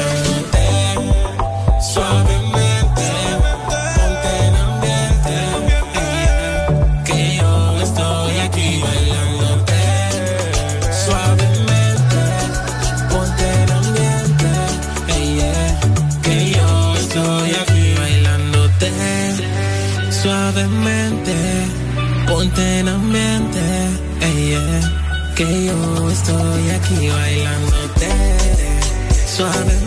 aquí bailándote suavemente,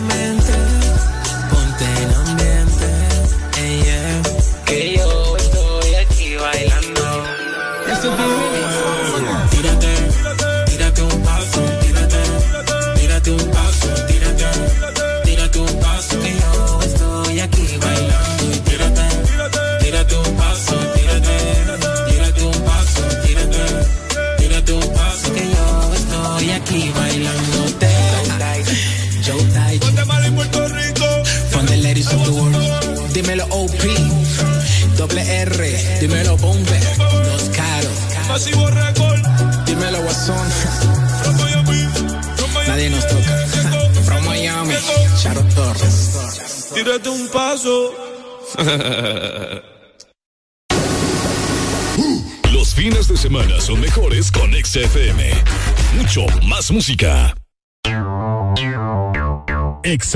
Tírate un paso. Los fines de semana son mejores con XFM. Mucho más música. Ex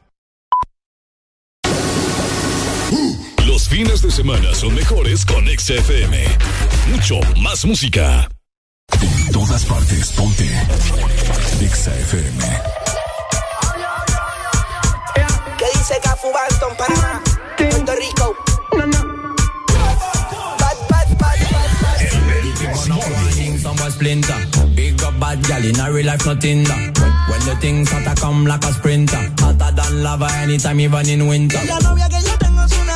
fines de semana son mejores con XFM. Mucho más música. En todas partes, ponte. XFM. ¿Qué dice Cafu Banton, Panamá? Puerto Rico. No, no. Bad, bad, bad. Big up bad gal in a real life, not in that. When the things hotter come like a sprinter. Hotter than lava anytime, even in winter. La novia que yo tengo es una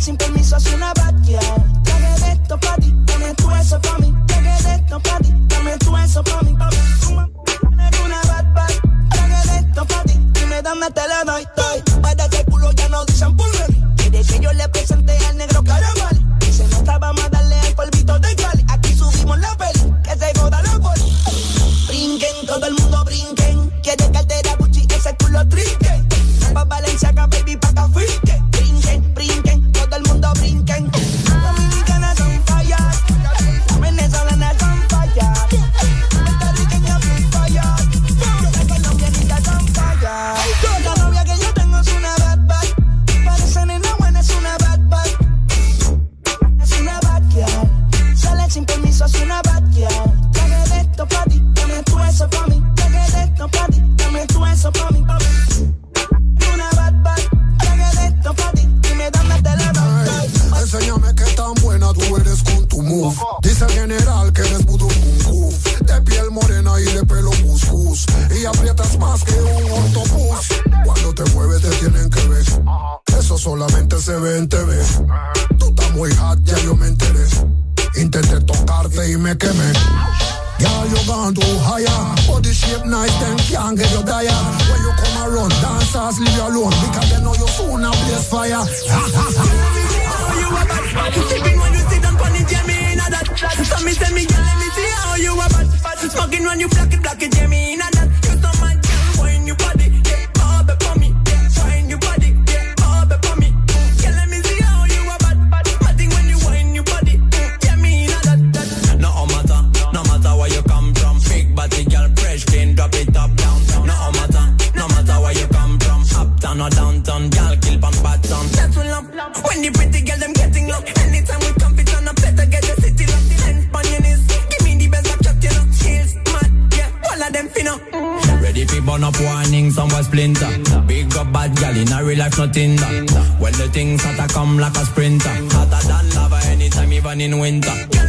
Sin permiso, es una girl. Traje de esto pa' ti, dame tú eso pa' mí. Traje de esto pa' ti, dame tú eso pa' mí. Eres una bad bad. Traje de esto pa' ti, dime dónde te la doy. doy. Para que culo ya no dicen pulver. Quiere que yo le presenté al negro caramel. Se nota, vamos a darle el polvito de Cali. Aquí subimos la peli, que se joda la poli. Brinquen, todo el mundo brinquen. Quiere cartera Gucci, ese culo trinquen. Pa' Valenciaga, baby, pa' ve en TV. Tú estás muy hot, ya yo me enteré. Intenté tocarte y me quemé. Girl, you gone too higher. Body shape nice, then can't get you tired. When you come around, dancers leave you alone because they know you soon a blaze fire. Sipping when you sit on yeah, me in a that. So me say me, girl, let me see how you a bad. Smoking when you black it, black it, me in a that. Burn up warning, somewhere splinter. Big up bad gal in a real life, nothing that. When the things hotter come like a sprinter. Hotter than lava anytime, even in winter.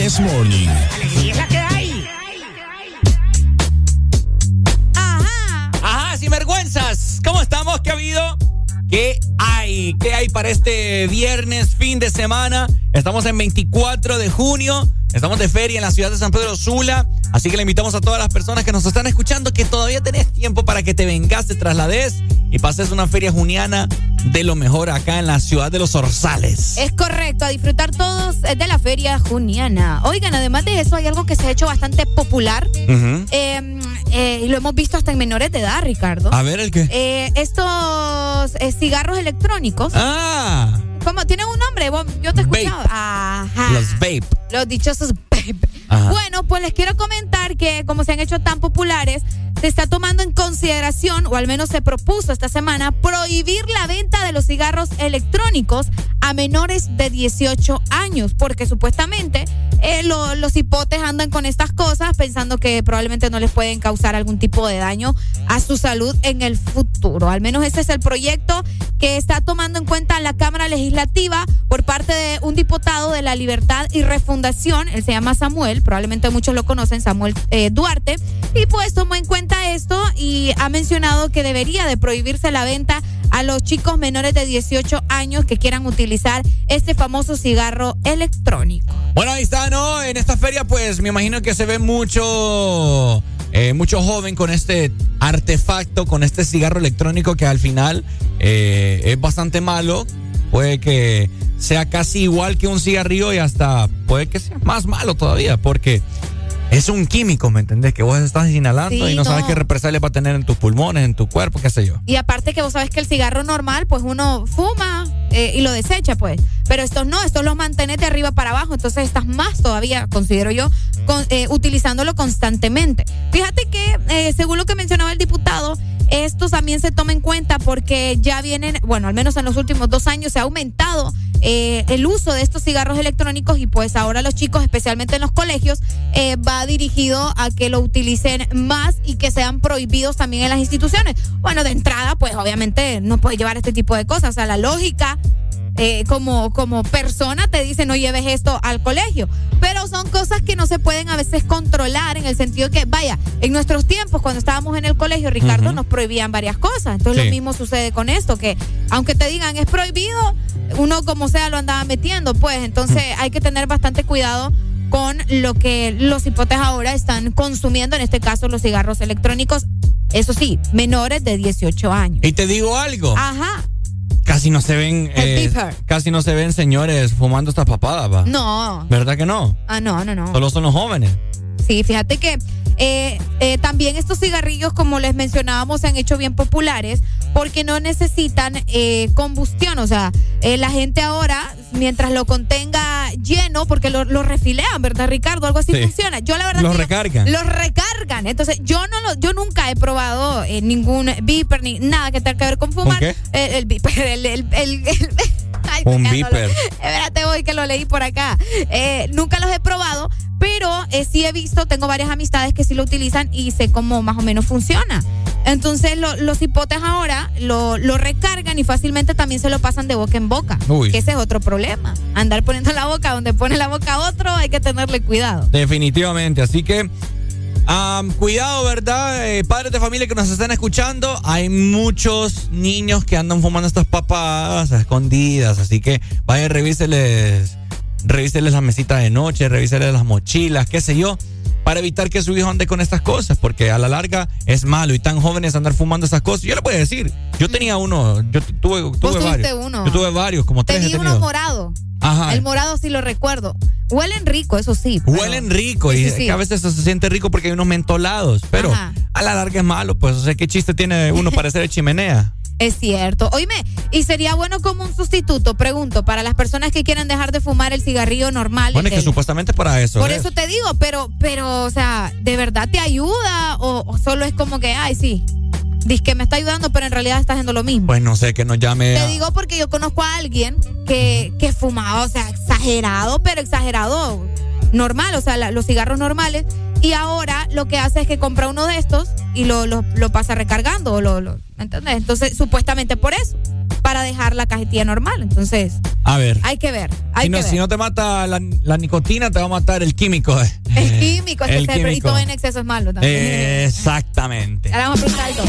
This Morning. Ajá, sin vergüenzas. ¿Cómo estamos? ¿Qué ha habido? ¿Qué hay? ¿Qué hay para este viernes, fin de semana? Estamos en 24 de junio. Estamos de feria en la ciudad de San Pedro Sula. Así que le invitamos a todas las personas que nos están escuchando que todavía tenés tiempo para que te vengas, te traslades y pases una feria juniana de lo mejor acá en la ciudad de los Orzales. Es correcto, a disfrutar todos eh, de la feria juniana. Oigan, además de eso, hay algo que se ha hecho bastante popular. Ujú. eh, eh, y lo hemos visto hasta en menores de edad, Ricardo. A ver el qué. Eh, estos cigarros electrónicos. Ah. ¿Cómo? ¿Tienen un nombre? Vos- Yo te he escuchado. Ajá. Los vape. Los dichosos vape. Ajá. Bueno, pues les quiero comentar que como se han hecho tan populares, se está tomando en consideración, o al menos se propuso esta semana, prohibir la venta de los cigarros electrónicos a menores de 18 años, porque supuestamente eh, lo- los hipotes andan con estas cosas pensando que probablemente no les pueden causar algún tipo de daño a su salud en el futuro. Al menos ese es el proyecto que está tomando en cuenta la Cámara Legislativa por parte de un diputado de la Libertad y Refundación, él se llama Samuel, probablemente muchos lo conocen, Samuel eh, Duarte, y pues tomó en cuenta esto y ha mencionado que debería de prohibirse la venta a los chicos menores de 18 años que quieran utilizar este famoso cigarro electrónico. Bueno, ahí está, ¿no? En esta feria, pues me imagino que se ve mucho, eh, mucho joven con este artefacto, con este cigarro electrónico que al final eh, es bastante malo. Puede que sea casi igual que un cigarrillo y hasta puede que sea más malo todavía, porque es un químico, ¿me entendés? Que vos estás inhalando Sí, y no, sabes qué represalias va a tener en tus pulmones, en tu cuerpo, qué sé yo. Y aparte que vos sabes que el cigarro normal, pues uno fuma eh, y lo desecha, pues. Pero estos no, estos los mantenés de arriba para abajo. Entonces estás más todavía, considero yo, con- eh, utilizándolo constantemente. Fíjate que, eh, según lo que mencionaba el diputado, esto también se toma en cuenta porque ya vienen, bueno, al menos en los últimos dos años se ha aumentado eh, el uso de estos cigarros electrónicos y pues ahora los chicos, especialmente en los colegios, eh, va dirigido a que lo utilicen más y que sean prohibidos también en las instituciones. Bueno, de entrada, pues obviamente no puedes llevar este tipo de cosas. O sea, la lógica eh, como, como persona te dice no lleves esto al colegio. Pero son cosas que no se pueden a veces controlar en el sentido que, vaya, en nuestros tiempos, cuando estábamos en el colegio, Ricardo, nos prohibían varias cosas. Entonces Sí. lo mismo sucede con esto, que aunque te digan es prohibido, uno como sea lo andaba metiendo, pues entonces hay que tener bastante cuidado con lo que los hipotes ahora están consumiendo, en este caso los cigarros electrónicos, eso sí, menores de 18 años. Y te digo algo, Ajá, casi no se ven, El eh, casi no se ven señores fumando estas papadas, va. no, ¿Verdad que no? ah, no, no, no. Solo son los jóvenes. Sí, fíjate que eh, eh, también estos cigarrillos, como les mencionábamos, se han hecho bien populares porque no necesitan eh, combustión. O sea, eh, la gente ahora, mientras lo contenga lleno, porque lo, lo refilean, ¿verdad, Ricardo? Algo así Sí. funciona. Yo la verdad Los recargan. Los recargan. Entonces, yo no lo, yo nunca he probado eh, ningún beeper ni nada que tenga que ver con fumar. qué? El, beeper, el, el- el- el- Ay, Un beeper. Espérate, voy que lo leí por acá. Eh, nunca los he probado, pero eh, sí he visto, tengo varias amistades que sí lo utilizan y sé cómo más o menos funciona. Entonces lo- los hipotes ahora lo, lo recargan y fácilmente también se lo pasan de boca en boca. Uy. Que ese es otro problema. Andar poniendo la boca donde pone la boca otro, hay que tenerle cuidado. Definitivamente. Así que, am, cuidado, ¿verdad? Eh, padres de familia que nos están escuchando, hay muchos niños que andan fumando estas papas a escondidas. Así que vayan, revíseles, revíseles la mesita de noche, revíseles las mochilas, qué sé yo. Para evitar que su hijo ande con estas cosas, porque a la larga es malo y tan jóvenes andar fumando estas cosas. Yo le puedo decir, yo tenía uno, yo tu- tuve, tuve tuviste varios. uno. Yo tuve varios, como tres Tenía uno morado. Ajá. El morado sí lo recuerdo. Huelen rico, eso sí. pero- Huelen rico Sí, y sí, que a veces se siente rico porque hay unos mentolados, pero Ajá. a la larga es malo, pues, o sea, ¿qué chiste tiene uno para hacer chimenea? Es cierto. Oíme, y sería bueno como un sustituto, pregunto, para las personas que quieran dejar de fumar el cigarrillo normal. Bueno, es que supuestamente para eso. Por es. eso te digo, pero, pero, o sea, ¿de verdad te ayuda? O, o solo es como que, ay, sí, dice que me está ayudando, pero en realidad está haciendo lo mismo? Pues no sé, que nos llame. Te a- digo porque yo conozco a alguien que, que fumaba, o sea, exagerado, pero exagerado normal, o sea, la- los cigarros normales. Y ahora lo que hace es que compra uno de estos y lo, lo, lo pasa recargando. o Lo, lo- ¿Me entiendes? Entonces, supuestamente por eso, para dejar la cajetilla normal. Entonces, A ver. hay que ver, hay Si no, que ver. si no te mata la, la nicotina, te va a matar el químico. el químico, es que el se- y químico. todo en exceso es malo también. Eh, exactamente. Ahora vamos a preguntar algo.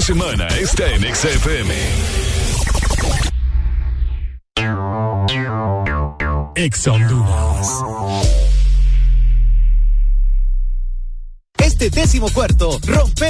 de semana está en XFM. Ex Este décimo cuarto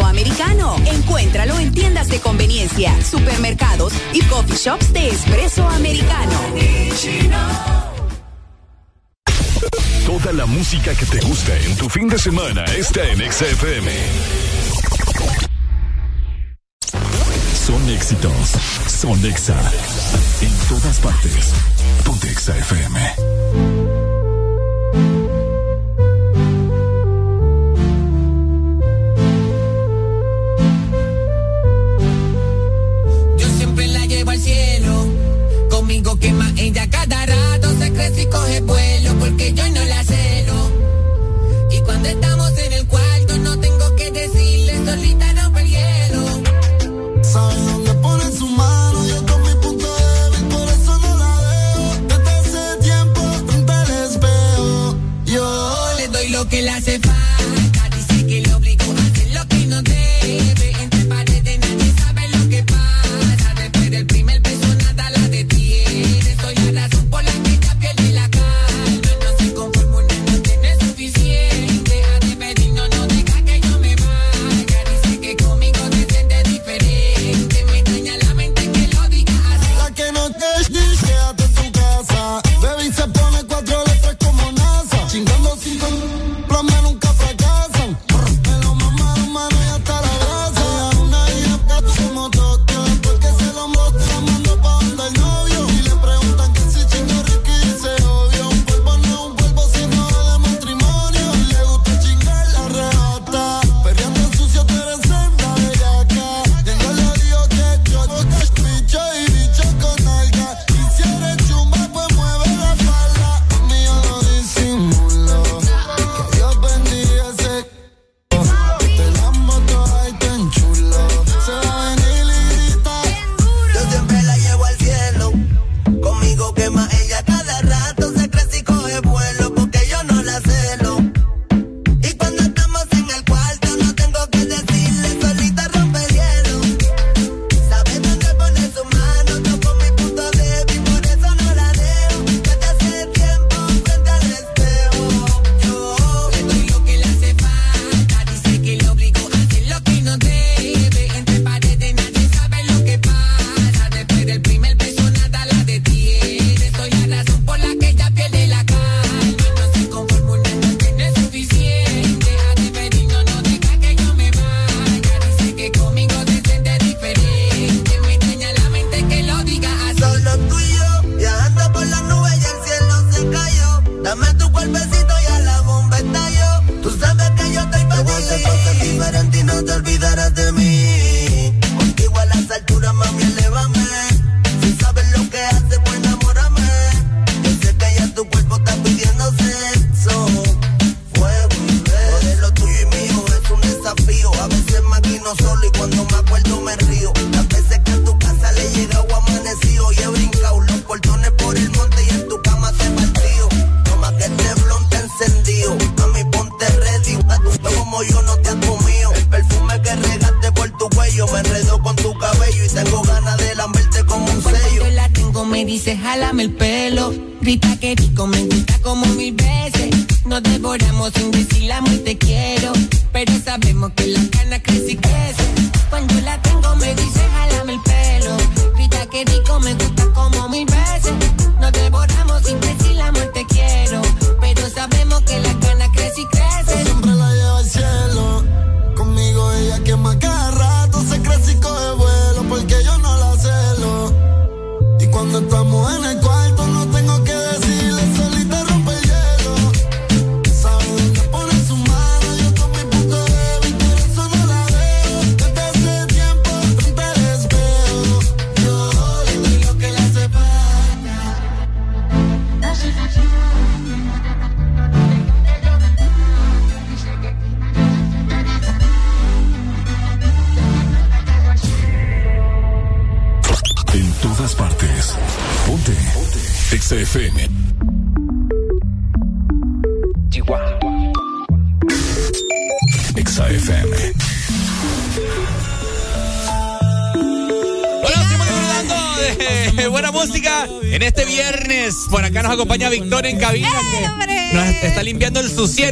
americano. Encuéntralo en tiendas de conveniencia, supermercados y coffee shops de espresso americano. Toda la música que te gusta en tu fin de semana está en XFM. Son éxitos. Son Exa. En todas partes. Ponte Exa FM. digo que más. Ella cada rato se crece y coge vuelo porque yo no la sé.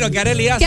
Suciero que Areli hace.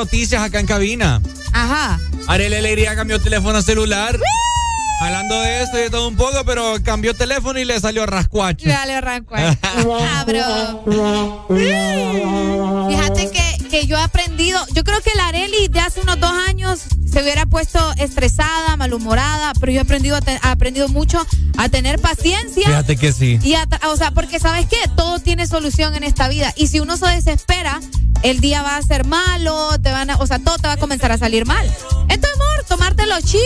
Noticias acá en cabina. Ajá. Arely Alegría cambió teléfono celular. Hablando de esto y de todo un poco, pero cambió teléfono y le salió rascuacho. Dale, arranco. ah, bro. Fíjate que, que yo he aprendido, yo creo que la Areli de hace unos dos años se hubiera puesto estresada, malhumorada, pero yo he aprendido, a te- aprendido mucho a tener paciencia. Fíjate que sí. Y a o sea, porque sabes qué, todo tiene solución en esta vida. Y si uno se desespera, el día va a ser malo, te van a, o sea, todo te va a comenzar a salir mal. Entonces, amor, tomártelo chill.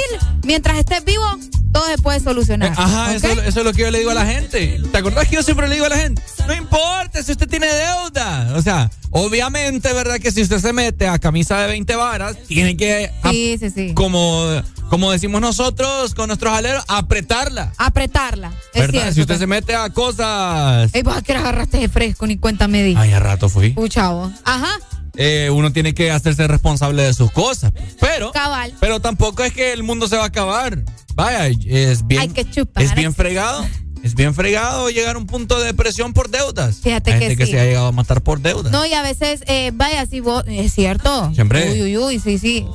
Mientras estés vivo, todo se puede solucionar. Ajá, ¿ok? eso, eso es lo que yo le digo a la gente. ¿Te acordás que yo siempre le digo a la gente? No importa si usted tiene deuda. O sea, obviamente, ¿verdad? Que si usted se mete a camisa de 20 varas, tiene que, Sí, sí, sí. como, como decimos nosotros con nuestros aleros, apretarla. Apretarla. Es ¿Verdad? cierto. si usted se mete a cosas... Ey, vos a hora agarraste de fresco, ni cuenta me di. Ay, a rato fui. Uh, chavo. Ajá. Eh, uno tiene que hacerse responsable de sus cosas. Pero, Cabal. pero tampoco es que el mundo se va a acabar. Vaya, es bien, Hay que chupar. es bien fregado es bien fregado llegar a un punto de depresión por deudas. Fíjate Hay que gente que sí. se ha llegado a matar por deudas. No, y a veces, eh, vaya, si vos, es cierto. Siempre. Uy, uy, uy, sí, sí.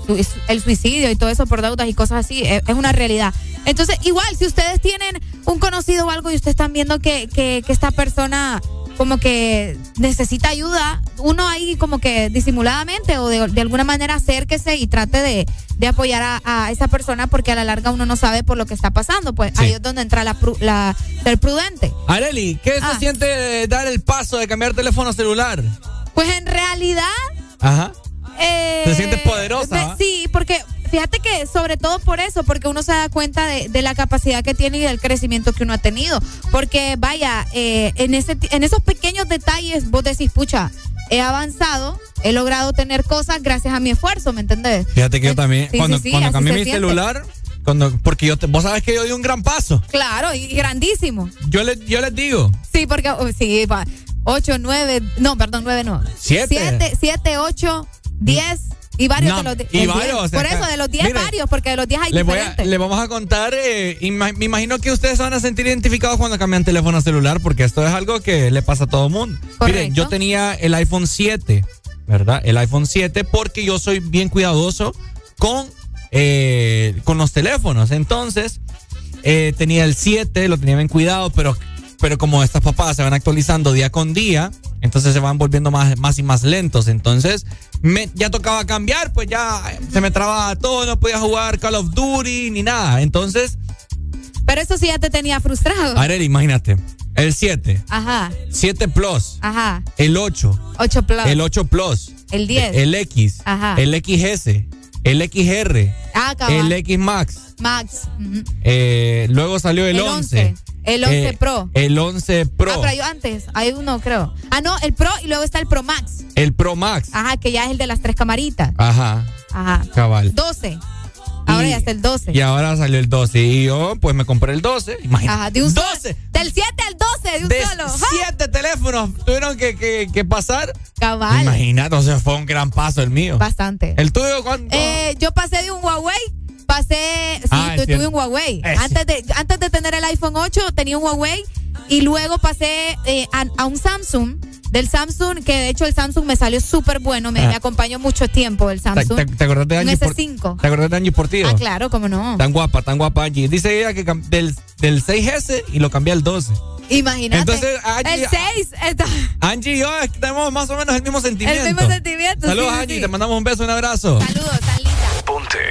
El suicidio y todo eso por deudas y cosas así, es, es una realidad. Entonces, igual, si ustedes tienen un conocido o algo y ustedes están viendo que, que, que esta persona como que necesita ayuda, uno ahí como que disimuladamente o de, de alguna manera acérquese y trate de, de apoyar a, a esa persona porque a la larga uno no sabe por lo que está pasando. Pues ahí es donde entra la, la ser prudente. Areli, ¿qué Ah. se siente de dar el paso de cambiar teléfono celular? Pues en realidad Ajá. Eh, Te sientes poderosa, ¿va? Sí, porque fíjate que sobre todo por eso, porque uno se da cuenta de, de la capacidad que tiene y del crecimiento que uno ha tenido. Porque vaya, eh, en, ese, en esos pequeños detalles vos decís, pucha, he avanzado, he logrado tener cosas gracias a mi esfuerzo, ¿me entendés? Fíjate que yo también, Sí, cuando, sí, sí, cuando así cambié mi siente. celular, cuando, porque yo, te- vos sabes que yo di un gran paso. Claro, y, grandísimo. Yo, le, yo les digo, Sí, porque oh, sí, va. 8, 9, no, perdón, 9 no. Siete. 7, 7 8, 10 y varios No, de los di- y el varios, 10. o sea, Por eso, de los 10 mire, varios, porque de los 10 hay les, voy a- diferentes. les vamos a contar, eh, ima- me imagino que ustedes se van a sentir identificados cuando cambian teléfono celular, porque esto es algo que le pasa a todo mundo. Miren, yo tenía el iPhone 7, ¿verdad? El iPhone 7 porque yo soy bien cuidadoso con, eh, con los teléfonos. Entonces, eh, tenía el 7, lo tenía bien cuidado, pero, pero como estas papás se van actualizando día con día, entonces se van volviendo más, más y más lentos. Entonces, me, ya tocaba cambiar, pues ya se me trababa todo, no podía jugar Call of Duty ni nada. Entonces, Pero eso sí ya te tenía frustrado. Arely, imagínate, el 7, Ajá, 7 Plus, ajá. el 8, 8 plus. el 8 Plus, El 10. el X, Ajá. el XS, el XR, Ah, cabal. el X Max. Max. ujú. eh, luego salió el, El 11. 11, el 11 eh, Pro. El 11 Pro. Ah, pero yo antes, hay uno, creo. Ah, no, el Pro y luego está el Pro Max. El Pro Max. Ajá, que ya es el de las tres camaritas. Ajá. Ajá. Cabal. 12. Ahora Y- ya está el 12. Y ahora salió el 12. Y yo, pues me compré el 12. Imagínate. Ajá, de un 12. Del 7 al 12, de un De solo. Siete teléfonos tuvieron que, que, que pasar. Cabal. Imagínate, o sea, fue un gran paso el mío. Bastante. ¿El tuyo cuánto? Eh, yo pasé de un Huawei, pasé, sí, Ah, tu- tuve un Huawei. Eh, antes, de, antes de tener el iPhone 8 tenía un Huawei y luego pasé eh, a, a un Samsung. Del Samsung, que de hecho el Samsung me salió súper bueno, me, Ah. me acompañó mucho tiempo el ¿Te, Samsung. te, te acordás de un Angie Por- S5. ¿Te acordás de Angie Portillo? Ah, claro, cómo no. Tan guapa, tan guapa Angie. Dice ella que del, del 6S y lo cambié al 12. Imagínate. Entonces, Angie- el 6 está. Angie y yo tenemos más o menos el mismo sentimiento. El mismo sentimiento. Saludos, sí, Angie. sí. Te mandamos un beso, un abrazo. Saludos, tan linda.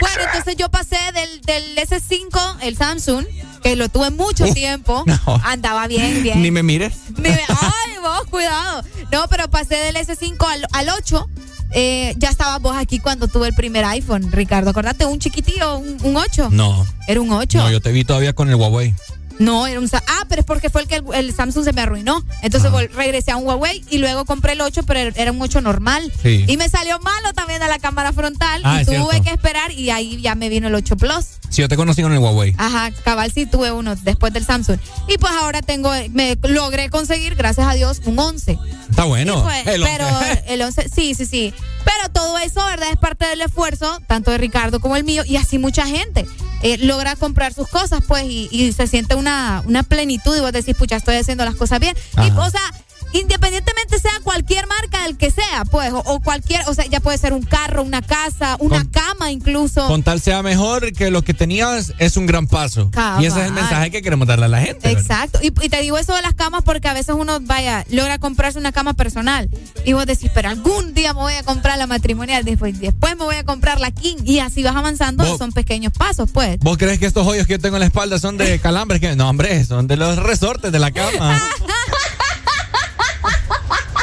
Bueno, entonces yo pasé del, del S5, el Samsung, que lo tuve mucho Uh, tiempo. no. Andaba bien, bien. Ni me mires. Ni me- ay, vos, cuidado. No, pero pasé del S5 al, al 8. Eh, ya estabas vos aquí cuando tuve el primer iPhone, Ricardo. Acordate, un chiquitillo, un, un 8. No. Era un 8. No, yo te vi todavía con el Huawei. No, era un Ah, pero es porque fue el que el, el Samsung se me arruinó. Entonces vol- regresé a un Huawei y luego compré el 8, pero era un 8 normal. Sí. Y me salió malo también a la cámara frontal Ah, y tuve cierto. que esperar y ahí ya me vino el 8 Plus. Sí, yo te conocí con el Huawei. Ajá, cabal sí tuve uno después del Samsung. Y pues ahora tengo, me logré conseguir, gracias a Dios, un 11. Está bueno. Pues, El pero once. el 11, sí, sí, sí. Pero todo eso, ¿verdad? Es parte del esfuerzo, tanto de Ricardo como el mío, y así mucha gente eh, logra comprar sus cosas, pues, y, y se siente una, una plenitud, y vos decís, pucha, estoy haciendo las cosas bien. Y, o sea, independientemente sea cualquier marca del que sea, pues, o, o cualquier, o sea, ya puede ser un carro, una casa, una Con- cama incluso. Con tal sea mejor que lo que tenías es un gran paso. Cabal. Y ese es el mensaje que queremos darle a la gente. Exacto. Y, y te digo eso de las camas porque a veces uno, vaya, logra comprarse una cama personal. Y vos decís, pero algún día me voy a comprar la matrimonial, después, después me voy a comprar la king. Y así vas avanzando, Vos- son pequeños pasos, pues. ¿Vos crees que estos hoyos que yo tengo en la espalda son de calambres? Que No, hombre, son de los resortes de la cama.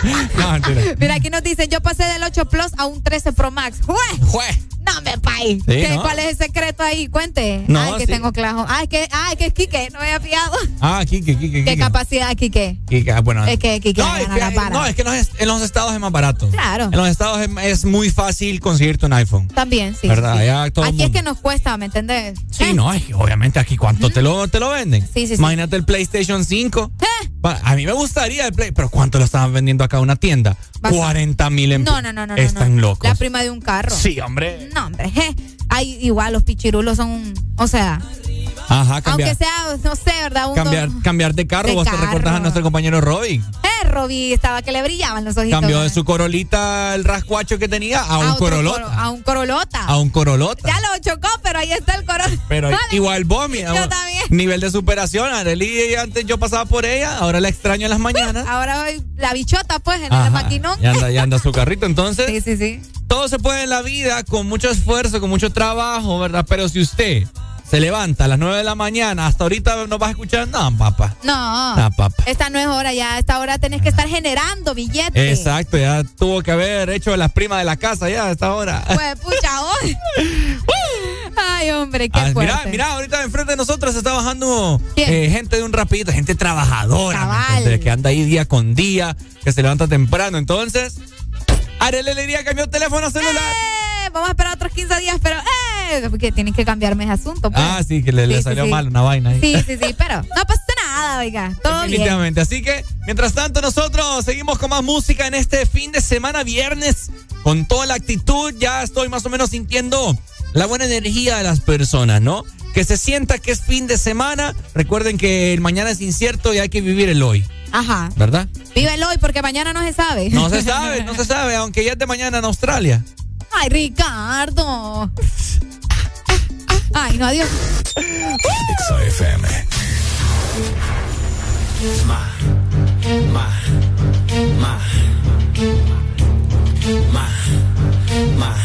no, mentira. Mira, aquí nos dicen, yo pasé del 8 Plus a un 13 Pro Max. ¡Jue! ¡Jue! No me pay. Sí, ¿Qué- ¿no? ¿Cuál es el secreto ahí? Cuente. No, Ay, que sí. tengo claro. Ay, que, ay, que es Quique, no me había pillado. Ah, Kike, Kike, ¿Qué Kike. capacidad, Quique? Kike, ah, bueno. Es que Quique no, es que, la no, es que en los, en los estados es más barato. Claro. En los estados es, es muy fácil conseguirte un iPhone. También, sí. ¿Verdad? sí. Allá todo el Aquí es que nos cuesta, ¿me entendés? Sí, no, es que obviamente aquí cuánto te, lo, te lo venden. Sí, sí, sí. Imagínate el PlayStation 5. ¿Eh? A mí me gustaría el Play, pero ¿cuánto lo estaban vendiendo acá en una tienda? Bastante. 40 mil No, no, no, no. Están locos. La prima de un carro. Sí, hombre. No, hombre. je. Hay, igual los pichirulos son, o sea, Ajá, cambiar. Aunque sea, no sé, ¿verdad? Cambiar, cambiar de carro, De vos te recordás a nuestro compañero Robbie. Eh, Robbie estaba que le brillaban los ojitos. Cambió de su corolita el rascuacho que tenía a un corolota. coro- a un corolota. A un corolota. Ya lo chocó, pero ahí está el corolota. Pero igual vos, mi amor, también. Nivel de superación. Arely, antes yo pasaba por ella, ahora la extraño en las mañanas. Ahora la bichota, pues, en el Ajá, maquinón. Ya anda, ya anda su carrito. Entonces, Sí, sí, sí. todo se puede en la vida con mucho esfuerzo, con mucho trabajo, ¿verdad? Pero si usted se levanta a las 9 de la mañana, hasta ahorita no vas a escuchar nada, papá. No. No, papá. Esta no es hora ya. A esta hora tenés que estar generando billetes. Exacto, ya tuvo que haber hecho las primas de la casa ya a esta hora. Pues, pucha, hoy. Ay, hombre, qué Ah, fuerte. mira, mira, ahorita enfrente de nosotros se está bajando eh, gente de un rapidito, gente trabajadora, que anda ahí día con día, que se levanta temprano. Entonces, Arely le diría cambió el teléfono celular. Eh, vamos a esperar otros 15 días, pero eh, porque tienen que cambiarme ese asunto. pues. Ah, sí, que le, le Sí, sí, salió sí. mal una vaina ahí. Sí, sí, sí, pero no pasa nada, oiga. Todo bien. Definitivamente. Así que, mientras tanto, nosotros seguimos con más música en este fin de semana, viernes, con toda la actitud. Ya estoy más o menos sintiendo la buena energía de las personas, ¿no? Que se sienta que es fin de semana. Recuerden que el mañana es incierto y hay que vivir el hoy, Ajá. ¿verdad? Vive el hoy porque mañana no se sabe. No se sabe, no se sabe, aunque ya es de mañana en Australia. Ay, Ricardo. Ay, no, adiós. XFM. Ma, ma, ma, ma, ma,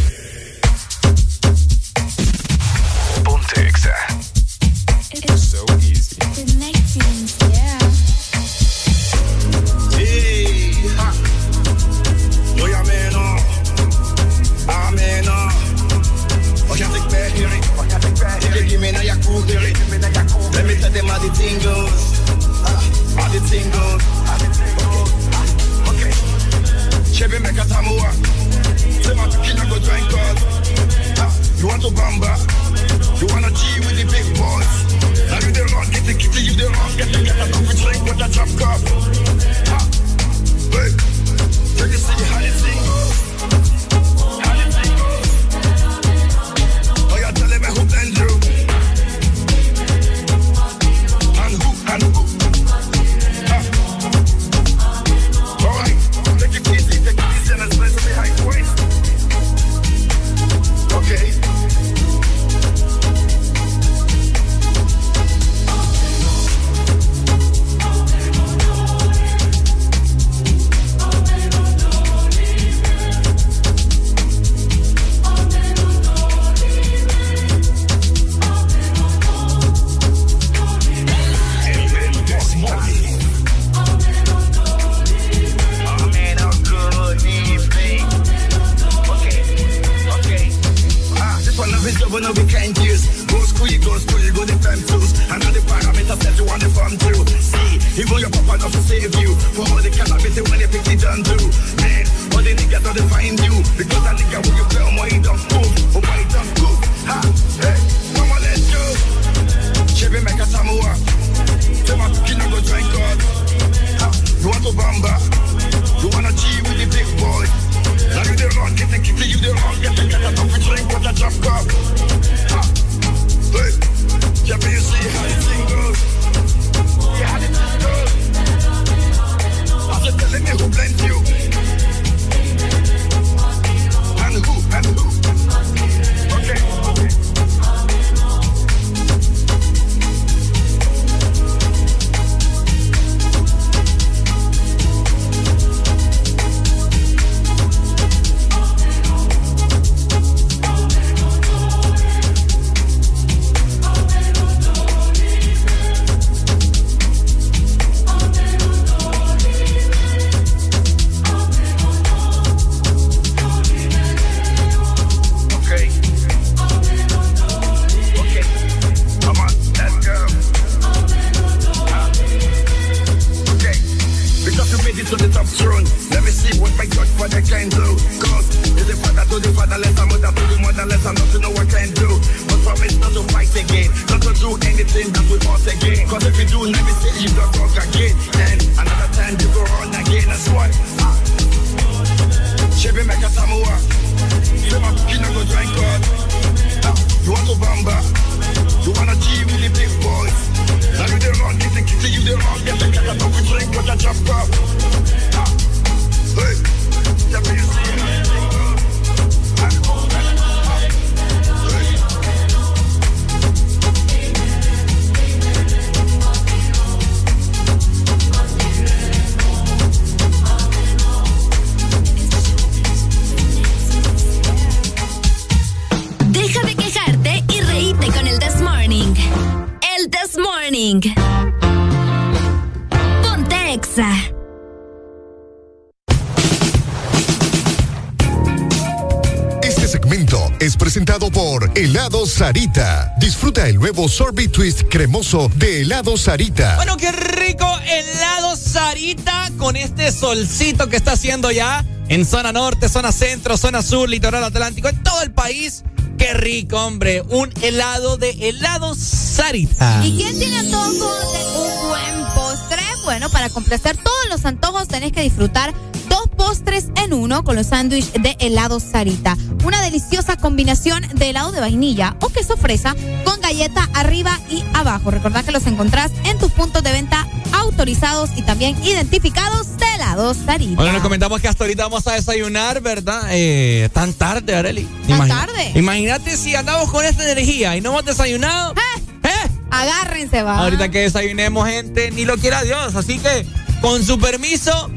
Sarita. Disfruta el nuevo sorbet twist cremoso de helado Sarita. Bueno, qué rico helado Sarita con este solcito que está haciendo ya en zona norte, zona centro, zona sur, litoral atlántico, en todo el país. Qué rico, hombre. Un helado de helado Sarita. ¿Y quién tiene antojos de un buen postre? Bueno, para complacer todos los antojos tenés que disfrutar dos postres en uno con los sándwiches de helado Sarita una deliciosa combinación de helado de vainilla o queso fresa con galleta arriba y abajo. Recordad que los encontrás en tus puntos de venta autorizados y también identificados de helados Sarita. Bueno, nos comentamos que hasta ahorita vamos a desayunar, ¿verdad? Eh, tan tarde, Areli. Tan tarde. Imagínate si andamos con esta energía y no hemos desayunado. ¿Eh? ¿Eh? Agárrense, va. Ahorita que desayunemos, gente, ni lo quiera Dios. Así que, con su permiso,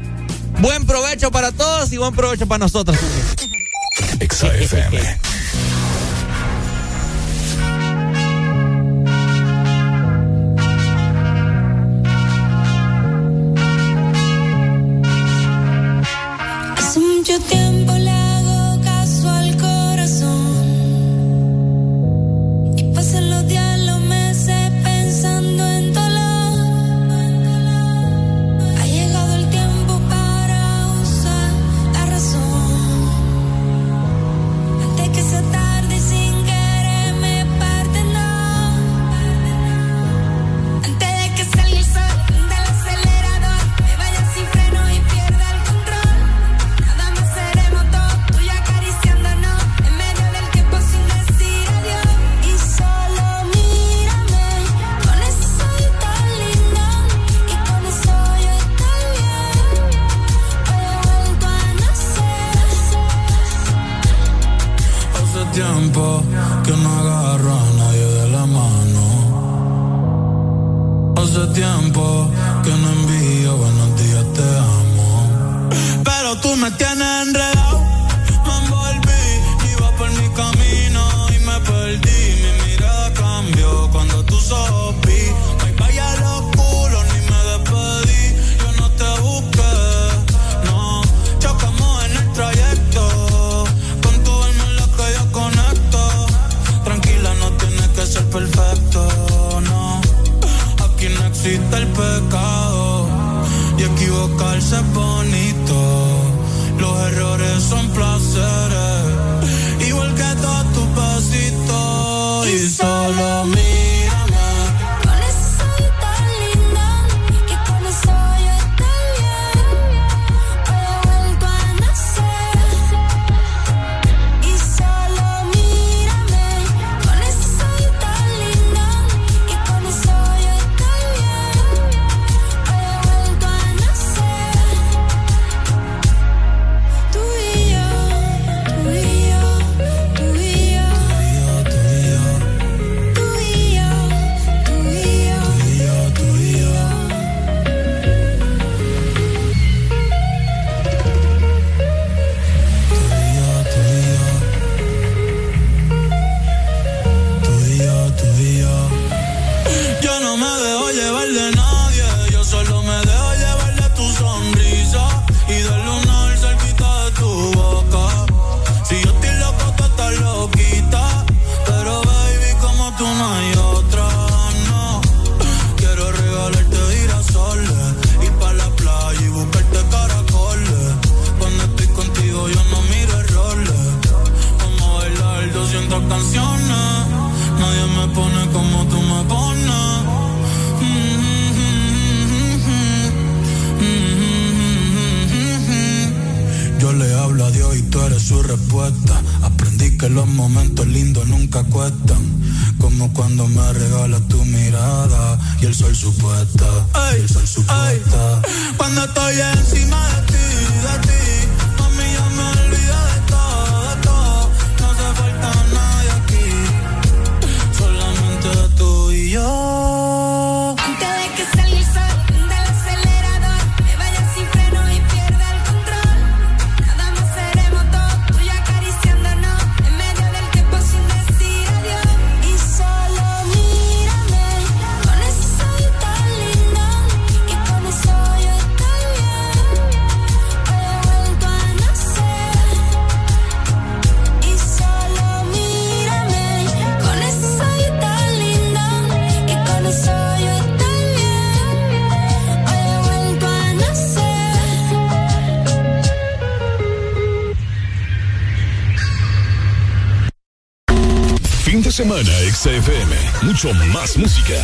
buen provecho para todos y buen provecho para nosotros. Alpha family. Exa FM. Mucho más música.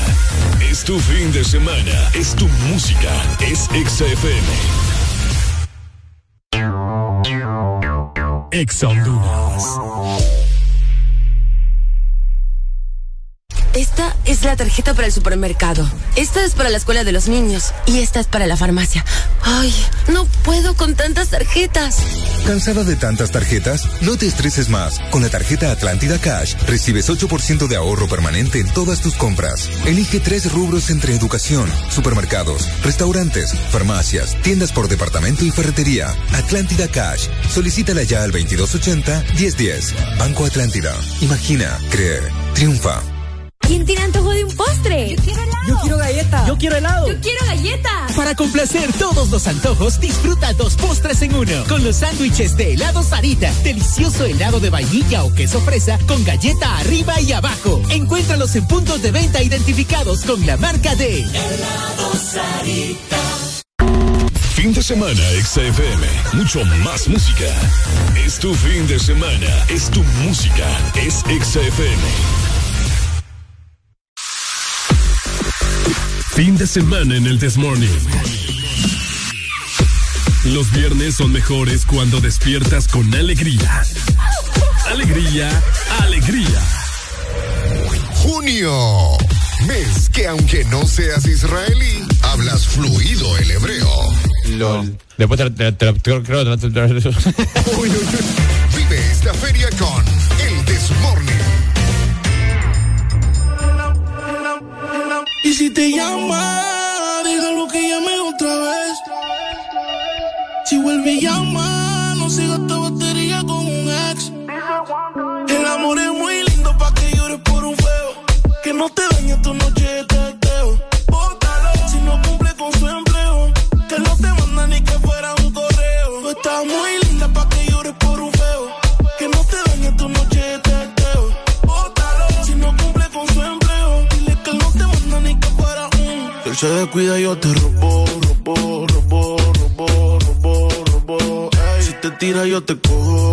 Es tu fin de semana. Es tu música. Es Exa FM. Esta es la tarjeta para el supermercado. Esta es para la escuela de los niños. Y esta es para la farmacia. Ay, no puedo con tantas tarjetas. ¿Cansada de tantas tarjetas? No te estreses más. Con la tarjeta Atlántida Cash recibes 8% de ahorro permanente en todas tus compras. Elige tres rubros entre educación, supermercados, restaurantes, farmacias, tiendas por departamento y ferretería. Atlántida Cash. Solicítala ya al 2280-1010. Banco Atlántida. Imagina, cree, triunfa. ¿Quién galleta. Yo quiero helado. Yo quiero galleta. Para complacer todos los antojos, disfruta dos postres en uno. Con los sándwiches de helado Sarita. Delicioso helado de vainilla o queso fresa con galleta arriba y abajo. Encuéntralos en puntos de venta identificados con la marca de Helado Sarita. Fin de semana, XFM. Mucho más música. Es tu fin de semana. Es tu música. Es XFM. Fin de semana en el Desmorning. Los viernes son mejores cuando despiertas con alegría. Alegría, alegría. Junio. Mes que aunque no seas israelí, hablas fluido el hebreo. LOL. Después te, te, te, creo que Vive esta feria con el Desmorning. Si te llama, déjalo que llame otra vez. Si vuelve llama, se descuida, yo te robo, robo, robo, robo, robo, robo. Ey, si te tira, yo te cojo,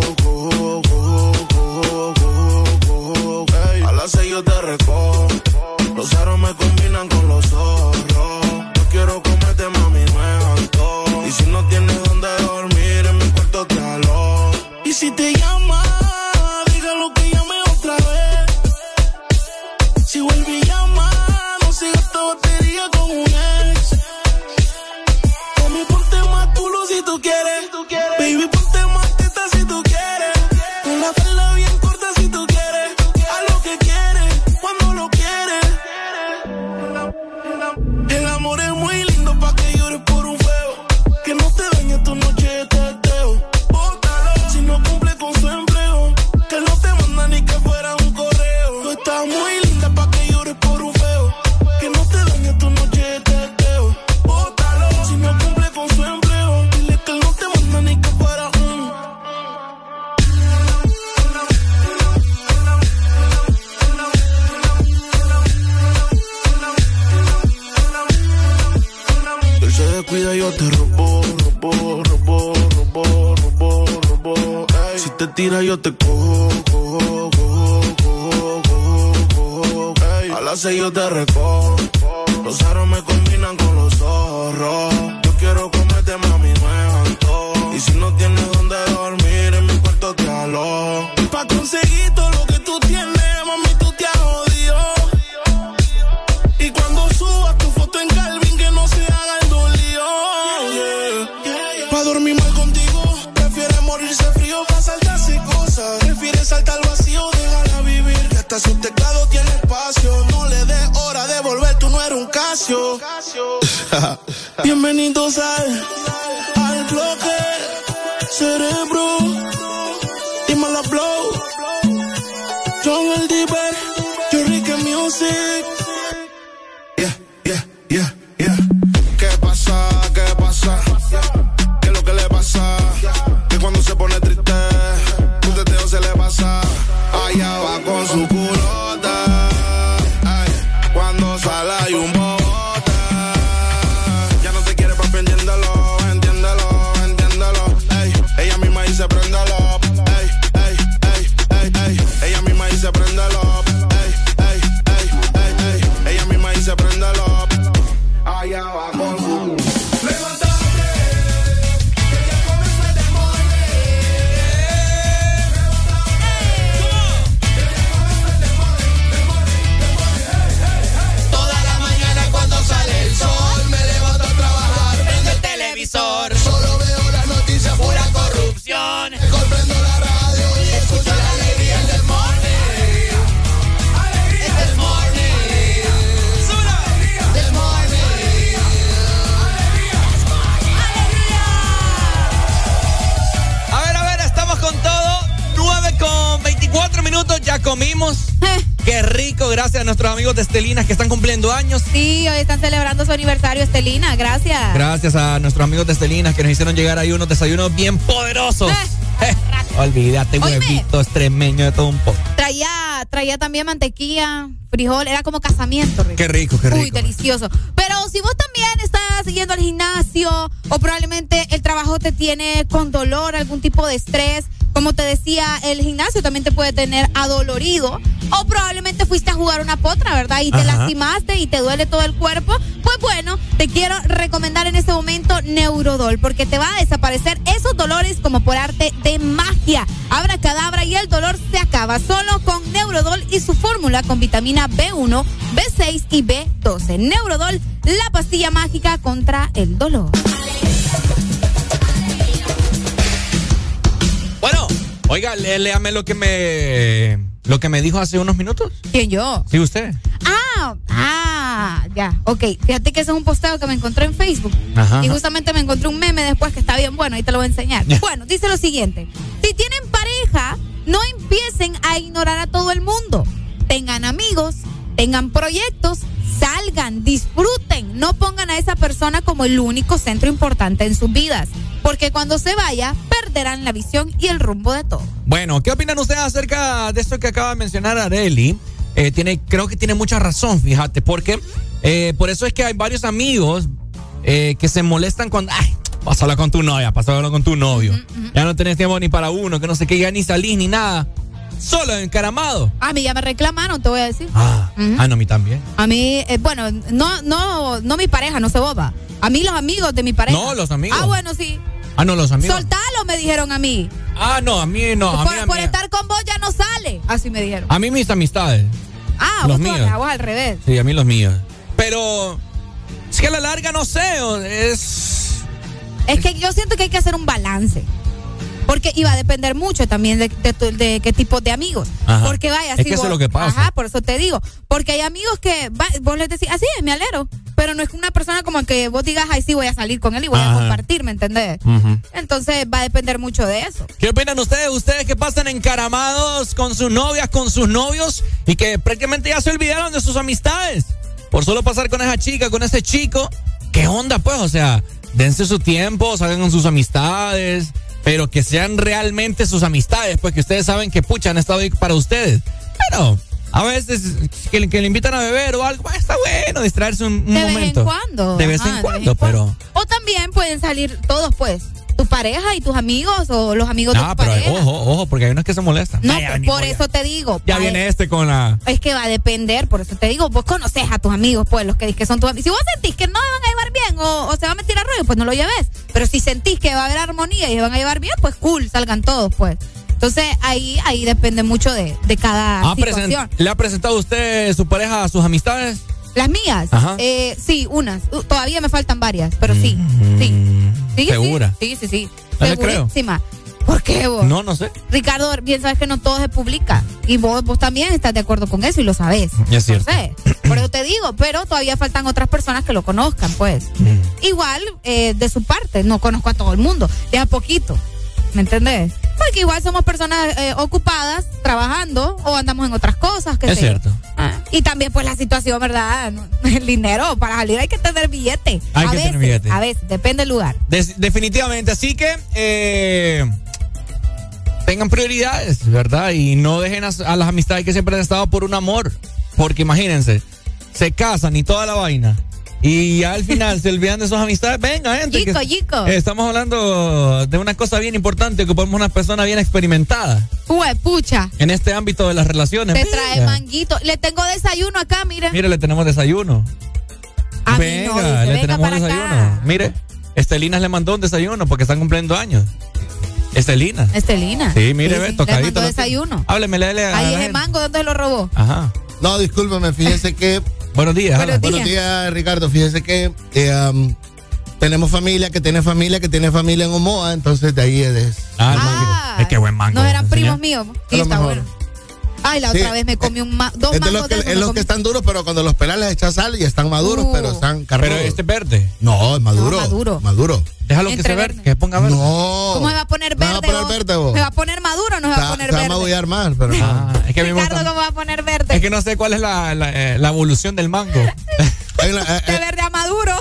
hicieron llegar ahí unos desayunos bien poderosos. Eh, olvídate, Oíme. huevito extremeño de todo un poco. Traía, traía también mantequilla, frijol, era como casamiento. Rico. Qué rico, qué rico. Uy, delicioso. Pero si vos también estás yendo al gimnasio o probablemente el trabajo te tiene con dolor, algún tipo de estrés, como te decía, el gimnasio también te puede tener adolorido o probablemente fuiste a jugar una potra, ¿verdad? Y te Ajá. lastimaste y te duele todo el cuerpo. Te quiero recomendar en este momento Neurodol porque te va a desaparecer esos dolores como por arte de magia. Abra cadabra y el dolor se acaba solo con Neurodol y su fórmula con vitamina B1, B6 y B12. Neurodol, la pastilla mágica contra el dolor. Bueno, oiga, lé- léame lo que me lo que me dijo hace unos minutos. ¿Quién yo? Sí, usted. Ya, ok. Fíjate que ese es un posteo que me encontré en Facebook. Ajá. Y justamente me encontré un meme después que está bien bueno, ahí te lo voy a enseñar. Bueno, dice lo siguiente. Si tienen pareja, no empiecen a ignorar a todo el mundo. Tengan amigos, tengan proyectos, salgan, disfruten. No pongan a esa persona como el único centro importante en sus vidas. Porque cuando se vaya, perderán la visión y el rumbo de todo. Bueno, ¿qué opinan ustedes acerca de esto que acaba de mencionar Areli? Eh, tiene, creo que tiene mucha razón, fíjate, porque eh, por eso es que hay varios amigos eh, que se molestan cuando, ay, pásala con tu novia, pásala con tu novio. Ya no tenés tiempo ni para uno, que no sé qué, ya ni salís ni nada. Solo encaramado. A mí ya me reclamaron, te voy a decir. Ah, ah, no, a mí también. A mí, eh, bueno, no, no, no mi pareja, no se boba. A mí los amigos de mi pareja. No, los amigos. Ah, bueno, sí. Ah, no, los amigos. Soltalo, me dijeron a mí. Ah, no, a mí no, a por mí, a por mí, estar con vos ya no sale. Así me dijeron. a mí mis amistades. Ah, los vos, míos. todavía, vos al revés. Sí, a mí los míos. Pero es que a la larga no sé, es... Es que yo siento que hay que hacer un balance. Porque iba a depender mucho también de, de tu- de qué tipo de amigos. Ajá. Porque vaya, Es si que eso es lo que pasa. Ajá, por eso te digo. Porque hay amigos que va- vos les decís, así es, me alero. Pero no es una persona como que vos digas, ay, sí, voy a salir con él y voy a compartir, ¿me entendés? Entonces va a depender mucho de eso. ¿Qué opinan ustedes? Ustedes que pasan encaramados con sus novias, con sus novios y que prácticamente ya se olvidaron de sus amistades. Por solo pasar con esa chica, con ese chico. ¿Qué onda, pues? O sea, dense su tiempo, salgan con sus amistades, pero que sean realmente sus amistades, pues que ustedes saben que pucha han estado ahí para ustedes. Pero a veces que, le- que le invitan a beber o algo, está bueno distraerse un, un de vez momento. en cuando. De vez Ajá, en de cuando, pero. O también pueden salir todos, pues. Tu pareja y tus amigos o los amigos de Ah, tu pero pareja. ojo, ojo, porque hay unos que se molestan. No, por ya. eso te digo. Ya viene este con la. Es que va a depender, por eso te digo, vos conoces a tus amigos, pues, los que dices que son tus amigos. Si vos sentís que no van a llevar bien o, o se va a meter a rollo, pues no lo lleves. Pero si sentís que va a haber armonía y se van a llevar bien, pues cool, salgan todos, pues. Entonces ahí, ahí depende mucho de, de cada ¿Ha presen- situación. ¿Le ha presentado usted su pareja a sus amistades? Las mías, Ajá. eh, sí, unas. Uh, todavía me faltan varias, pero sí, sí. Sí, sí, ¿Segura? Sí, sí, sí. No. Segurísima. ¿Por qué vos? No, no sé. Ricardo, bien sabes que no todo se publica. Y vos, vos también estás de acuerdo con eso y lo sabés. Es cierto. No sé. Por eso te digo, pero todavía faltan otras personas que lo conozcan, pues. Mm. Igual, eh, de su parte, no conozco a todo el mundo. De a poquito. ¿Me entendés? Porque igual somos personas eh, ocupadas, trabajando, o andamos en otras cosas. qué Es sé cierto. Ah, Y también, pues, la situación, ¿verdad? El dinero, para salir hay que tener billete. Hay a que veces, tener billete. A veces, depende del lugar. Des- definitivamente. Así que eh, tengan prioridades, ¿verdad? Y no dejen a, a las amistades que siempre han estado por un amor. Porque imagínense, se casan y toda la vaina. Y ya al final se olvidan de sus amistades. Venga, gente. Yico. eh, estamos hablando de una cosa bien importante, que podemos una persona bien experimentada Ué, pucha. en este ámbito de las relaciones. Te trae manguito. Le tengo desayuno acá, mire. Mire, le tenemos desayuno. A mí venga, no, dice, le venga tenemos para desayuno. acá. Mire, Estelinas le mandó un desayuno porque están cumpliendo años. Estelina. Estelina. Sí, mire, Sí, ve, sí, le tocadito. mandó lo desayuno. Hábleme, léele a Ahí ese gente. mango, ¿dónde lo robó? Ajá. No, discúlpeme, fíjese que. Buenos días. Buenos días. Buenos días, Ricardo. Fíjese que eh, um, tenemos familia que tiene familia que tiene familia en Omoa, entonces de ahí es. Ah, el mango. Es que buen mango. No eran primos míos. Sí, está mejor. bueno. Ay, la Sí. otra vez me comí un ma- dos Es de mangos los que, de es me los que están duros, pero cuando los pelas les echas sal y están maduros, Uh. pero están carnudos. Pero este es verde. No, es maduro. No, maduro. Maduro. Déjalo que se Entre ver, verde. que se ponga verde. No. ¿Cómo se va a poner Me va verde? a poner verde, vos. ¿Se va a poner maduro o no se Se va a poner se va a verde? magullar más, pero. Ah, es que me Ricardo. ¿cómo va a poner verde? Es que no sé cuál es la, la, eh, la evolución del mango. Eh, De eh, verde a maduro.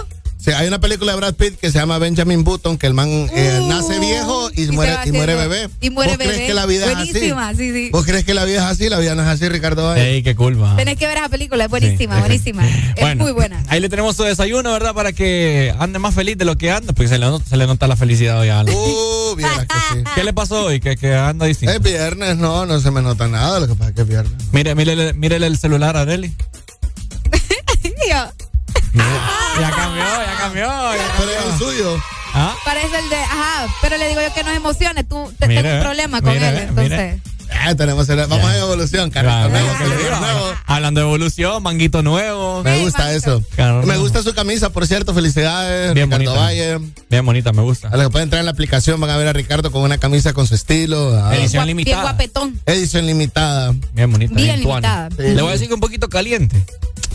Sí, hay una película de Brad Pitt que se llama Benjamin Button, que el man eh, Uh, nace viejo y, y muere, y muere bebé. y muere ¿Vos bebé. crees que la vida Buenísima, es así? sí, sí. ¿Vos crees que la vida es así? La vida no es así, Ricardo. Valle? Ey, qué cool, va. Tenés que ver esa película, es buenísima, Sí. buenísima. Es Bueno, muy buena. Ahí le tenemos su desayuno, ¿verdad? Para que ande más feliz de lo que anda, porque se le, nota- se le nota la felicidad hoy a Alan. Uh, que sí. ¿Qué le pasó hoy? Que, que anda distinto. Es viernes, no, no se me nota nada, lo que pasa es que es viernes. Mire, mírele, mírele el celular a Areli. Tío, Ya cambió, ya cambió. Ya Pero es el suyo. ¿Ah? parece el de, ajá, pero le digo yo que no es emociones, tú te, Mire, tengo un problema con él, entonces. Ah, tenemos el- vamos evolución, Claro, nuevo, que le digo. carrito nuevo. Hablando de evolución, manguito nuevo. Me gusta eso. Claro, Me gusta su camisa, por cierto. Felicidades, Bien Ricardo bonita. Valle. Bien bonita, me gusta. A los que pueden entrar en la aplicación van a ver a Ricardo con una camisa con su estilo. ah, Edición Guap- Bien limitada. guapetón. edición limitada. Bien bonita. Bien limitada. Sí. Le voy a decir que un poquito caliente.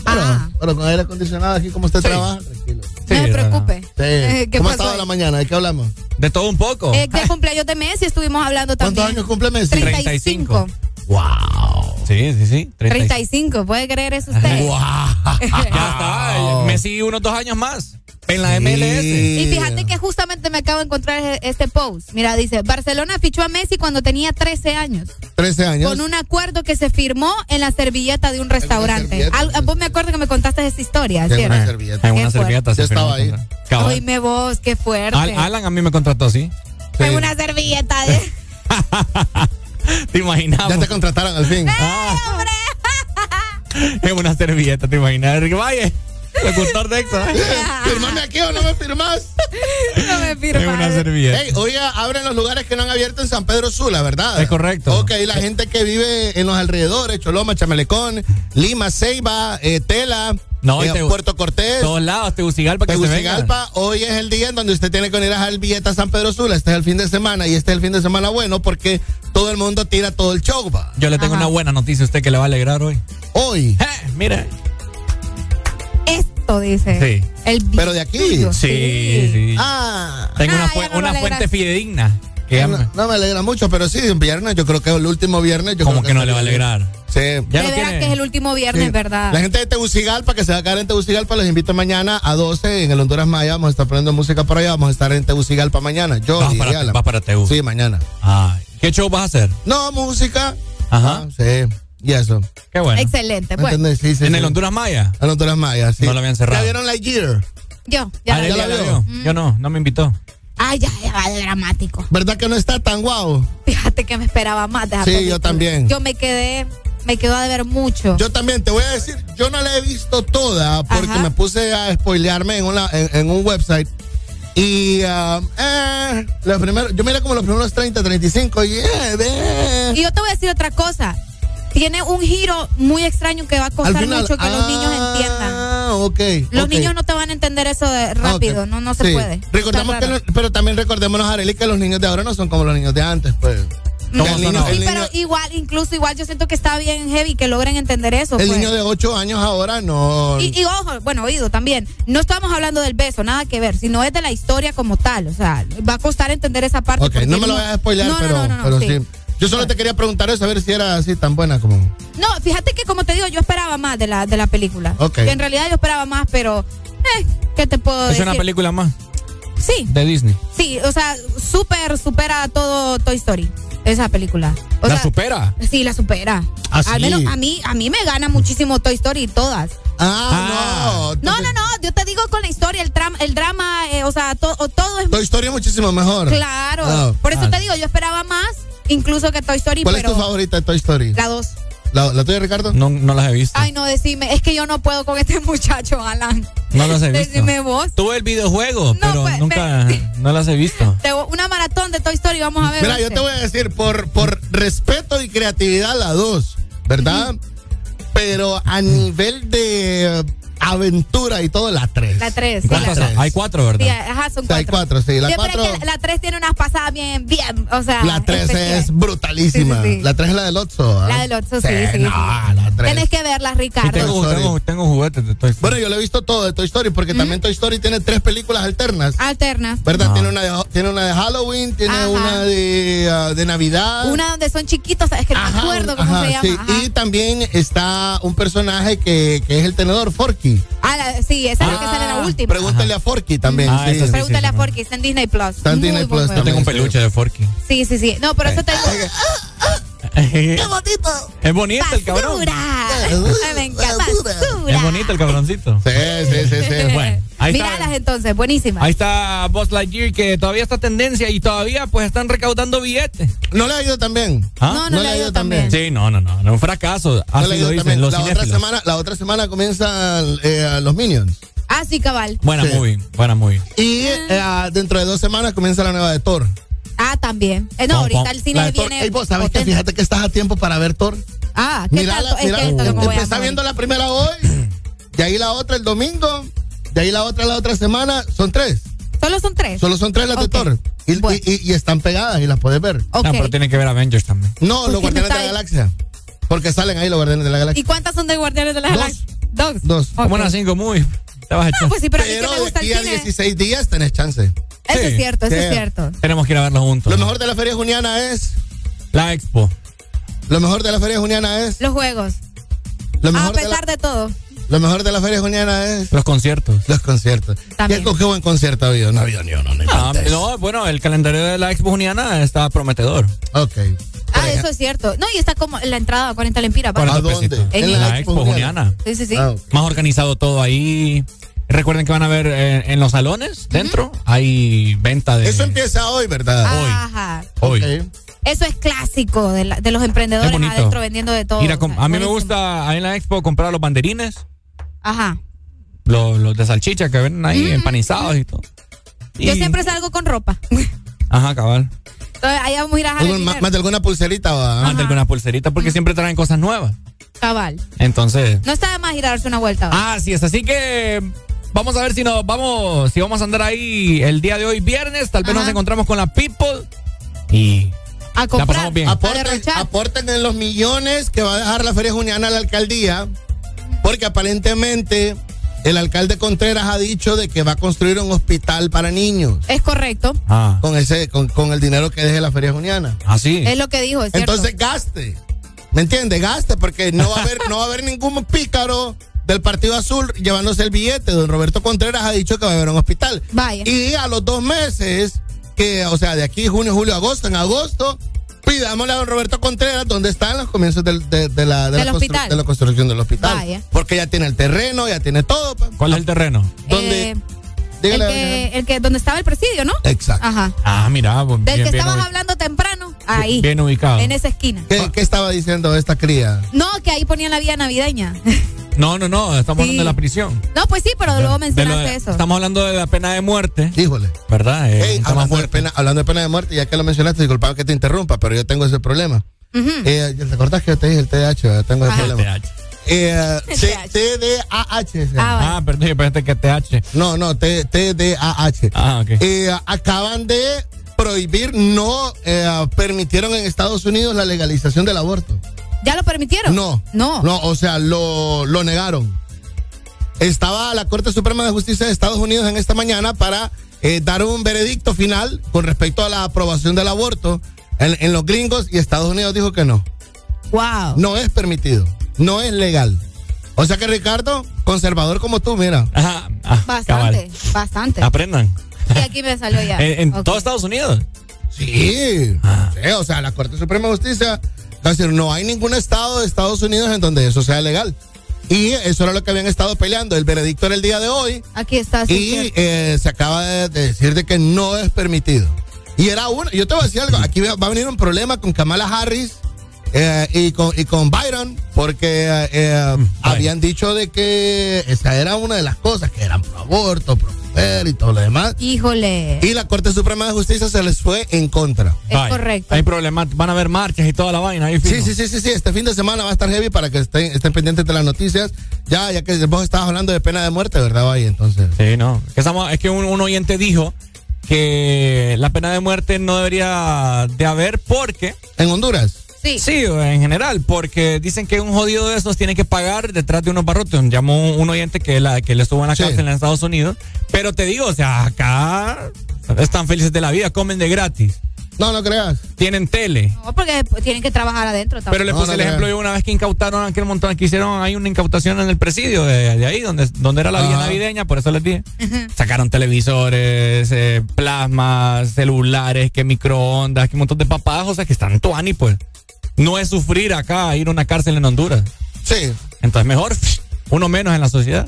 Pero, Ah. pero con aire acondicionado aquí, como usted Sí. trabaja, tranquilo. Sí, no se preocupe. Sí. Eh, ¿Qué ¿Cómo ha pasó estado ahí? la mañana? ¿De qué hablamos? De todo un poco. Eh, de cumpleaños de Messi estuvimos hablando también. ¿Cuántos años cumple Messi? 35. Wow. Sí, sí, sí. 35. 35, ¿puede creer eso usted? Ya está. Messi unos dos años más. En la MLS. Y fíjate que justamente me acabo de encontrar e- este post. Mira, dice, Barcelona fichó a Messi cuando tenía 13 años, 13 años. con un acuerdo que se firmó en la servilleta de un restaurante. Al- vos me acuerdo que me contaste esa historia, En ¿cierto? una servilleta. En una servilleta. se Yo estaba firmó. ahí. Cabal. Oíme vos, qué fuerte. Al- Alan a mí me contrató así. Sí. En una servilleta de... ¿Te imaginas? Ya te contrataron al fin. Ah, en una servilleta, ¿te imaginas? Enrique Valle, locutor de Exa. ¿Firmame aquí o no me firmas? no me En firma. una servilleta. Ey, oiga, abren los lugares que no han abierto en San Pedro Sula, ¿verdad? Es correcto. Ok, la gente que vive en los alrededores, Choloma, Chamelecón, Lima, Ceiba, eh, Tela, No, te- Puerto Cortés, Todos lados, Tegucigalpa, que se. Tegucigalpa. Hoy es el día en donde usted tiene que venir a dejar el billete a San Pedro Sula. Este es el fin de semana y este es el fin de semana bueno porque todo el mundo tira todo el show, va. Yo le tengo Ajá. una buena noticia a usted que le va a alegrar hoy. Hoy. Eh, mire. Esto dice. Sí. El Pero de aquí. billuyo. Sí, sí. Ah. Tengo una, fu- ya no una fuente fidedigna. Que ya no, me- no me alegra mucho, pero sí, un viernes, yo creo que el último viernes. Yo como creo que no le va a alegrar. Sí. Ya de tiene- que es el último viernes, Sí. ¿verdad? La gente de Tegucigalpa, que se va a quedar en Tegucigalpa, los invito mañana a 12 en el Honduras Maya. Vamos a estar poniendo música por allá. Vamos a estar en Tegucigalpa mañana. Yo Vas y para, Alan. vas para Tegu. Sí, mañana. ¿Qué show vas a hacer? No, música. Ajá. Ah, sí. Y eso. Qué bueno. Excelente. ¿Me Bueno? Sí, sí, ¿En sí. el Honduras Maya? En Honduras Maya, sí. No lo habían cerrado. ¿Ya vieron Lightyear? yo, ya Ah, la ya la la vio? vio. Yo no, no me invitó. Ay, ya, ya de dramático. ¿Verdad que no está tan guau? Fíjate que me esperaba más de Sí, yo también. Yo me quedé, me quedó de ver mucho. Yo también te voy a decir, yo no la he visto toda porque Ajá. me puse a spoilearme en, una, en, en un website. Y ah, eh, los primeros, yo miré como los primeros 30, 35 y eh, eh. Y yo te voy a decir otra cosa. Tiene un giro muy extraño que va a costar final, mucho que los niños ah, entiendan. ok. Los niños no te van a entender eso de rápido, no, no se Sí. puede. Recordamos que lo- pero también recordémonos, Arely, que los niños de ahora no son como los niños de antes, pues. No, niño, el Sí, niño- pero igual, incluso igual yo siento que está bien heavy que logren entender eso. el pues. niño de 8 años ahora no. Y, y ojo, bueno, oído también. No estamos hablando del beso, nada que ver, sino es de la historia como tal. O sea, va a costar entender esa parte. ok, no me lo voy a spoiler, No, no, pero, no, no, no, pero sí. sí. Yo solo te quería preguntar eso, a ver si era así tan buena como. No, fíjate que como te digo, yo esperaba más de la, de la película. Ok. En realidad yo esperaba más, pero, eh, ¿qué te puedo Es decir? una película más Sí, de Disney. sí, o sea, súper supera todo Toy Story, esa película. O ¿La sea, supera? Sí, la supera. ¿Ah, Al sí? menos a mí, a mí me gana muchísimo Toy Story todas. Ah, no. No, no, no, yo te digo con la historia, el, tram- el drama, eh, o sea, to- o todo es Tu historia es muchísimo mejor. claro. Ah, Por eso ah. te digo, yo esperaba más, incluso que Toy Story, ¿Cuál pero es tu favorita de Toy Story? la dos. ¿La, la tuya, Ricardo? No, no las he visto. Ay, no, decime, es que yo no puedo con este muchacho, Alan. No las he visto. Decime vos. Tuve el videojuego, No, pero pues, nunca no las he visto. Una maratón de Toy Story, vamos a ver. Mira, yo te voy a decir, por, por respeto y creatividad, la dos, ¿verdad? Pero a nivel de aventura y todo, la tres. La tres, sí, ¿Cuántas la son? Hay cuatro, ¿verdad? Sí, ajá, son O sea, hay cuatro. cuatro, sí. La Siempre cuatro, es que la 3 tiene unas pasadas bien, bien, o sea. la tres especiales. es brutalísima. Sí, sí, sí. La tres es la del Otso. ¿ah? La del Otso, sí, sí, no, sí. la tres tres. Tenés que verlas, Ricardo. tengo, Story. tengo, tengo juguetes de Toy Story. Bueno, yo lo he visto todo de Toy Story porque también Toy Story tiene tres películas alternas. Alternas. ¿Verdad? Tiene, una de, tiene una de Halloween, tiene Ajá. una de, ah, de Navidad. Una donde son chiquitos, es que no me acuerdo cómo ajá, se llama. sí. Ajá. Y también está un personaje que, que es el tenedor, Forky. Ah, la- sí, esa es la que sale la última. Pregúntale a Forky también. Ah, sí. Pregúntale a Forky, está en Disney Plus. Está en Disney Plus. Yo tengo un peluche de Forky. Sí, sí, sí. No, pero eso te digo. ¡Qué bonito! Es bonito el cabrón. Me encanta. ¡Basura! Es bonito el cabroncito. Sí, sí, sí, sí. Bueno, ahí Míralas está. entonces, buenísimas. Ahí está Buzz Lightyear que todavía está tendencia y todavía pues están recaudando billetes. ¿No le ha ido también? ¿Ah? No, no, le ha ido tan bien. Sí, no, no, no, no, un fracaso. No Así le ha lo ido dicen también. los la, otra semana, la otra semana comienzan eh, los Minions. Ah, sí, cabal. Buena Sí. movie, buena movie. Y eh, dentro de dos semanas comienza la nueva de Thor. Ah, también. Eh, no, Pom, ahorita pom. el cine viene. Ey, vos sabes que fíjate que estás a tiempo para ver Thor. Ah, ¿qué Mira, tanto? Es mira, que esto voy a viendo la primera hoy, de ahí la otra el domingo, de ahí la otra la otra semana. Son tres. Solo son tres. Solo son tres las de Thor. Y, Bueno. y- y- y están pegadas y las puedes ver. Ok. No, pero tienen que ver Avengers también. No, ¿Por los Guardianes de la Galaxia. Porque salen ahí los Guardianes de la ¿Y Galaxia. cuántas son de Guardianes de la Dos. Galaxia? Dos. Dos. Como unas cinco movie. Te vas a No, echar. pues sí, pero, a mí Pero que me de el a cine. 16 días tenés chance. Eso Sí. es cierto, eso Sí. es cierto. Tenemos que ir a verlos juntos. Lo mejor de la Feria Juniana es. La expo. Lo mejor de la Feria Juniana es. Los juegos. Lo A mejor, de la, pesar de todo. lo mejor de la Feria Juniana es. Los conciertos. Los conciertos. También. ¿Qué, qué buen concierto ha habido? No ha habido ni uno, no Ah, no, bueno, el calendario de la expo juniana está prometedor. Ok. Ah, eso es cierto. No, y está como en la entrada a 40 lempiras. 40 dónde? En En la la expo juniana. Sí, sí, sí. Ah. Más organizado todo ahí. Recuerden que van a ver eh, en los salones dentro hay venta de Eso empieza hoy, ¿verdad? Ajá. hoy. Eso es clásico de, la- de los emprendedores adentro vendiendo de todo. Ir a com- O sea, a mí me gusta ahí en la expo comprar los banderines, Ajá. los, los de salchicha que venden ahí empanizados y todo. Yo siempre salgo con ropa. Ajá, cabal. Entonces, allá vamos a ir a Algún- más, de alguna pulserita va. Más de alguna pulserita porque siempre traen cosas nuevas. Cabal. Entonces, No está de más ir a darse una vuelta. ¿va? así es. Así que vamos a ver si nos vamos, si vamos a andar ahí el día de hoy viernes. Tal vez Ajá. nos encontramos con la people y a la comprar. pasamos bien. Aporten en los millones que va a dejar la Feria Juniana a la alcaldía, porque aparentemente el alcalde Contreras ha dicho de que va a construir un hospital para niños Es correcto. Ah, con ese, con, con el dinero que deje la Feria Juniana. así. Es lo que dijo, es cierto. Entonces gaste, ¿me entiende? Gaste, porque no va a haber, no va a haber ningún pícaro del Partido Azul llevándose el billete. Don Roberto Contreras ha dicho que va a haber un hospital. Vaya. Y a los dos meses, que, o sea, de aquí junio, julio, agosto, en agosto, pidámosle a don Roberto Contreras dónde están los comienzos del- de, de la, de, la hospital. de la construcción del hospital. Vaya. Porque ya tiene el terreno, ya tiene todo. pa. ¿Cuál es el terreno? ¿Dónde? Eh, el, que, el que donde estaba el presidio, ¿no? Exacto. Ajá. Ah, mira, pues, Del bien, que bien, estabas hablando temprano. Ahí. bien ubicado. En esa esquina. ¿Qué, qué estaba diciendo esta cría? No, que ahí ponían la vía navideña. No, no, no, estamos Sí. hablando de la prisión. No, pues sí, pero luego mencionaste de- eso. Estamos hablando de la pena de muerte, Híjole. ¿verdad? Eh, Ey, un tema hablando, de pena, hablando de pena de muerte, ya que lo mencionaste, disculpa que te interrumpa, pero yo tengo ese problema. Eh, ¿Te acordás que yo te dije el TDAH? Yo tengo ese Ajá. problema. TH. Eh, TDAH. Ah, Ah, perdón, yo pensé que TH. No, no, T- TDAH. Ah, ok. Eh, acaban de prohibir, no eh, permitieron en Estados Unidos la legalización del aborto. ¿Ya lo permitieron? No. No. No, o sea, lo, lo negaron. Estaba la Corte Suprema de Justicia de Estados Unidos en esta mañana para eh, dar un veredicto final con respecto a la aprobación del aborto en, en los gringos y Estados Unidos dijo que no. Wow. No es permitido. No es legal. O sea que Ricardo, conservador como tú, mira. Ajá. ah, Bastante, cabal. bastante. Aprendan. Y aquí me salió ya. En, en todo Estados Unidos. Sí. Ah. Sí, o sea, la Corte Suprema de Justicia, es decir, no hay ningún estado de Estados Unidos en donde eso sea legal. Y eso era lo que habían estado peleando. El veredicto era el día de hoy. Aquí está. sí, y eh, se acaba de, de decir de que no es permitido. Y era uno, yo te voy a decir algo, aquí va a venir un problema con Kamala Harris eh, y, con, y con Byron, porque eh, eh, habían dicho de que esa era una de las cosas, que eran pro aborto, pro mujer y todo lo demás. Híjole. Y la Corte Suprema de Justicia se les fue en contra. Es correcto. Hay problemas, van a haber marchas y toda la vaina ahí. Sí, sí, sí, sí, sí, este fin de semana va a estar heavy para que estén, estén pendientes de las noticias. Ya, ya que vos estabas hablando de pena de muerte, ¿verdad, Valle? Entonces. Sí, no. Que estamos- es que un, un oyente dijo que la pena de muerte no debería de haber porque En Honduras. Sí. Sí, en general, porque dicen que un jodido de esos tiene que pagar detrás de unos barrotes. Llamó un oyente que, la, que le estuvo en la cárcel en Estados Unidos. Pero te digo, o sea, acá están felices de la vida, comen de gratis. No, no creas. Tienen tele. No, porque tienen que trabajar adentro también. Pero le puse el ejemplo yo una vez que incautaron aquel montón que hicieron, hay una incautación en el presidio de, de ahí, donde, donde era la vía navideña, por eso les dije. Sacaron televisores, eh, plasmas, celulares, que microondas, que un montón de papadas, o sea, que están tuani, pues. No es sufrir acá, ir a una cárcel en Honduras. Sí. Entonces mejor uno menos en la sociedad.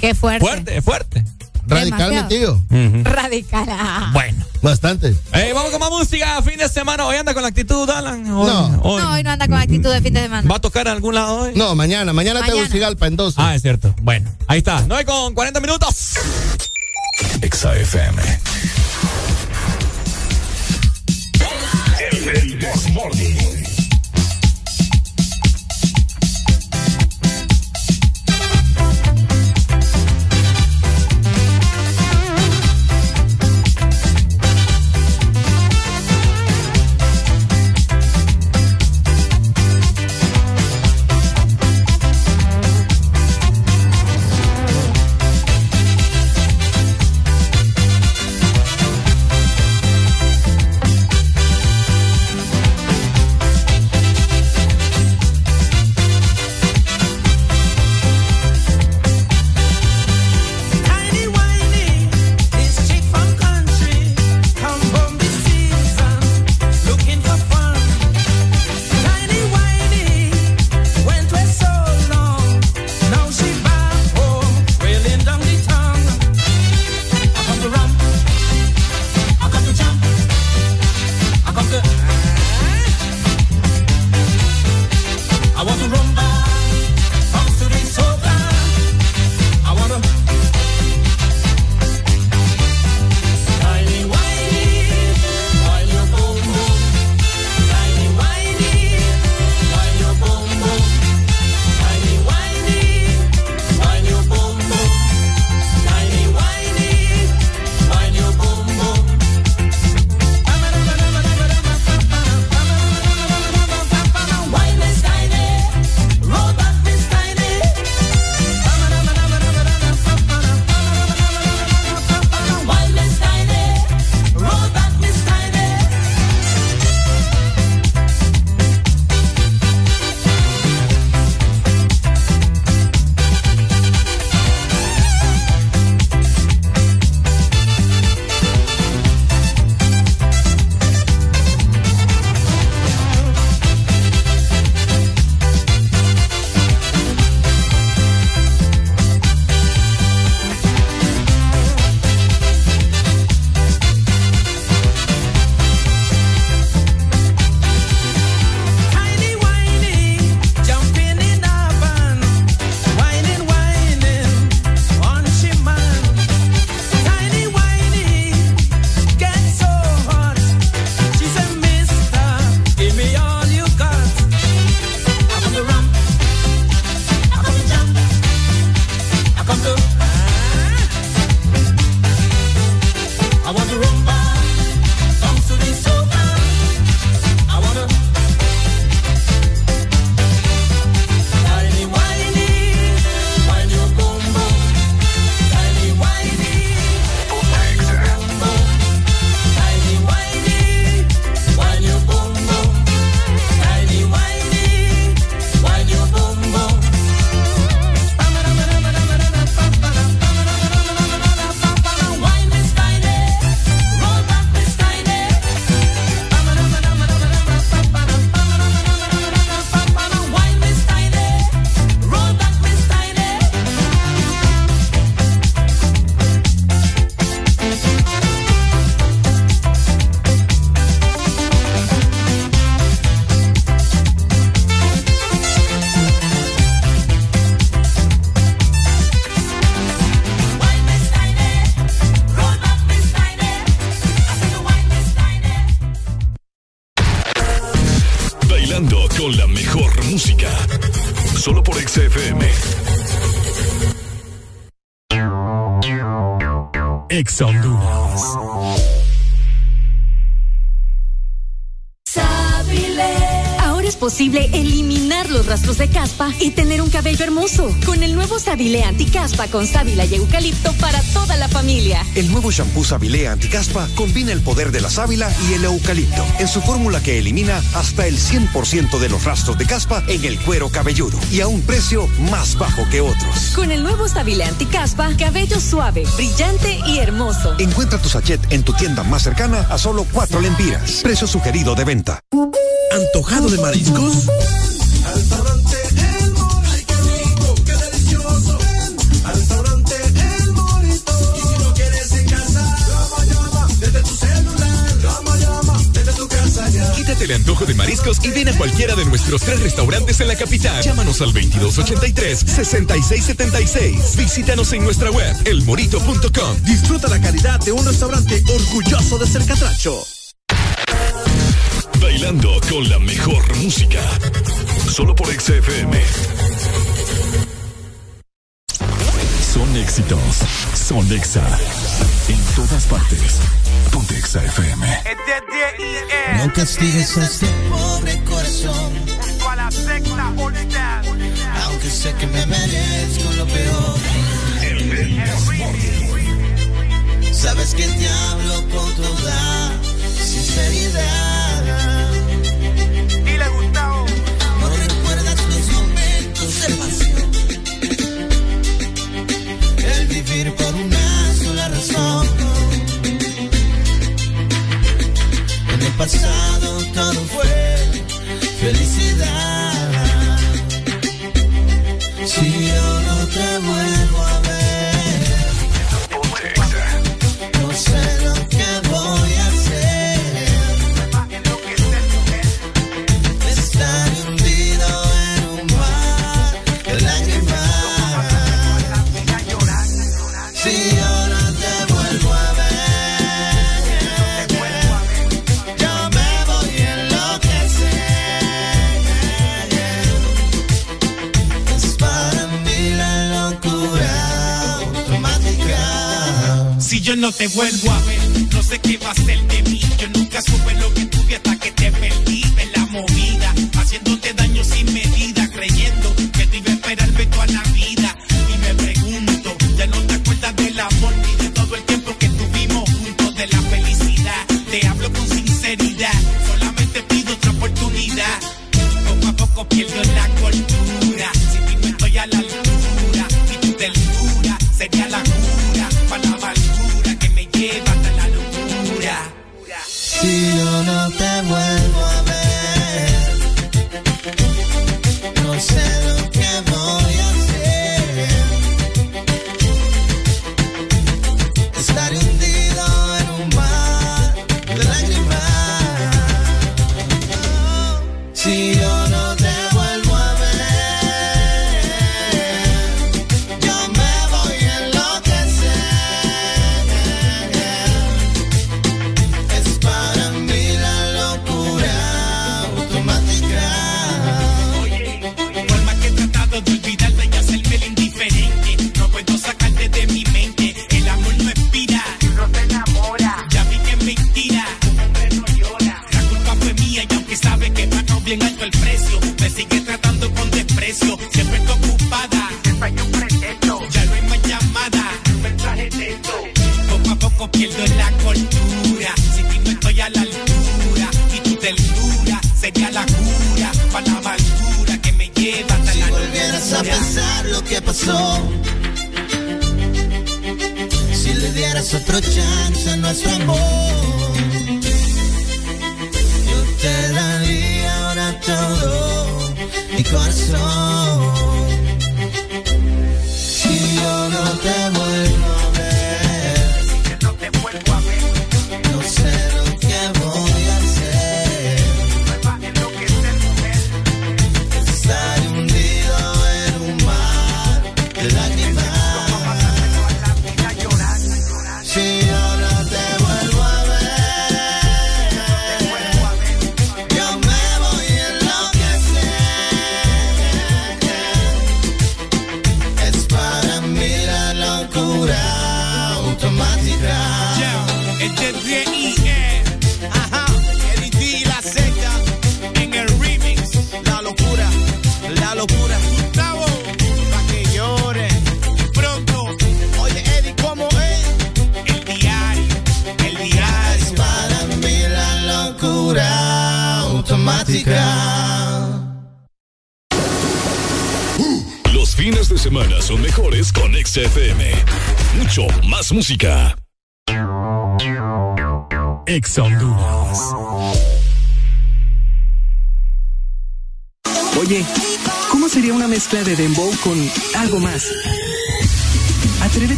Qué fuerte. Fuerte, fuerte. Radical, tío. Radical. ah. Bueno. Bastante. Eh, vamos con más música, fin de semana. Hoy anda con la actitud, Alan. Hoy- No. hoy. No, hoy no anda con actitud de fin de semana. ¿Va a tocar en algún lado hoy? No, mañana. Mañana, Mañana. Tegucigalpa en 12. Ah, es cierto. Bueno, ahí está. 9 con 40 minutos. Exa Sabilé Anticaspa con sábila y eucalipto para toda la familia. El nuevo shampoo Sabilé Anticaspa combina el poder de la sábila y el eucalipto en su fórmula que elimina hasta el 100% de los rastros de caspa en el cuero cabelludo y a un precio más bajo que otros. Con el nuevo Sabilé Anticaspa, cabello suave, brillante y hermoso. Encuentra tu sachet en tu tienda más cercana a solo cuatro lempiras. Precio sugerido de venta. ¿Antojado de mariscos? El antojo de mariscos y ven a cualquiera de nuestros tres restaurantes en la capital. Llámanos al 2283-6676. Visítanos en nuestra web, elmorito.com. Disfruta la calidad de un restaurante orgulloso de ser catracho. Bailando con la mejor música. Solo por XFM. Son éxitos. Son Exa. En todas partes. Ponte FM. No castigues a este pobre corazón. Aunque sé que me merezco lo peor. Sabes que te hablo con toda sinceridad. Dile Gustavo. No recuerdas los momentos de pasión. El vivir por una pasado todo fue felicidad. Si no te vuelvo a ver, no sé qué va a ser de mí. Yo nunca supe lo que tuve hasta que te perdí en la movida, haciéndote daño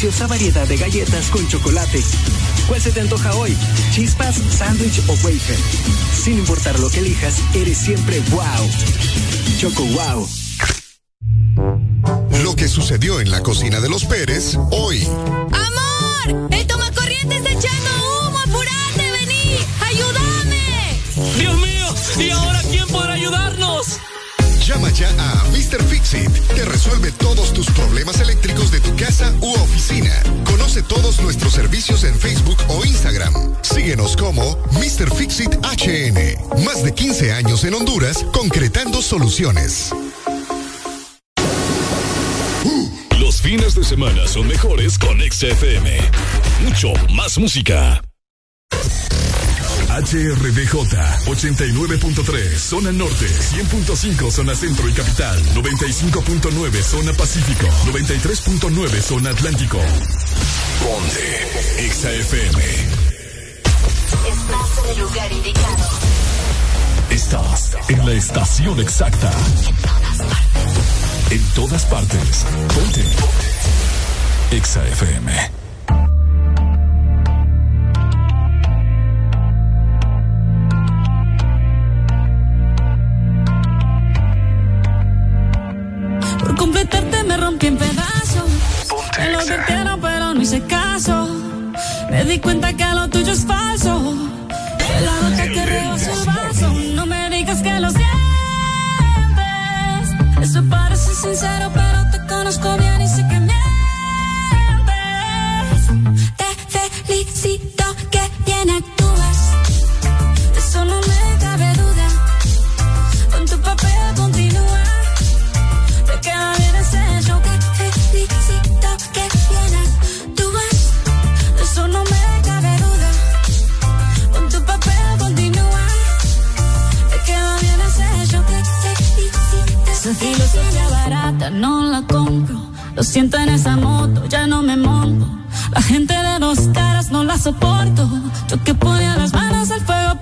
Deliciosa variedad de galletas con chocolate. ¿Cuál se te antoja hoy? ¿Chispas, sándwich o wafer? Sin importar lo que elijas, eres siempre wow. Choco Wow. Lo que sucedió en la cocina de los Pérez hoy. ¡Amor! ¡El tomacorriente está echando servicios en Facebook o Instagram. Síguenos como Mr. Fixit HN. Más de 15 años en Honduras concretando soluciones. Los fines de semana son mejores con XFM. Mucho más música. HRDJ 89.3 Zona Norte 100.5 Zona Centro y Capital 95.9 Zona Pacífico 93.9 Zona Atlántico Ponte XFM Estás en el lugar indicado. Estás en la estación exacta. En todas partes. Ponte. XFM Por Me di cuenta que lo tuyo es falso. De la gota que rebasó el vaso. No me digas que lo sientes. Eso parece sincero, pero Lo siento en esa moto, ya no me monto. La gente de dos caras no la soporto. Yo que ponía las manos al fuego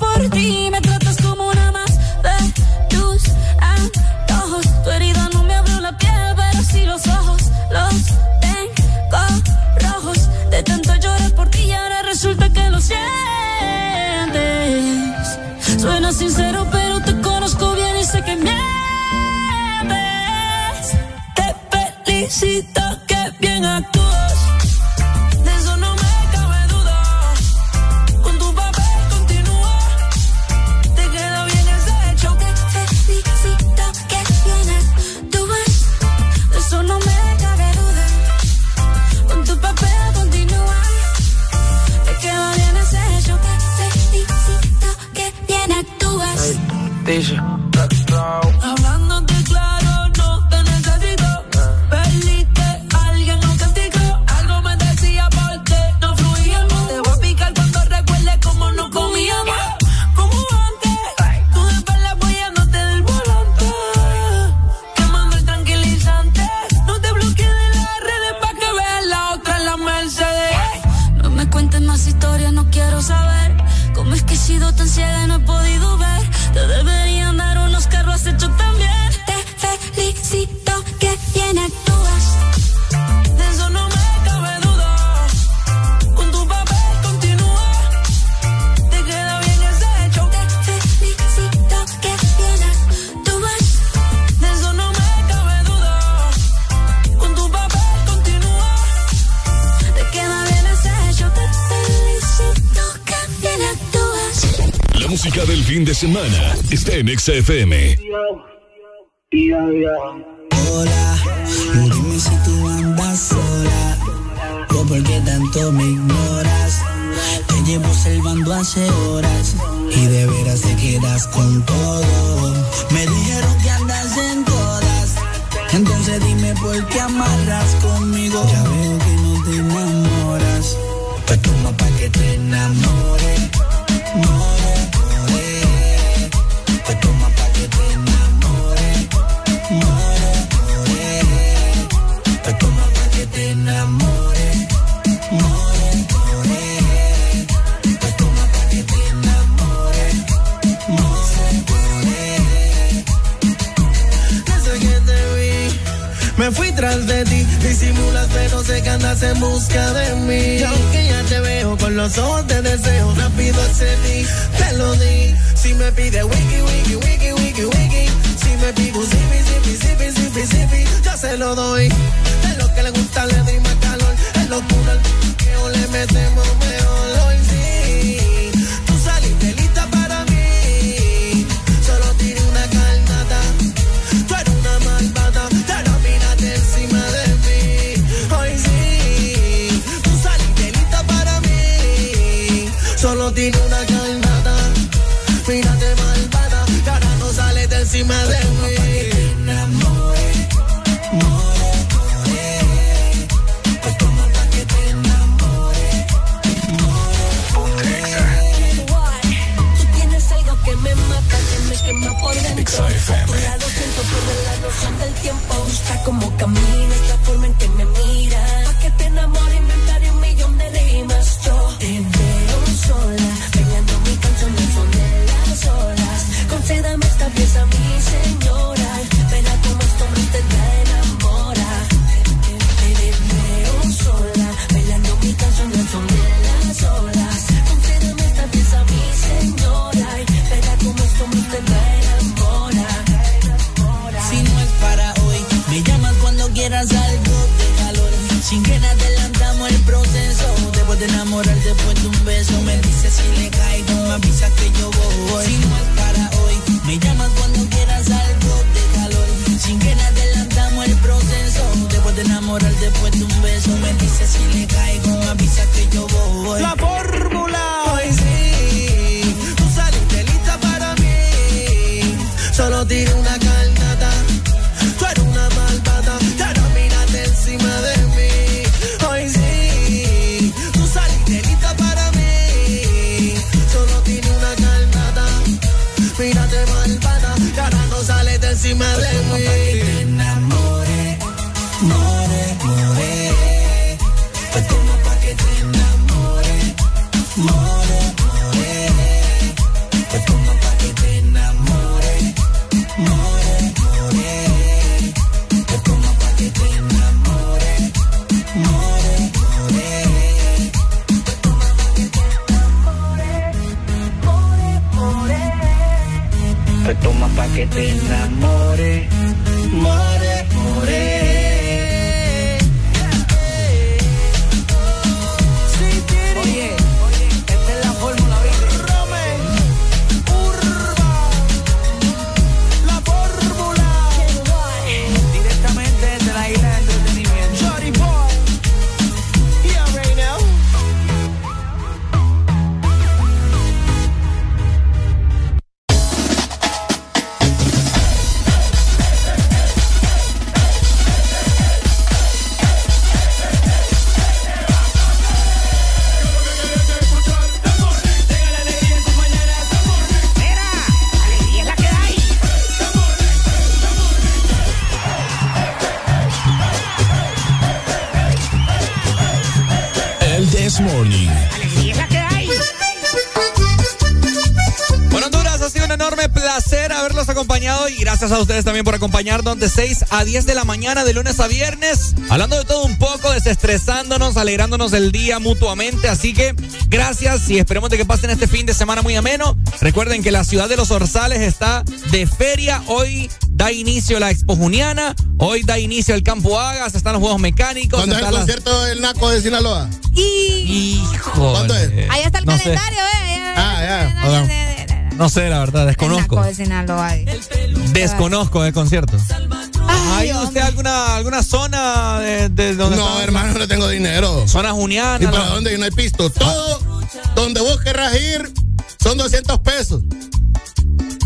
semana está en XFM. Hola, dime si tú andas sola o por qué tanto me ignoras. Te llevo salvando hace horas y de veras te quedas con todo. Me dijeron que andas en todas, entonces dime por qué amarras conmigo. Ya veo que no te enamoras, pues toma pa' que te enamores. No estás en busca de mí. Y aunque ya te veo con los ojos de deseo, rápido accedí, te lo di. Si me pide wiki, wiki, wiki, wiki, wiki. Si me pido zipi, zipi, zipi, zipi, zipi, yo se lo doy. Es lo que le gusta, le doy más calor. Es locura, que le metemos mejor hoy sí. de 6 a 10 de la mañana de lunes a viernes, hablando de todo un poco, desestresándonos, alegrándonos el día mutuamente. Así que gracias y esperemos de que pasen este fin de semana muy ameno. Recuerden que la ciudad de los Orzales está de feria. Hoy da inicio la Expo Juniana, hoy da inicio el Campo Agas, están los Juegos Mecánicos. ¿Cuándo es el concierto del Naco de Sinaloa? Hijo. ¿Cuándo es? Ahí está el calendario, sé. ¿eh? Ah, ya. Eh, no sé, la verdad, desconozco. El de Sinaloa. Desconozco el concierto. ¿Hay usted alguna, alguna zona de, de donde No, hermano, no tengo dinero. Zona juniana. ¿Y para dónde? Y no hay pisto. Todo donde vos querrás ir son 200 pesos.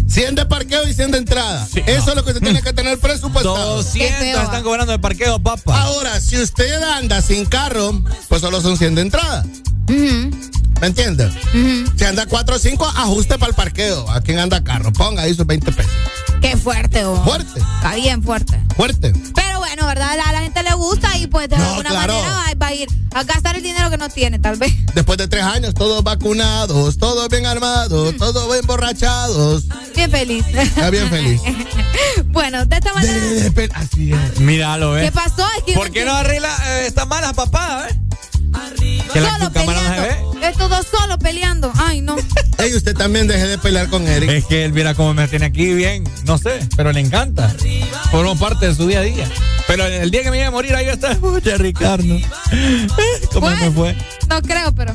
100 de parqueo y 100 de entrada. Sí, Eso no. es lo que se tiene que tener presupuestado. 200 están cobrando de parqueo, papá. Ahora, si usted anda sin carro, pues solo son 100 de entrada. Uh -huh. ¿Me entiendes? Uh -huh. Si anda 4 o 5, ajuste para el parqueo. A quien anda carro, ponga ahí sus 20 pesos. Qué fuerte, vos. Fuerte. Está bien fuerte. Fuerte. Pero bueno, ¿verdad? A la gente le gusta y pues de No, alguna claro. manera va, va a ir a gastar el dinero que no tiene, tal vez. Después de tres años, todos vacunados, todos bien armados, todos bien borrachados. Bien feliz. Está bien feliz. bueno, de esta manera. Así es. Míralo, ¿ves? ¿Qué pasó? Es que ¿Por no qué no arregla eh, estas malas, papá? ¿eh? Que la Solo cámara no peleando. Estos dos solo peleando. Ay, no. Ey, usted también deje de pelear con Eric. Es que él mira cómo me tiene aquí bien, no sé, pero le encanta. Forma parte de su día a día. Pero el día que me iba a morir, ahí está. Escucha, Ricardo. ¿Cómo me fue? No creo, pero.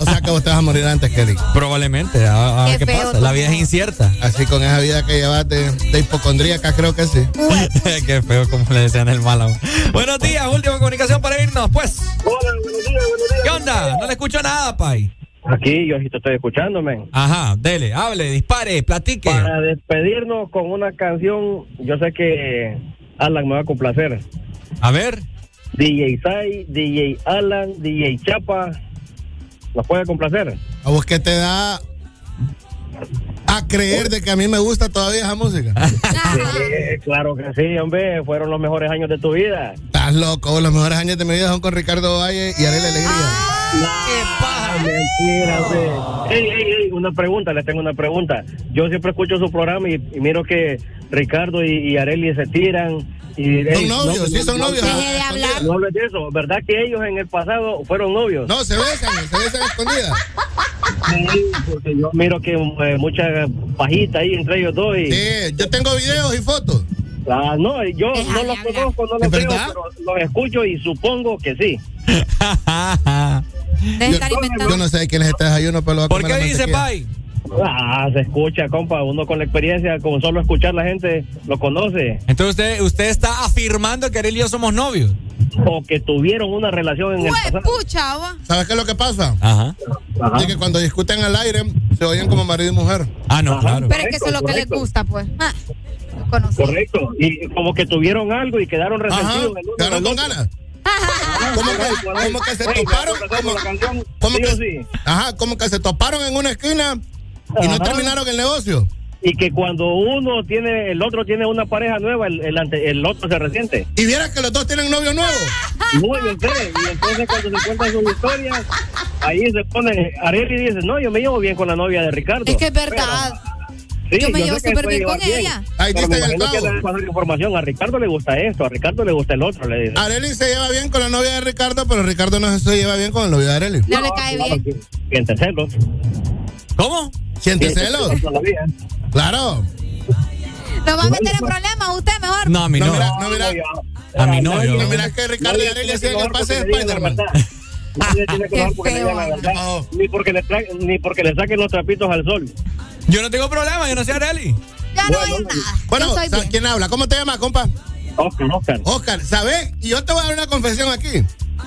O sea que vos te vas a morir antes que Eric. Probablemente. A, a ver Qué pasa. La vida es incierta. Así con esa vida que llevas de, de hipocondríaca, creo que sí. qué feo como le decían el malo. Buenos días, última comunicación para irnos, pues. Hola, buenos días, buenos días. ¿Qué onda? No le escucho nada, Pai. Aquí yo sí te estoy escuchando, men. Ajá, dele, hable, dispare, platique. Para despedirnos con una canción, yo sé que Alan me va a complacer. A ver. DJ Sai, DJ Alan, DJ Chapa, ¿nos puede complacer? ¿A vos qué te da a creer de que a mí me gusta todavía esa música? Sí, claro que sí, hombre, fueron los mejores años de tu vida. Estás loco, los mejores años de mi vida son con Ricardo Valle y Arely Alegría. ¡Qué paja! Mentira. Ey, ey, ey, una pregunta, les tengo una pregunta. Yo siempre escucho su programa y, y miro que Ricardo y, y Arely se tiran. Y, Son novios, sí, son novios. Deje de hablar. No hables de eso. ¿Verdad que ellos en el pasado fueron novios? No, se besan, se besan escondidas. Sí, porque yo miro que eh, mucha pajita ahí entre ellos dos. Y, Sí, yo tengo videos y fotos. Ah, no, yo no los conozco, no los ¿Es veo, pero los escucho y supongo que sí. Estar inventando. Yo no sé quién es este desayuno, pero lo voy a ¿Por comer qué dice. Pai? Ah, se escucha, compa. Uno con la experiencia, con solo escuchar la gente, lo conoce. Entonces usted, usted está afirmando que Ariel y yo somos novios. O que tuvieron una relación en el Pues, pasado. pucha. ¿Sabes qué es lo que pasa? Ajá. Es que cuando discuten al aire, se oyen como marido y mujer. Ah, no, claro. Pero es que eso es lo que les gusta, pues. Ah. Correcto. Y como que tuvieron algo y quedaron Ajá, resentidos. el uno quedaron con ganas. ¿Cómo que, cómo que se toparon? vamos a hacer ¿Cómo, la canción, cómo sí que, o sí. Ajá, como que se toparon en una esquina y no terminaron el negocio. Y que cuando uno tiene, el otro tiene una pareja nueva, el, el, ante- el otro se resiente. Y vieras que los dos tienen novio nuevo. No, yo sé. Y entonces cuando se cuentan sus historias, ahí se pone, Ariel y dice, no, yo me llevo bien con la novia de Ricardo. Es que es verdad. Sí, Yo me sé llevo que súper bien con ella. Ahí Pero el que le pasar información. A Ricardo le gusta esto, a Ricardo le gusta el otro, le dice. Arely se lleva bien con la novia de Ricardo, pero Ricardo no se lleva bien con el novio de Arely. No le cae bien. Siente celos. ¿Cómo? ¿Siente celos? Claro. Lo va a meter en problemas usted mejor. No, a mí No, no. mira, no, mira. A mi novio. No, mira que Ricardo y Arely hacían el pase de Spider-Man. Nadie tiene que Qué hablar porque le feo, digan la verdad. No. Ni porque le ni porque le saquen los trapitos al sol. Yo no tengo problema, yo no soy Areli. Ya no hay nada. Bueno, Yo soy ¿sabes bien. quién habla? ¿Cómo te llamas, compa? Oscar, Oscar. Oscar, ¿sabes? Y yo te voy a dar una confesión aquí.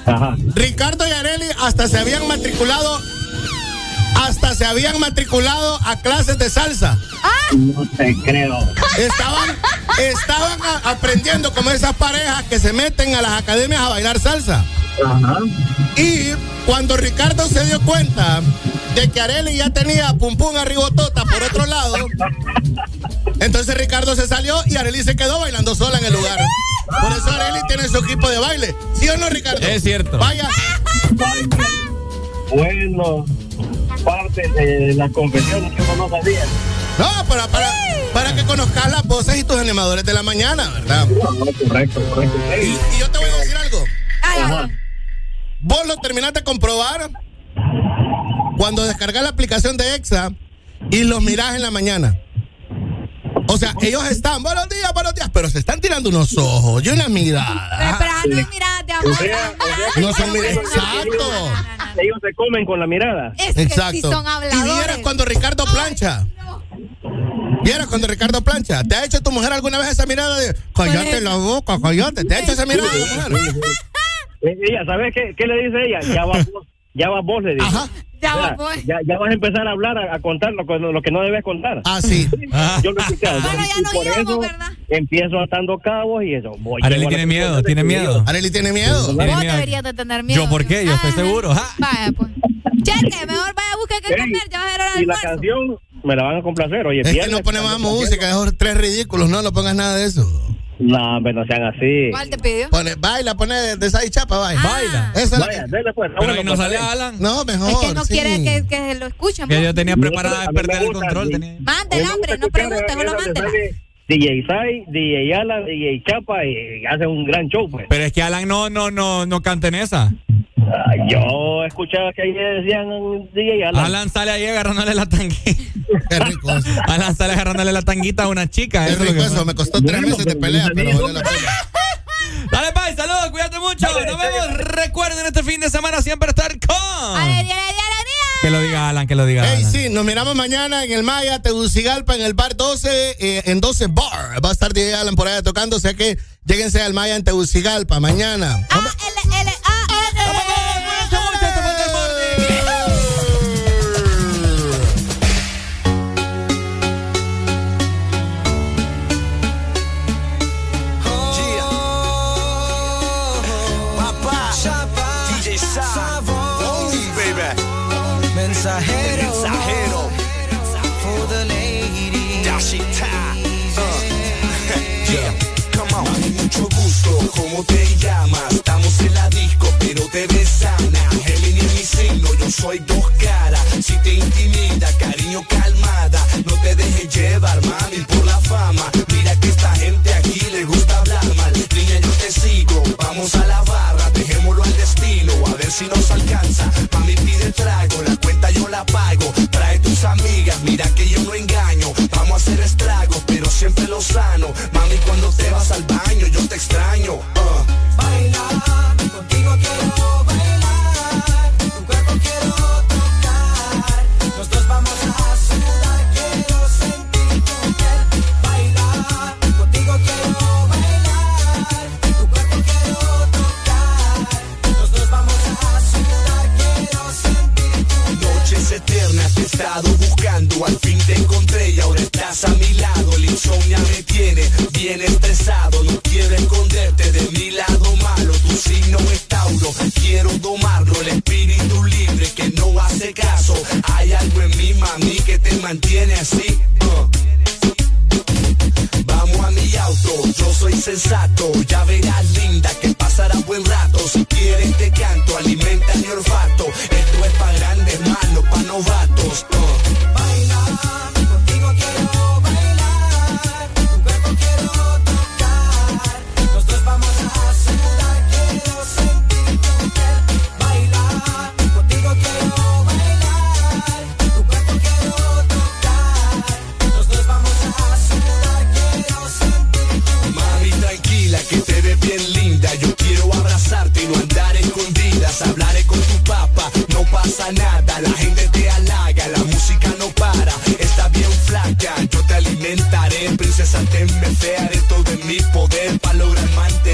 Ajá. Ricardo y Areli hasta se habían matriculado, hasta se habían matriculado a clases de salsa. No te creo. Estaban, estaban a- aprendiendo como esas parejas que se meten a las academias a bailar salsa. Ajá. Y cuando Ricardo se dio cuenta de que Areli ya tenía pum pum arribotota por otro lado, entonces Ricardo se salió y Areli se quedó bailando sola en el lugar. Por eso Areli tiene su equipo de baile. ¿Sí o no, Ricardo? Es cierto. Vaya. Bueno, parte de las confesiones que uno no sabía. No, para, para, para que conozcas las voces y tus animadores de la mañana, ¿verdad? No, correcto, correcto. Y, y yo te voy a decir algo. Ajá. Vos lo terminaste de comprobar cuando descargas la aplicación de EXA y los mirás en la mañana. O sea, ellos están, buenos días, buenos días, pero se están tirando unos ojos y unas Pero, miradas. pero, no, mira, de amor. O sea, o sea, No son miradas. Exacto. Ellos se comen con la mirada. Es que Exacto. sí son y vieras cuando Ricardo plancha. Vieras cuando Ricardo plancha. ¿Te ha hecho tu mujer alguna vez esa mirada de cállate la boca, cállate? ¿Te ha hecho esa mirada tu mujer? Eh, Ella, ¿sabes qué, qué le dice ella? Ya va vos, ya va vos, le dice. Ajá. Ya, O sea, pues. ya, ya vas a empezar a hablar, a, a contar lo, que- lo que no debes contar. Ah, sí. Yo lo he escuchado. Bueno, ya Y no por íbamos, eso ¿verdad? empiezo atando cabos y eso. Voy, Arely tiene miedo, tiene miedo. Arely tiene miedo. Tiene Vos miedo. deberías de tener miedo. ¿Yo por qué? Yo estoy Ah, seguro. Ja. Vaya, pues. Cheque, mejor vaya a buscar qué comer, ya vas a ir al Y la canción me la van a complacer. Oye, Es que no ponemos música, es tres ridículos, no, no pongas nada de eso. No, hombre, no sean así. ¿Cuál te pidió? Pone, baila, pone de, de Sai Chapa, baila. Baila. Esa es la Vaya, que- dele pues. Pero ahí no sale Alan. No, mejor. Es que no sí. quiere que, que lo escuchen. Que pues. yo tenía preparada A de mí me perder el control. sí. tenía- Mándela, hombre, no escuchar pregunte, solo esa mándela. DJ Sai, DJ Alan, DJ Chapa y hace un gran show, pues. Pero es que Alan no, no, no, no canta en esa. Ah, Yo escuchaba que ahí decían DJ Alan. Alan sale ahí agarrándole la tanguita. Qué rico eso. Alan sale agarrándole la tanguita a una chica. Qué eso es lo rico que eso. Me costó tres meses de pelea, pero vale la pena. Dale, Pai, saludos, cuídate mucho. Nos vemos. Recuerden este fin de semana siempre estar con. Ale, día, día, la día. Que lo diga Alan, que lo diga Hey, Alan. sí, nos miramos mañana en el Maya, Tegucigalpa, en el bar 12, eh, en 12 Bar. Va a estar DJ Alan por allá tocando, o sea que lléguense al Maya en Tegucigalpa mañana. A, L, L, A, Cuídense mucho, este fue el Desmorning. Papá, DJ Savon, baby. Mensajero, mensajero. For the lady. Dashita. Uh. Yeah, come on. Mami, mucho gusto, ¿cómo te llamas? Soy dos caras. Si te intimida, cariño calmada. No te dejes llevar, mami, por la fama. Mira que esta gente aquí le gusta hablar mal. Niña, yo te sigo, vamos a la barra. Dejémoslo al destino, a ver si nos alcanza. Mami, pide trago, la cuenta yo la pago. Trae tus amigas, mira que yo no engaño. Vamos a hacer estragos, pero siempre lo sano. Mami, cuando te vas al baño, yo te extraño. Estado buscando, al fin te encontré y ahora estás a mi lado. El insomnio me tiene bien estresado, no quiero esconderte de mi lado malo. Tu signo es Tauro, quiero domarlo, el espíritu libre que no hace caso. Hay algo en mí, mami, que te mantiene así. uh. Vamos a mi auto, yo soy sensato, ya verás linda que pasará buen rato. Si quieres te canto, alimenta mi olfato. Nada. La gente te halaga, flaca, yo te alimentaré. Princesa, te haré todo en mi poder para lograr mantenerte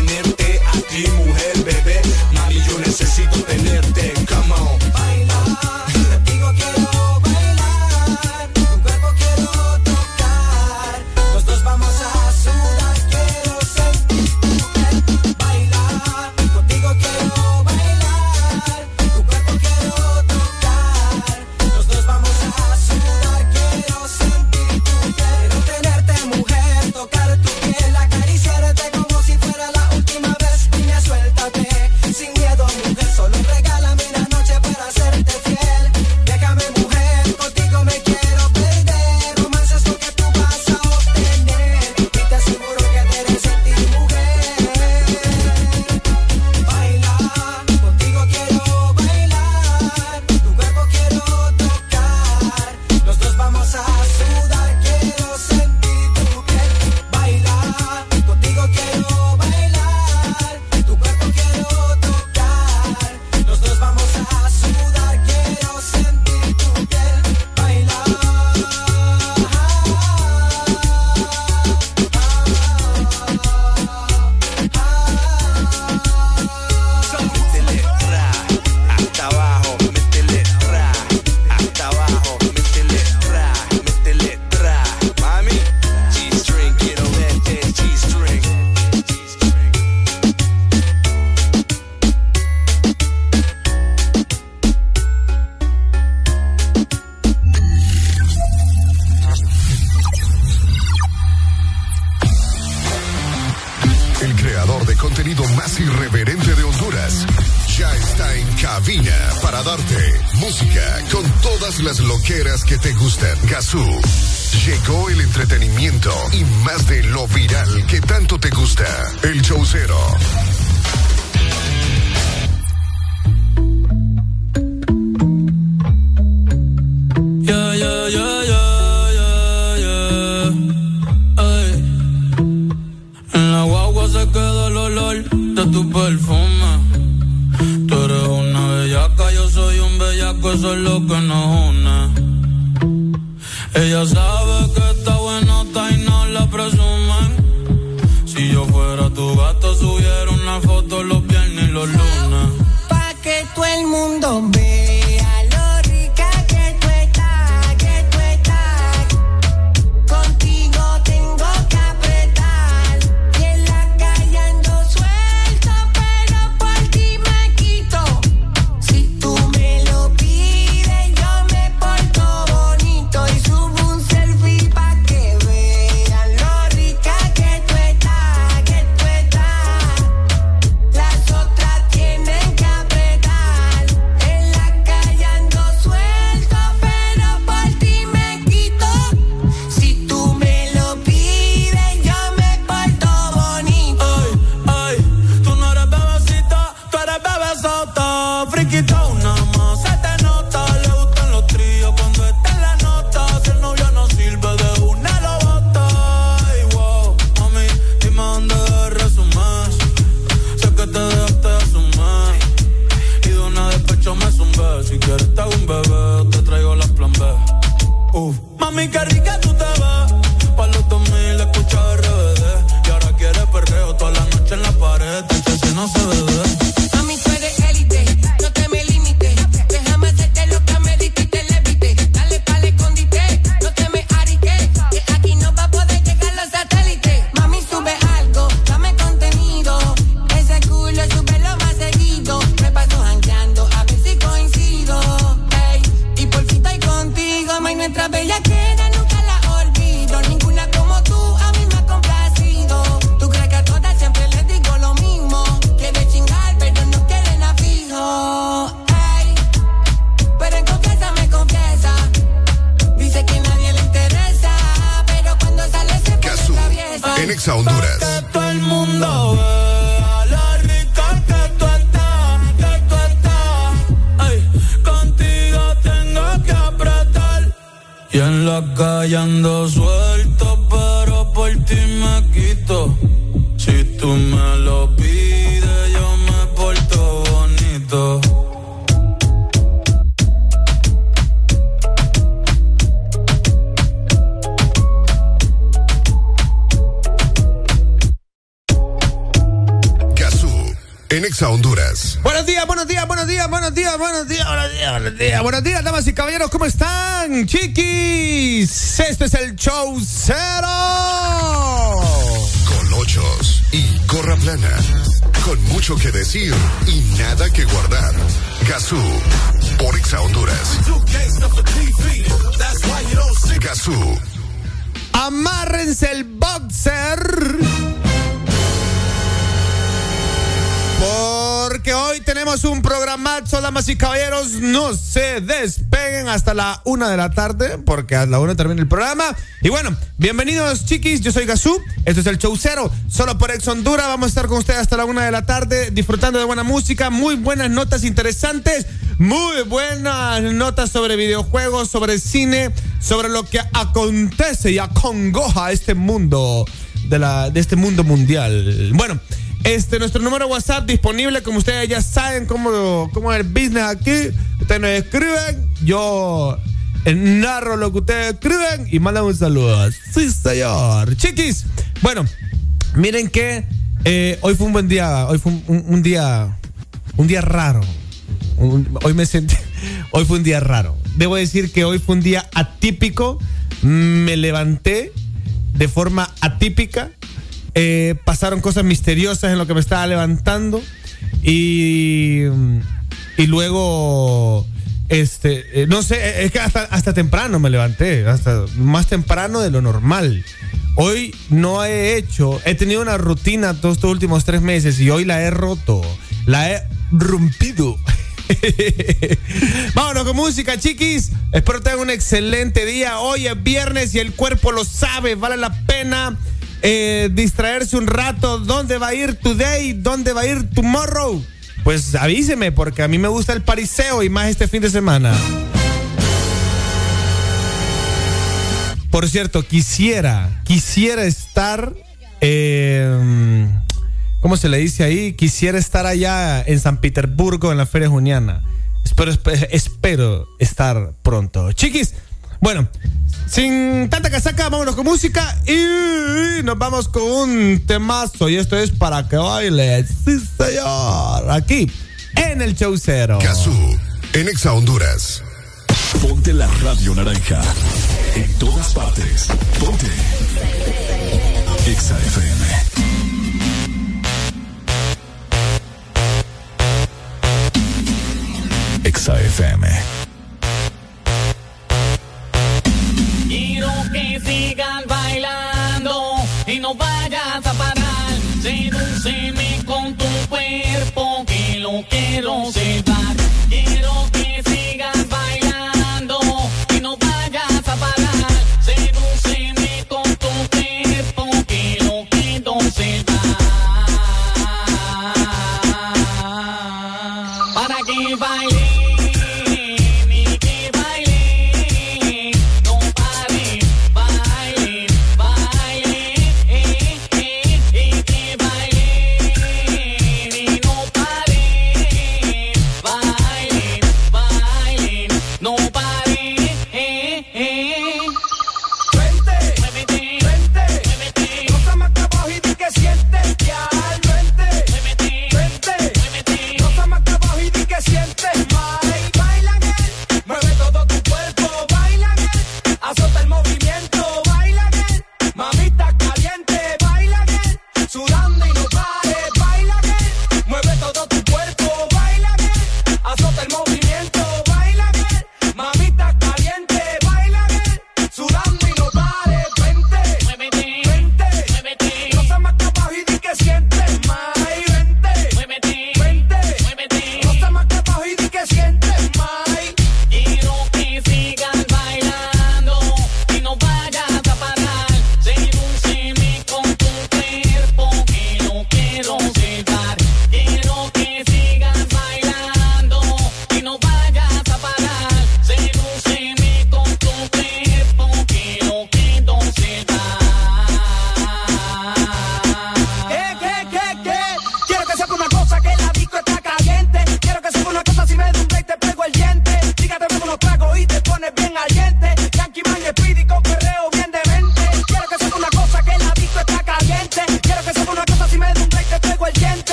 show cero. Con ochos y gorra plana. Con mucho que decir y nada que guardar. Gazú, por Exa Honduras. Gazú. Amárrense el boxer. Por hoy tenemos un programazo, damas y caballeros. No se despeguen hasta la una de la tarde, porque a la una termina el programa. Y bueno, bienvenidos, chiquis. Yo soy Gazú. Esto es el Show Cero. Solo por Ex Honduras. Vamos a estar con ustedes hasta la una de la tarde, disfrutando de buena música, muy buenas notas interesantes, muy buenas notas sobre videojuegos, sobre cine, sobre lo que acontece y acongoja este mundo, de, la, de este mundo mundial. Bueno. Este, nuestro número WhatsApp disponible, como ustedes ya saben cómo, cómo es el business aquí. Ustedes nos escriben, yo eh, narro lo que ustedes escriben y mandan un saludo. Sí, señor. Chiquis, bueno, miren que eh, hoy fue un buen día, hoy fue un, día, un día raro. Hoy me sentí, hoy fue un día raro. Debo decir que hoy fue un día atípico. Me levanté de forma atípica eh, pasaron cosas misteriosas en lo que me estaba levantando. Y, y luego, este, eh, no sé, eh, es que hasta, hasta temprano me levanté, hasta más temprano de lo normal. Hoy no he hecho, he tenido una rutina todos estos últimos tres meses y hoy la he roto, la he rompido. Vámonos con música, chiquis. Espero tengan un excelente día. Hoy es viernes y el cuerpo lo sabe, vale la pena eh, distraerse un rato. ¿Dónde va a ir today? ¿Dónde va a ir tomorrow? Pues avíseme, porque a mí me gusta el pariseo y más este fin de semana. Por cierto, quisiera, quisiera estar. eh, ¿Cómo se le dice ahí? Quisiera estar allá en San Petersburgo en la Feria Juniana. Espero, espe- espero estar pronto. Chiquis, bueno, sin tanta casaca, vámonos con música y nos vamos con un temazo. Y esto es para que baile. Sí, señor. Aquí, en el show cero. En Exa Honduras. Ponte la radio naranja. En todas partes. Ponte. Exa FM. Exa FM. Quiero que sigan bailando y no vayas a parar. Sedúceme con tu cuerpo que lo quiero sentar. Quiero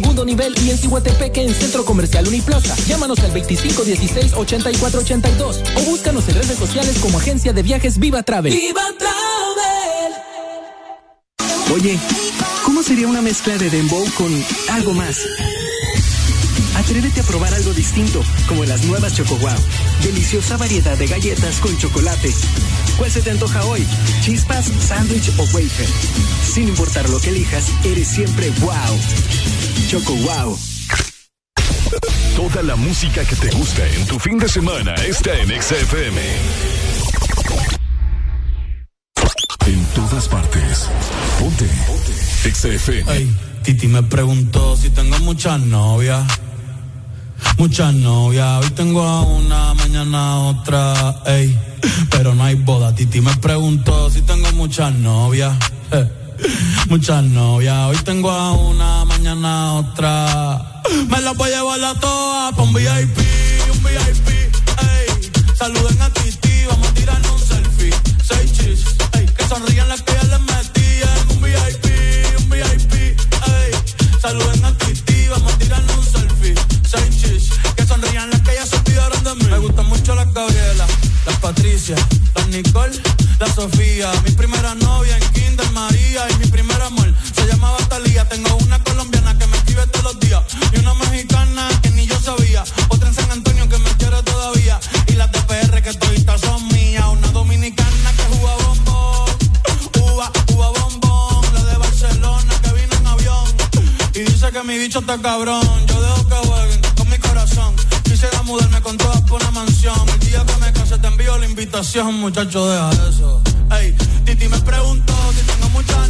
Segundo Nivel y en Cihuatepeque en Centro Comercial Uniplaza. Llámanos al 2516-8482 o búscanos en redes sociales como Agencia de Viajes Viva Travel. Viva Travel. Oye, ¿cómo sería una mezcla de dembow con algo más? Atrévete a probar algo distinto, como las nuevas Choco Wow. Deliciosa variedad de galletas con chocolate. ¿Cuál se te antoja hoy? ¿Chispas, sándwich o wafer? Sin importar lo que elijas, eres siempre wow. Choco Wow. Toda la música que te gusta en tu fin de semana está en XFM. En todas partes. Ponte. XFM. Ey, Titi me preguntó si tengo muchas novias. Muchas novias. Hoy tengo a una, mañana otra. Ey, pero no hay boda. Titi me preguntó si tengo muchas novias. Muchas novias. Hoy tengo a una, mañana otra. Me las voy a llevar a todas pa' un VIP, un VIP. Ey, saluden a Titi, vamos a tirarnos un selfie. Seis chis, ey, que sonrían las que ya les metí en un VIP, un VIP. Ey, saluden a Titi, vamos a tirarnos un selfie. Seis chis, que sonrían las que ya se olvidaron de mí. Me gustan mucho las Gabriela, las Patricia, las Nicole, la Sofía. Bicho cabrón. Yo dejo que jueguen con mi corazón. Quisiera mudarme con todas por una mansión. El día que me case te envío la invitación, muchacho, deja eso. Ey, Titi me preguntó si tengo muchas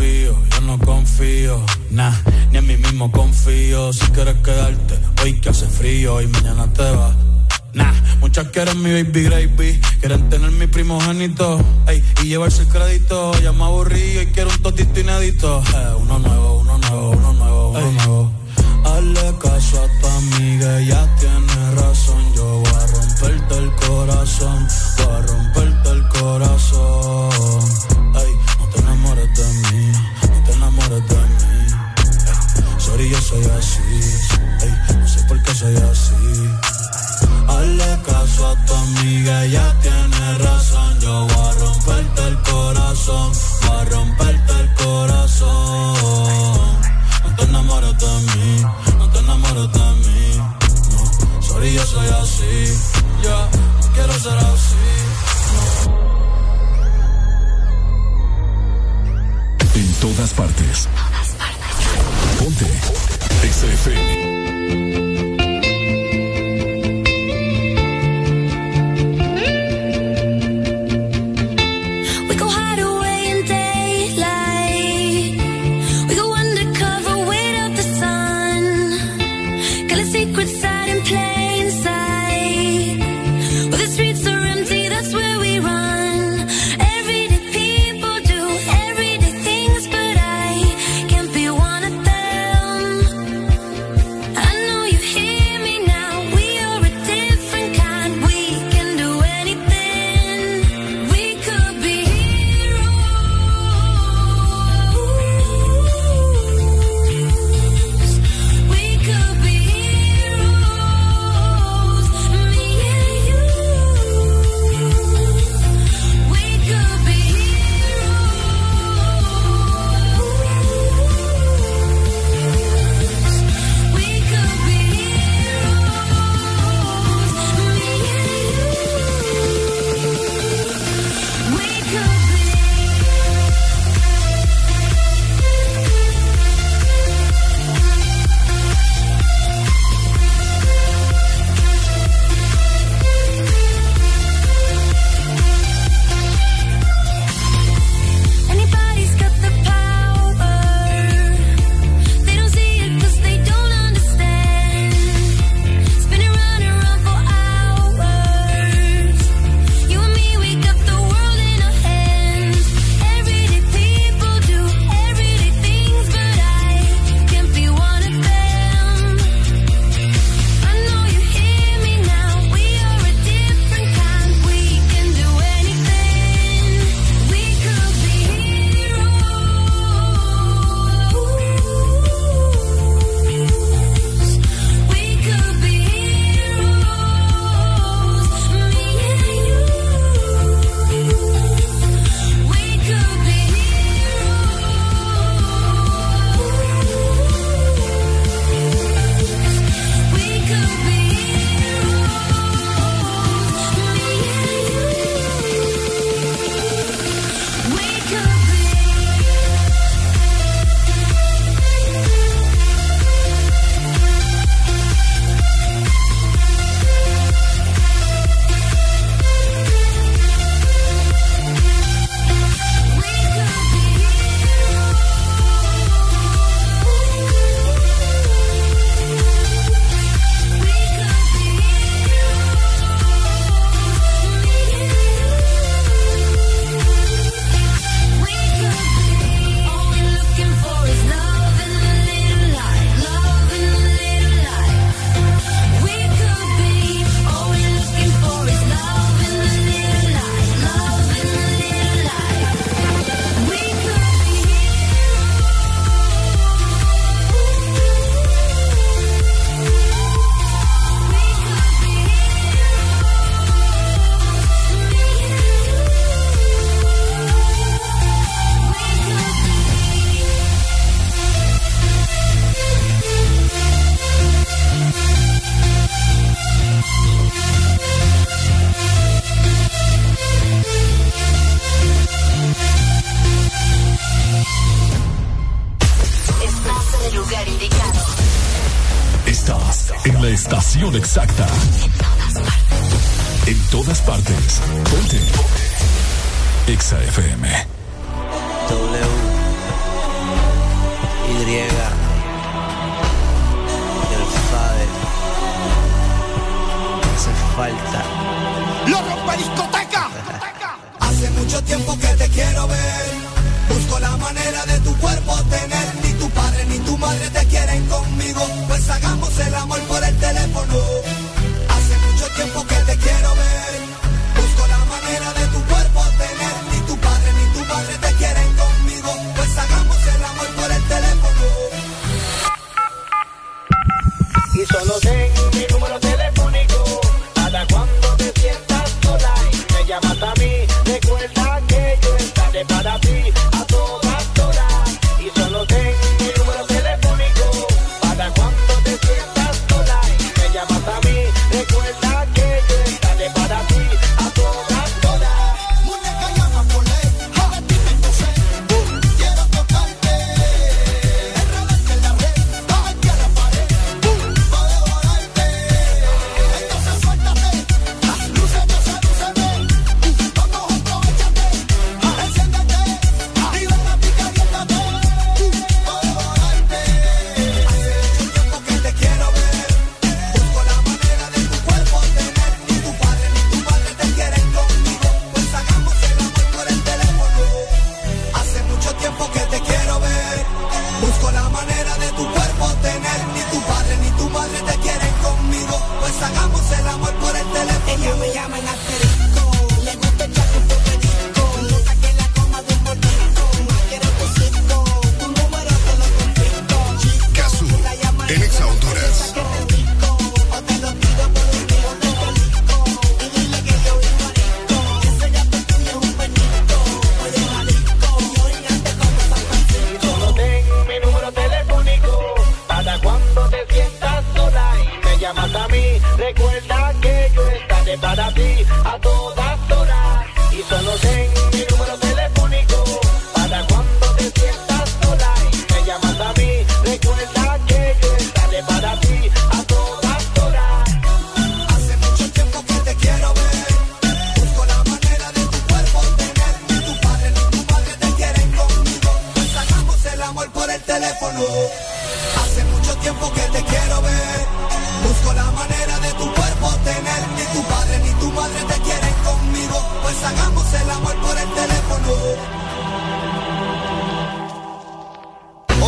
yo no confío, nah, ni en mí mismo confío. Si quieres quedarte hoy que hace frío y mañana te vas. Nah, muchas quieren mi baby gravy, quieren tener mi primogénito, ey, y llevarse el crédito. Ya me aburrí y quiero un totito inédito. Eh, uno nuevo, uno nuevo, uno nuevo, uno nuevo. Hazle caso a tu amiga, ya tiene diga ya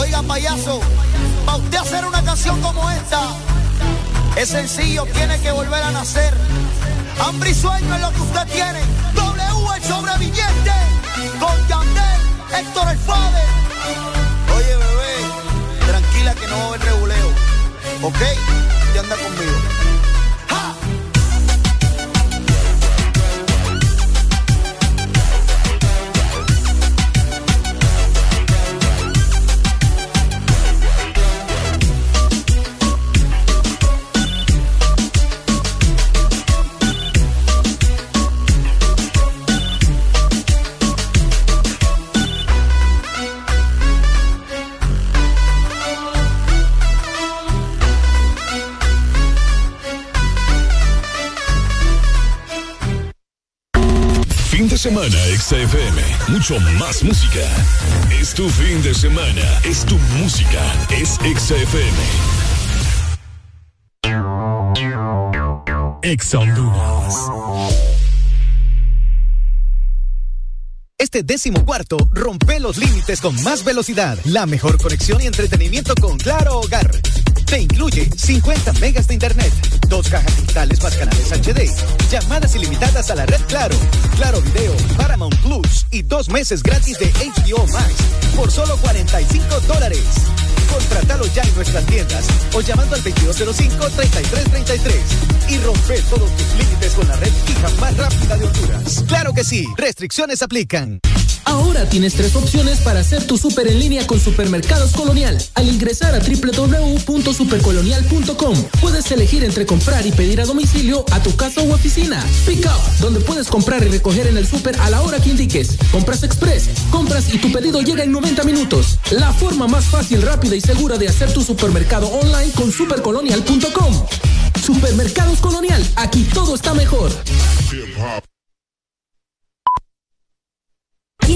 Oiga, payaso, para usted hacer una canción como esta, es sencillo, tiene que volver a nacer. Hambre y sueño es lo que usted tiene. W el sobreviviente, con Yandel, Héctor el Fade. Oye, bebé, tranquila que no va a haber reguleo. ¿Ok? Usted anda conmigo. Semana, XFM. Mucho más música. Es tu fin de semana. Es tu música. Es XFM. Ex Honduras. Este décimo cuarto rompe los límites con más velocidad, la mejor conexión y entretenimiento con Claro Hogar. Te incluye 50 megas de internet, dos cajas digitales más canales HD, llamadas ilimitadas a la red Claro, Claro Video, Paramount Plus y dos meses gratis de HBO Max por solo 45 dólares. Contratalo ya en nuestras tiendas o llamando al 2205-3333 y rompe todos tus límites con la red fija más rápida de Honduras. Claro que sí, restricciones aplican. Ahora tienes tres opciones para hacer tu súper en línea con Supermercados Colonial. Al ingresar a www.supercolonial.com, puedes elegir entre comprar y pedir a domicilio a tu casa u oficina. Pick Up, donde puedes comprar y recoger en el súper a la hora que indiques. Compras Express, compras y tu pedido llega en 90 minutos. La forma más fácil, rápida y segura de hacer tu supermercado online con supercolonial.com. Supermercados Colonial, aquí todo está mejor. ¿Quién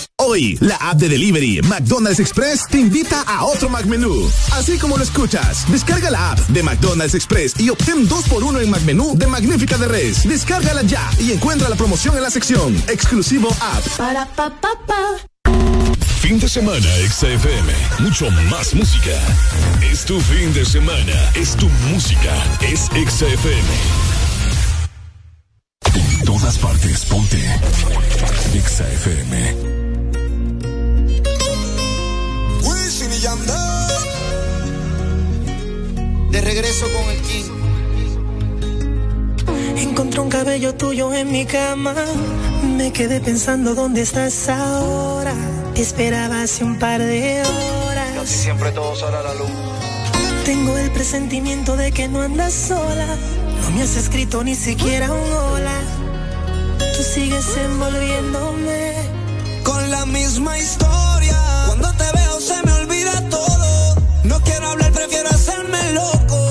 Hoy, la app de delivery McDonald's Express te invita a otro McMenú. Así como lo escuchas, descarga la app de McDonald's Express y obtén 2x1 en McMenú de Magnífica de Res. Descárgala ya y encuentra la promoción en la sección Exclusivo App. Para pa pa pa. Fin de semana, XFM. Mucho más música. Es tu fin de semana. Es tu música. Es XFM. En todas partes, ponte. XFM. Wisin De regreso con el King. Encontré un cabello tuyo en mi cama. Me quedé pensando dónde estás ahora. Te esperaba hace un par de horas. Casi siempre todo sale a la luz. Tengo el presentimiento de que no andas sola. No me has escrito ni siquiera un hola. Tú sigues envolviéndome Con la misma historia. Cuando te veo se me olvida prefiero hacerme loco.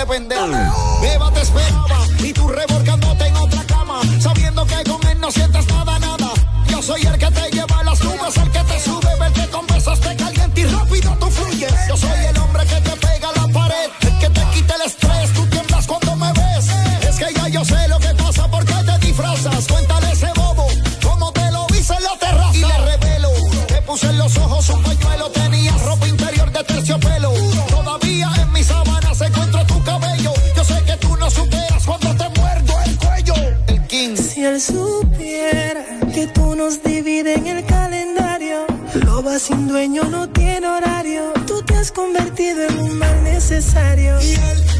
de pendejo. Beba te esperaba y tú revolcándote en otra cama, sabiendo que con él no sientes nada, nada. Yo soy el que te necesario. Y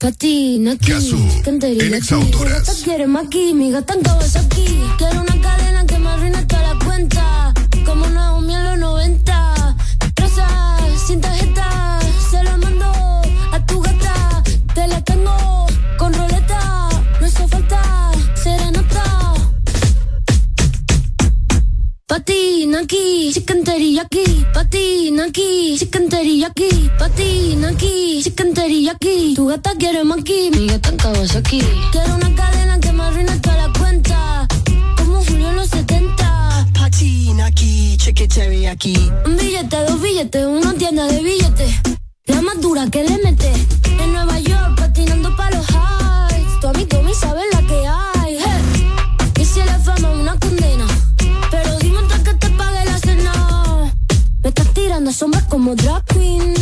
Patina aquí, cantería aquí. Mi gata quiere maqui, mi gata en Kawasaki. Quiero una cadena que me arruine toda la cuenta. Patina aquí, chicken teriyaki. Patina aquí, chicken teriyaki. Patina aquí, chicken teriyaki. Tu gata quiere maki, mi gata en Kawasaki. Quiero una cadena que me arruine toda la cuenta. Como Julio en los 70. Patina aquí, chicken teriyaki. Un billete, dos billetes, una tienda de billetes. La más dura que le mete. En Nueva York, patinando pa' los highs. Tu amigo Tommy sabe la que hay. Sombras como drag queen.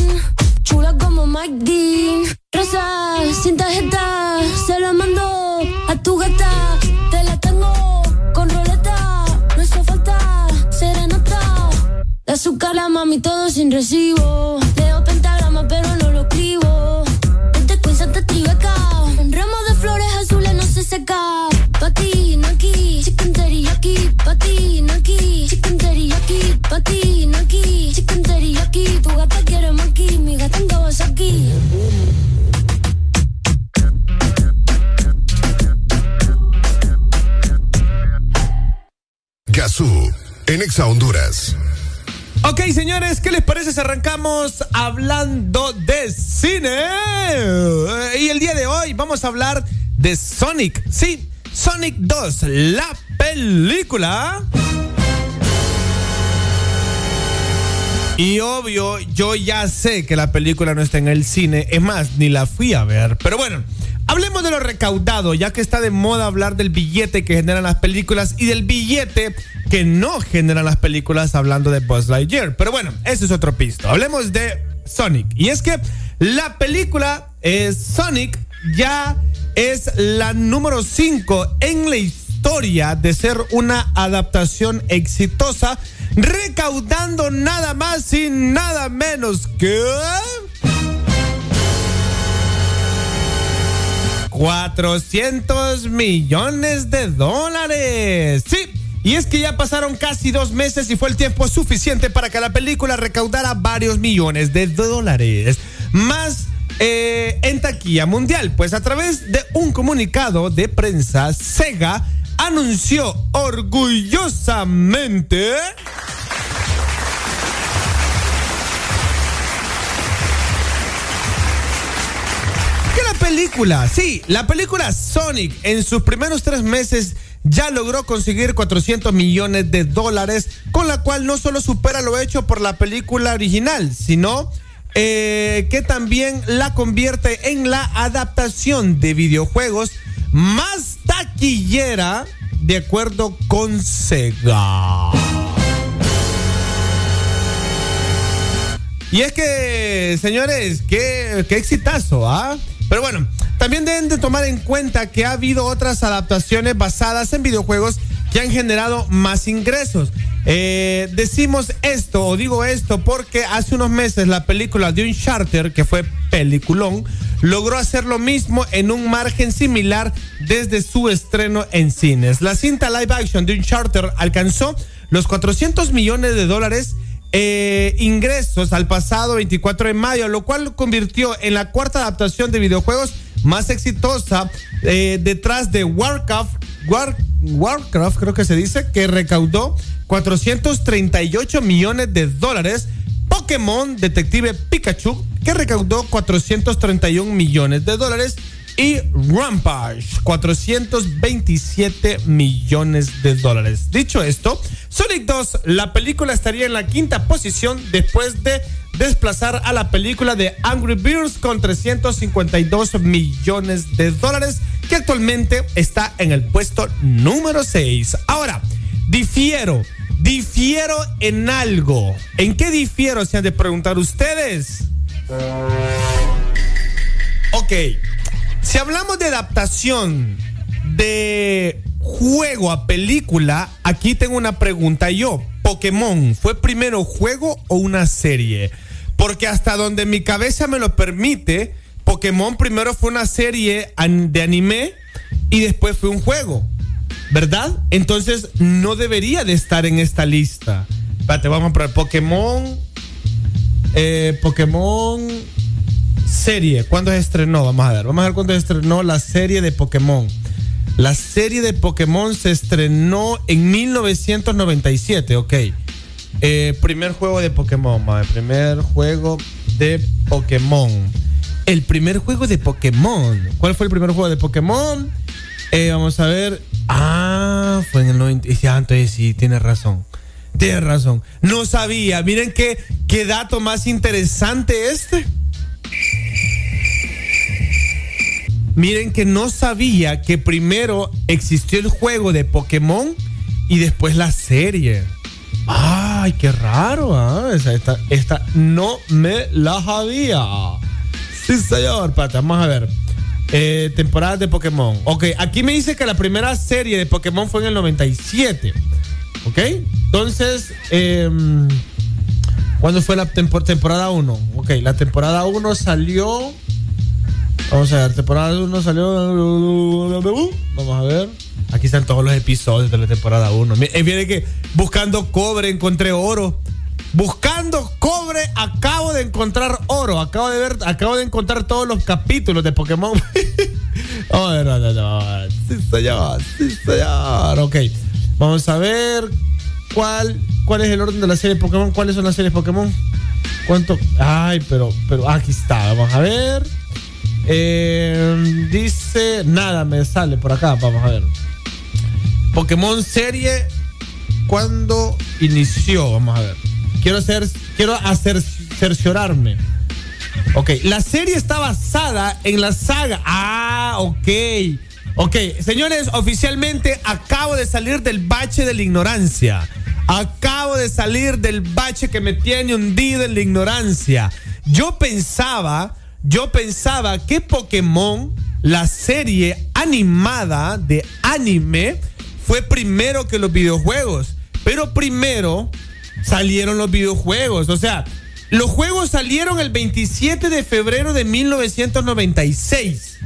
Chula como Mike Dean. Rosa, sin tarjeta, se la mando a tu gata. Te la tengo con roleta. No hizo falta serenata. De azúcar la mami todo sin recibo. Leo pentagrama pero no lo escribo. Este Queens te tribeca. Un ramo de flores azules no se seca. Patina aquí, chicken teriyaki. Patina aquí, chicken teriyaki. Patina aquí, chicken gata en Kawasaki. Gazú, en Exa Honduras. Ok, señores, ¿qué les parece si arrancamos hablando de cine? Y el día de hoy vamos a hablar de Sonic. Sí, Sonic 2, la película. Y obvio, yo ya sé que la película no está en el cine. Es más, ni la fui a ver. Pero bueno, hablemos de lo recaudado, ya que está de moda hablar del billete que generan las películas y del billete que no generan las películas hablando de Buzz Lightyear. Pero bueno, eso es otro pisto. Hablemos de Sonic. Y es que la película eh, Sonic ya es la número 5 en la historia de ser una adaptación exitosa, recaudando nada más y nada menos que... 400 millones de dólares. Sí. Y es que ya pasaron casi dos meses y fue el tiempo suficiente para que la película recaudara varios millones de dólares. Más eh, en taquilla mundial. Pues a través de un comunicado de prensa, Sega anunció orgullosamente... que la película, sí, la película Sonic en sus primeros tres meses ya logró conseguir 400 millones de dólares, con la cual no solo supera lo hecho por la película original, sino eh, que también la convierte en la adaptación de videojuegos más taquillera de acuerdo con Sega. Y es que, señores, qué, qué exitazo, ¿ah? Pero bueno, también deben de tomar en cuenta que ha habido otras adaptaciones basadas en videojuegos que han generado más ingresos. Eh, decimos esto o digo esto porque hace unos meses la película de Uncharted, que fue peliculón, logró hacer lo mismo en un margen similar desde su estreno en cines. La cinta live action de Uncharted alcanzó los 400 millones de dólares eh, ingresos al pasado 24 de mayo, lo cual lo convirtió en la cuarta adaptación de videojuegos más exitosa eh, detrás de Warcraft, War- Warcraft creo que se dice, que recaudó 438 millones de dólares. Pokémon Detective Pikachu, que recaudó 431 millones de dólares. Y Rampage, 427 millones de dólares. Dicho esto, Sonic 2, la película estaría en la quinta posición después de desplazar a la película de Angry Birds con 352 millones de dólares, que actualmente está en el puesto número 6. Ahora, difiero, difiero en algo. ¿En qué difiero? Se han de preguntar ustedes. Ok, si hablamos de adaptación de juego a película, aquí tengo una pregunta yo. Pokémon, ¿fue primero juego o una serie? Porque hasta donde mi cabeza me lo permite, Pokémon primero fue una serie de anime y después fue un juego. ¿Verdad? Entonces no debería de estar en esta lista. Espérate, vamos a probar Pokémon. eh, Pokémon serie. ¿Cuándo se estrenó? Vamos a ver. Vamos a ver cuándo se estrenó la serie de Pokémon. La serie de Pokémon se estrenó en 1997, ok. Eh, primer juego de Pokémon, madre, primer juego de Pokémon. El primer juego de Pokémon. ¿Cuál fue el primer juego de Pokémon? Eh, vamos a ver. Ah, fue en el 90. Ya, entonces sí, tienes razón. Tienes razón. No sabía. Miren qué, qué dato más interesante este. Miren que no sabía que primero existió el juego de Pokémon y después la serie. Ay, qué raro, ¿ah? Esa- Esta, esta no me la sabía. Sí, señor. Pata, vamos a ver. Eh, temporadas de Pokémon. Ok, aquí me dice que la primera serie de Pokémon fue en el 97. Ok, entonces, em, ¿cuándo fue la tempo- temporada 1? Ok, la temporada 1 salió. Vamos a ver, temporada 1 salió. Vamos a ver. Aquí están todos los episodios de la temporada 1. Viene que buscando cobre encontré oro. Buscando cobre acabo de encontrar oro. Acabo de ver, acabo de encontrar todos los capítulos de Pokémon. Oh. Sí, señor. Sí, señor. Ok. Vamos a ver cuál, cuál es el orden de la serie de Pokémon. ¿Cuáles son las series Pokémon? ¿Cuánto? Ay, pero, pero aquí está. Vamos a ver. Eh, dice, nada, me sale por acá. Vamos a ver. Pokémon serie, ¿cuándo inició? Vamos a ver. Quiero hacer, quiero hacer, cerciorarme. Ok, la serie está basada en la saga. Ah, ok. Ok, señores, oficialmente acabo de salir del bache de la ignorancia. Acabo de salir del bache que me tiene hundido en la ignorancia. Yo pensaba, yo pensaba que Pokémon, la serie animada de anime, fue primero que los videojuegos. Pero primero salieron los videojuegos. O sea, los juegos salieron el 27 de febrero de 1996.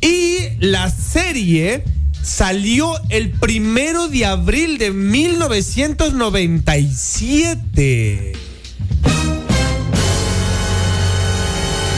Y la serie salió el primero de abril de 1997.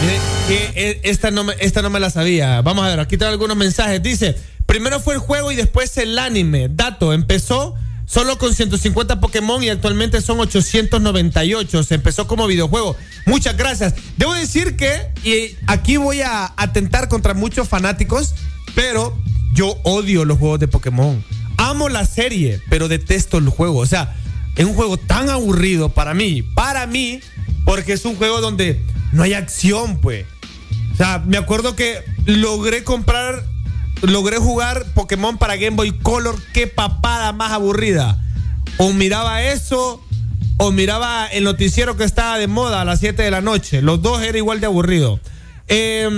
Mire, que eh, esta no, esta no me la sabía. Vamos a ver, aquí tengo algunos mensajes. Dice, primero fue el juego y después el anime. Dato, empezó solo con 150 Pokémon y actualmente son 898. Se empezó como videojuego. Muchas gracias. Debo decir que, y aquí voy a atentar contra muchos fanáticos, pero yo odio los juegos de Pokémon. Amo la serie, pero detesto el juego. O sea, es un juego tan aburrido para mí. Para mí, porque es un juego donde no hay acción, pues. O sea, me acuerdo que logré comprar, logré jugar Pokémon para Game Boy Color. Qué papada más aburrida. O miraba eso, o miraba el noticiero que estaba de moda a las 7 de la noche. Los dos era igual de aburrido. Eh,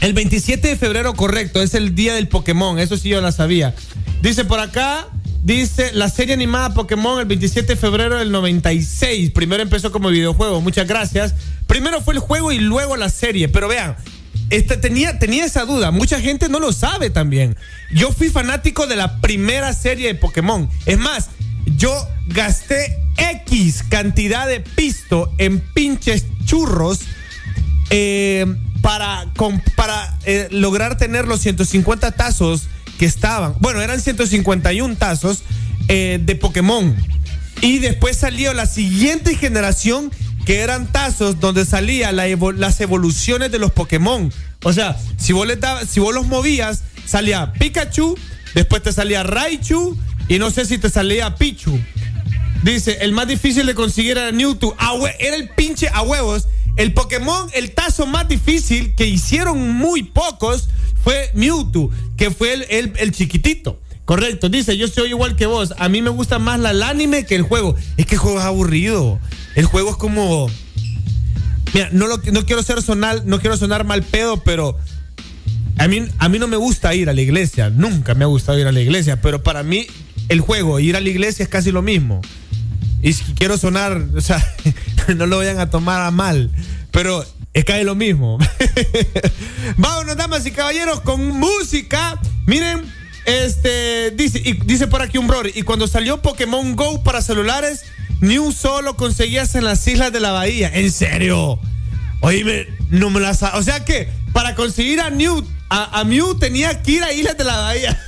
el 27 de febrero, correcto, es el día del Pokémon. Eso sí yo la sabía. Dice por acá, dice la serie animada Pokémon el 27 de febrero del 96. Primero empezó como videojuego. Muchas gracias. Primero fue el juego y luego la serie. Pero vean, este, tenía, tenía esa duda. Mucha gente no lo sabe también. Yo fui fanático de la primera serie de Pokémon. Es más, yo gasté X cantidad de pisto en pinches churros eh, para, con- para eh, lograr tener los 150 tazos que estaban. Bueno, eran 151 tazos eh, de Pokémon. Y después salió la siguiente generación que eran tazos donde salía la evo- las evoluciones de los Pokémon. O sea, si vos, le dabas- si vos los movías, salía Pikachu, después te salía Raichu y no sé si te salía Pichu. Dice, el más difícil de conseguir era Mewtwo. A era el pinche a huevos. El Pokémon, el tazo más difícil que hicieron muy pocos fue Mewtwo, que fue el chiquitito. Correcto, dice, yo soy igual que vos. A mí me gusta más la, el anime que el juego. Es que el juego es aburrido. El juego es como... Mira, no, lo- no quiero ser sonar, no quiero sonar mal pedo, pero a mí, a mí no me gusta ir a la iglesia. Nunca me ha gustado ir a la iglesia. Pero para mí, el juego, ir a la iglesia es casi lo mismo. Y si quiero sonar, o sea, no lo vayan a tomar a mal. Pero es casi lo mismo. Vámonos, damas y caballeros, con música. Miren, este, dice, dice por aquí un brother. Y cuando salió Pokémon Go para celulares, ni solo conseguías en las islas de la bahía. ¿En serio? Oíme, no me la sa- O sea que para conseguir a Mew, a, a Mew tenía que ir a Islas de la Bahía.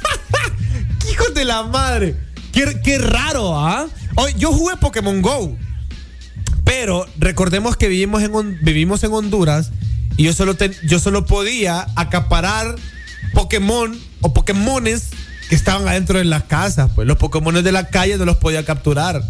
Hijos de la madre. Qué, qué raro, ¿ah? Hoy, yo jugué Pokémon Go. Pero recordemos que vivimos en, vivimos en Honduras y yo solo, yo solo podía acaparar Pokémon o Pokémones que estaban adentro de las casas. Pues los Pokémones de la calle no los podía capturar.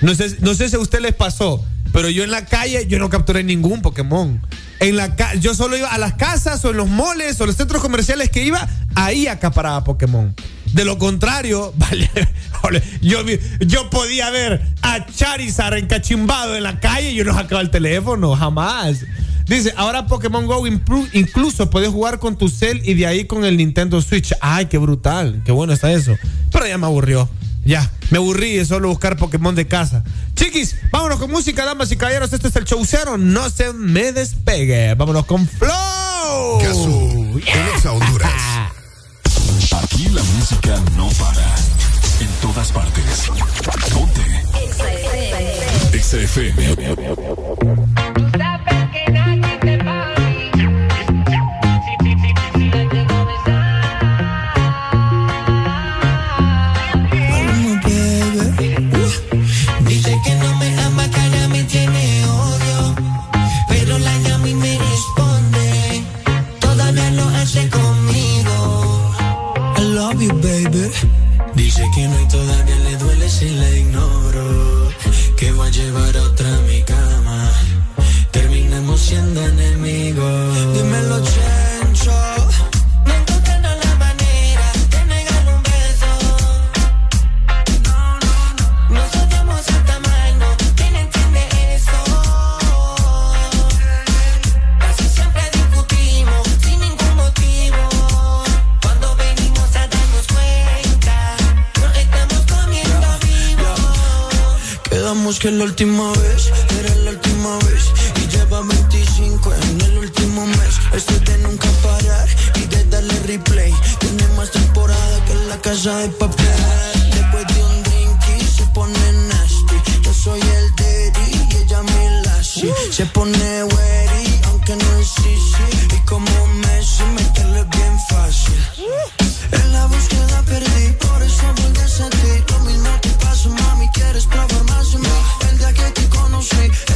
No sé, no sé si a usted les pasó, pero yo en la calle yo no capturé ningún Pokémon. En la yo solo iba a las casas o en los moles o los centros comerciales que iba, ahí acaparaba Pokémon. De lo contrario, vale, yo, yo podía ver a Charizard encachimbado en la calle y yo no sacaba el teléfono, jamás. Dice, ahora Pokémon Go incluso puedes jugar con tu cel y de ahí con el Nintendo Switch. Ay, qué brutal, qué bueno está eso. Pero ya me aburrió. Ya, me aburrí de solo buscar Pokémon de casa. Chiquis, vámonos con música, damas y caballeros. Este es el show cero. No se me despegue. Vámonos con Flow. en Exa Honduras. Aquí la música no para. En todas partes. Ponte. Exa llevar Que la última vez era la última vez y lleva 25 en el último mes. Esto es de nunca parar y de darle replay. Tiene más temporada que la casa de papel. Después de un drink y se pone nasty. Yo soy el daddy y ella mi lassie. Se pone wary aunque no es easy. Y como Messi meterle bien fácil. En la búsqueda perdí, por eso volví a ti. Lo mismo te pasa, mami, quieres probar más te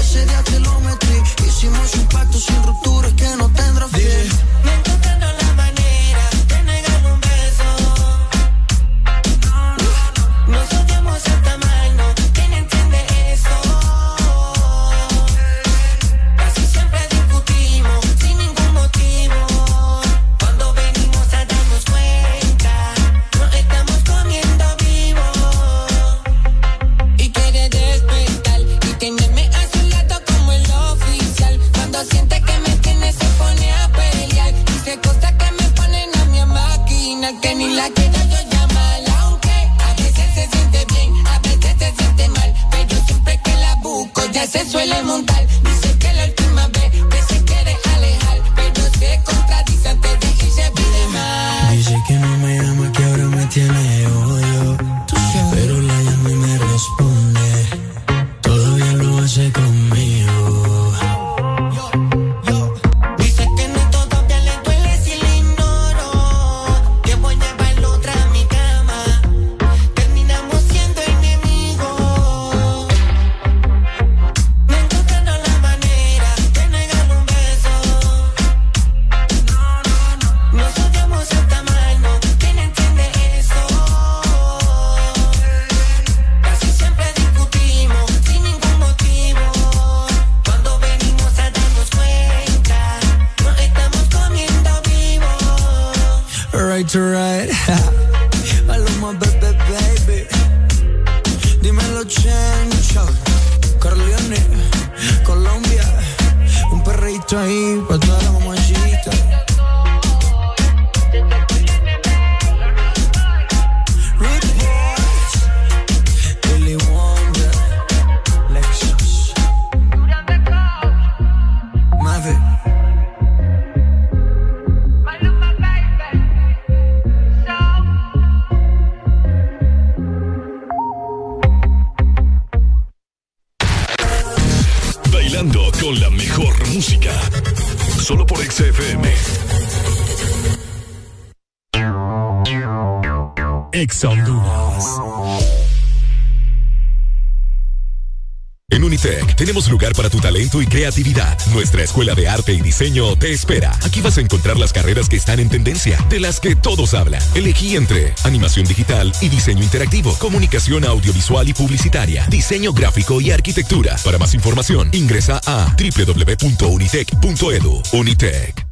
diseño te espera. Aquí vas a encontrar las carreras que están en tendencia, de las que todos hablan. Elegí entre animación digital y diseño interactivo, comunicación audiovisual y publicitaria, diseño gráfico y arquitectura. Para más información, ingresa a www.unitec.edu. Unitec.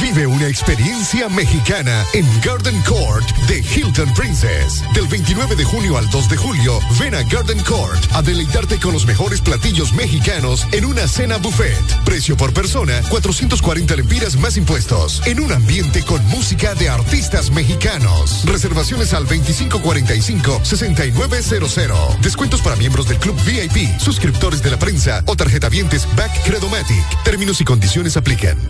Vive una experiencia mexicana en Garden Court de Hilton Princess. Del 29 de junio al 2 de julio, ven a Garden Court a deleitarte con los mejores platillos mexicanos en una cena buffet. Precio por persona, 440 lempiras más impuestos. En un ambiente con música de artistas mexicanos. Reservaciones al 2545-6900. Descuentos para miembros del Club VIP, suscriptores de la prensa o tarjetavientes Back Credomatic. Términos y condiciones aplican.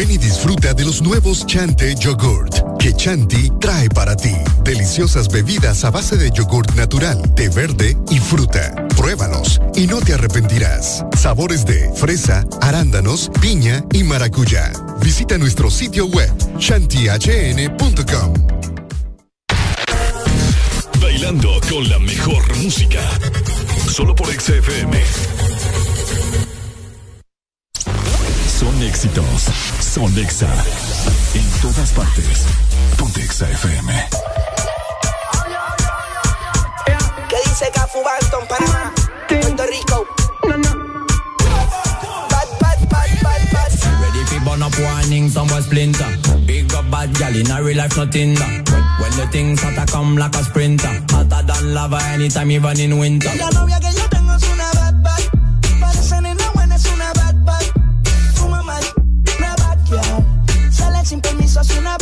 Ven y disfruta de los nuevos Chante Yogurt que Chanti trae para ti. Deliciosas bebidas a base de yogurt natural, té verde y fruta. Pruébalos y no te arrepentirás. Sabores de fresa, arándanos, piña y maracuyá. Visita nuestro sitio web chantihn.com. Bailando con la mejor música. Solo por XFM. Son éxitos. Son Exa. En todas partes. Ponte Exa FM. ¿Qué dice Seca, Fubanton, Panamá, Puerto Rico. Bad, bad, bad, bad, bad. Ready fi burn up warning, somewhere splinter. Big up bad gal in a real life, nothing that. When the things hotter come like a sprinter. Hotter than lava anytime even in winter. sin permiso hacia una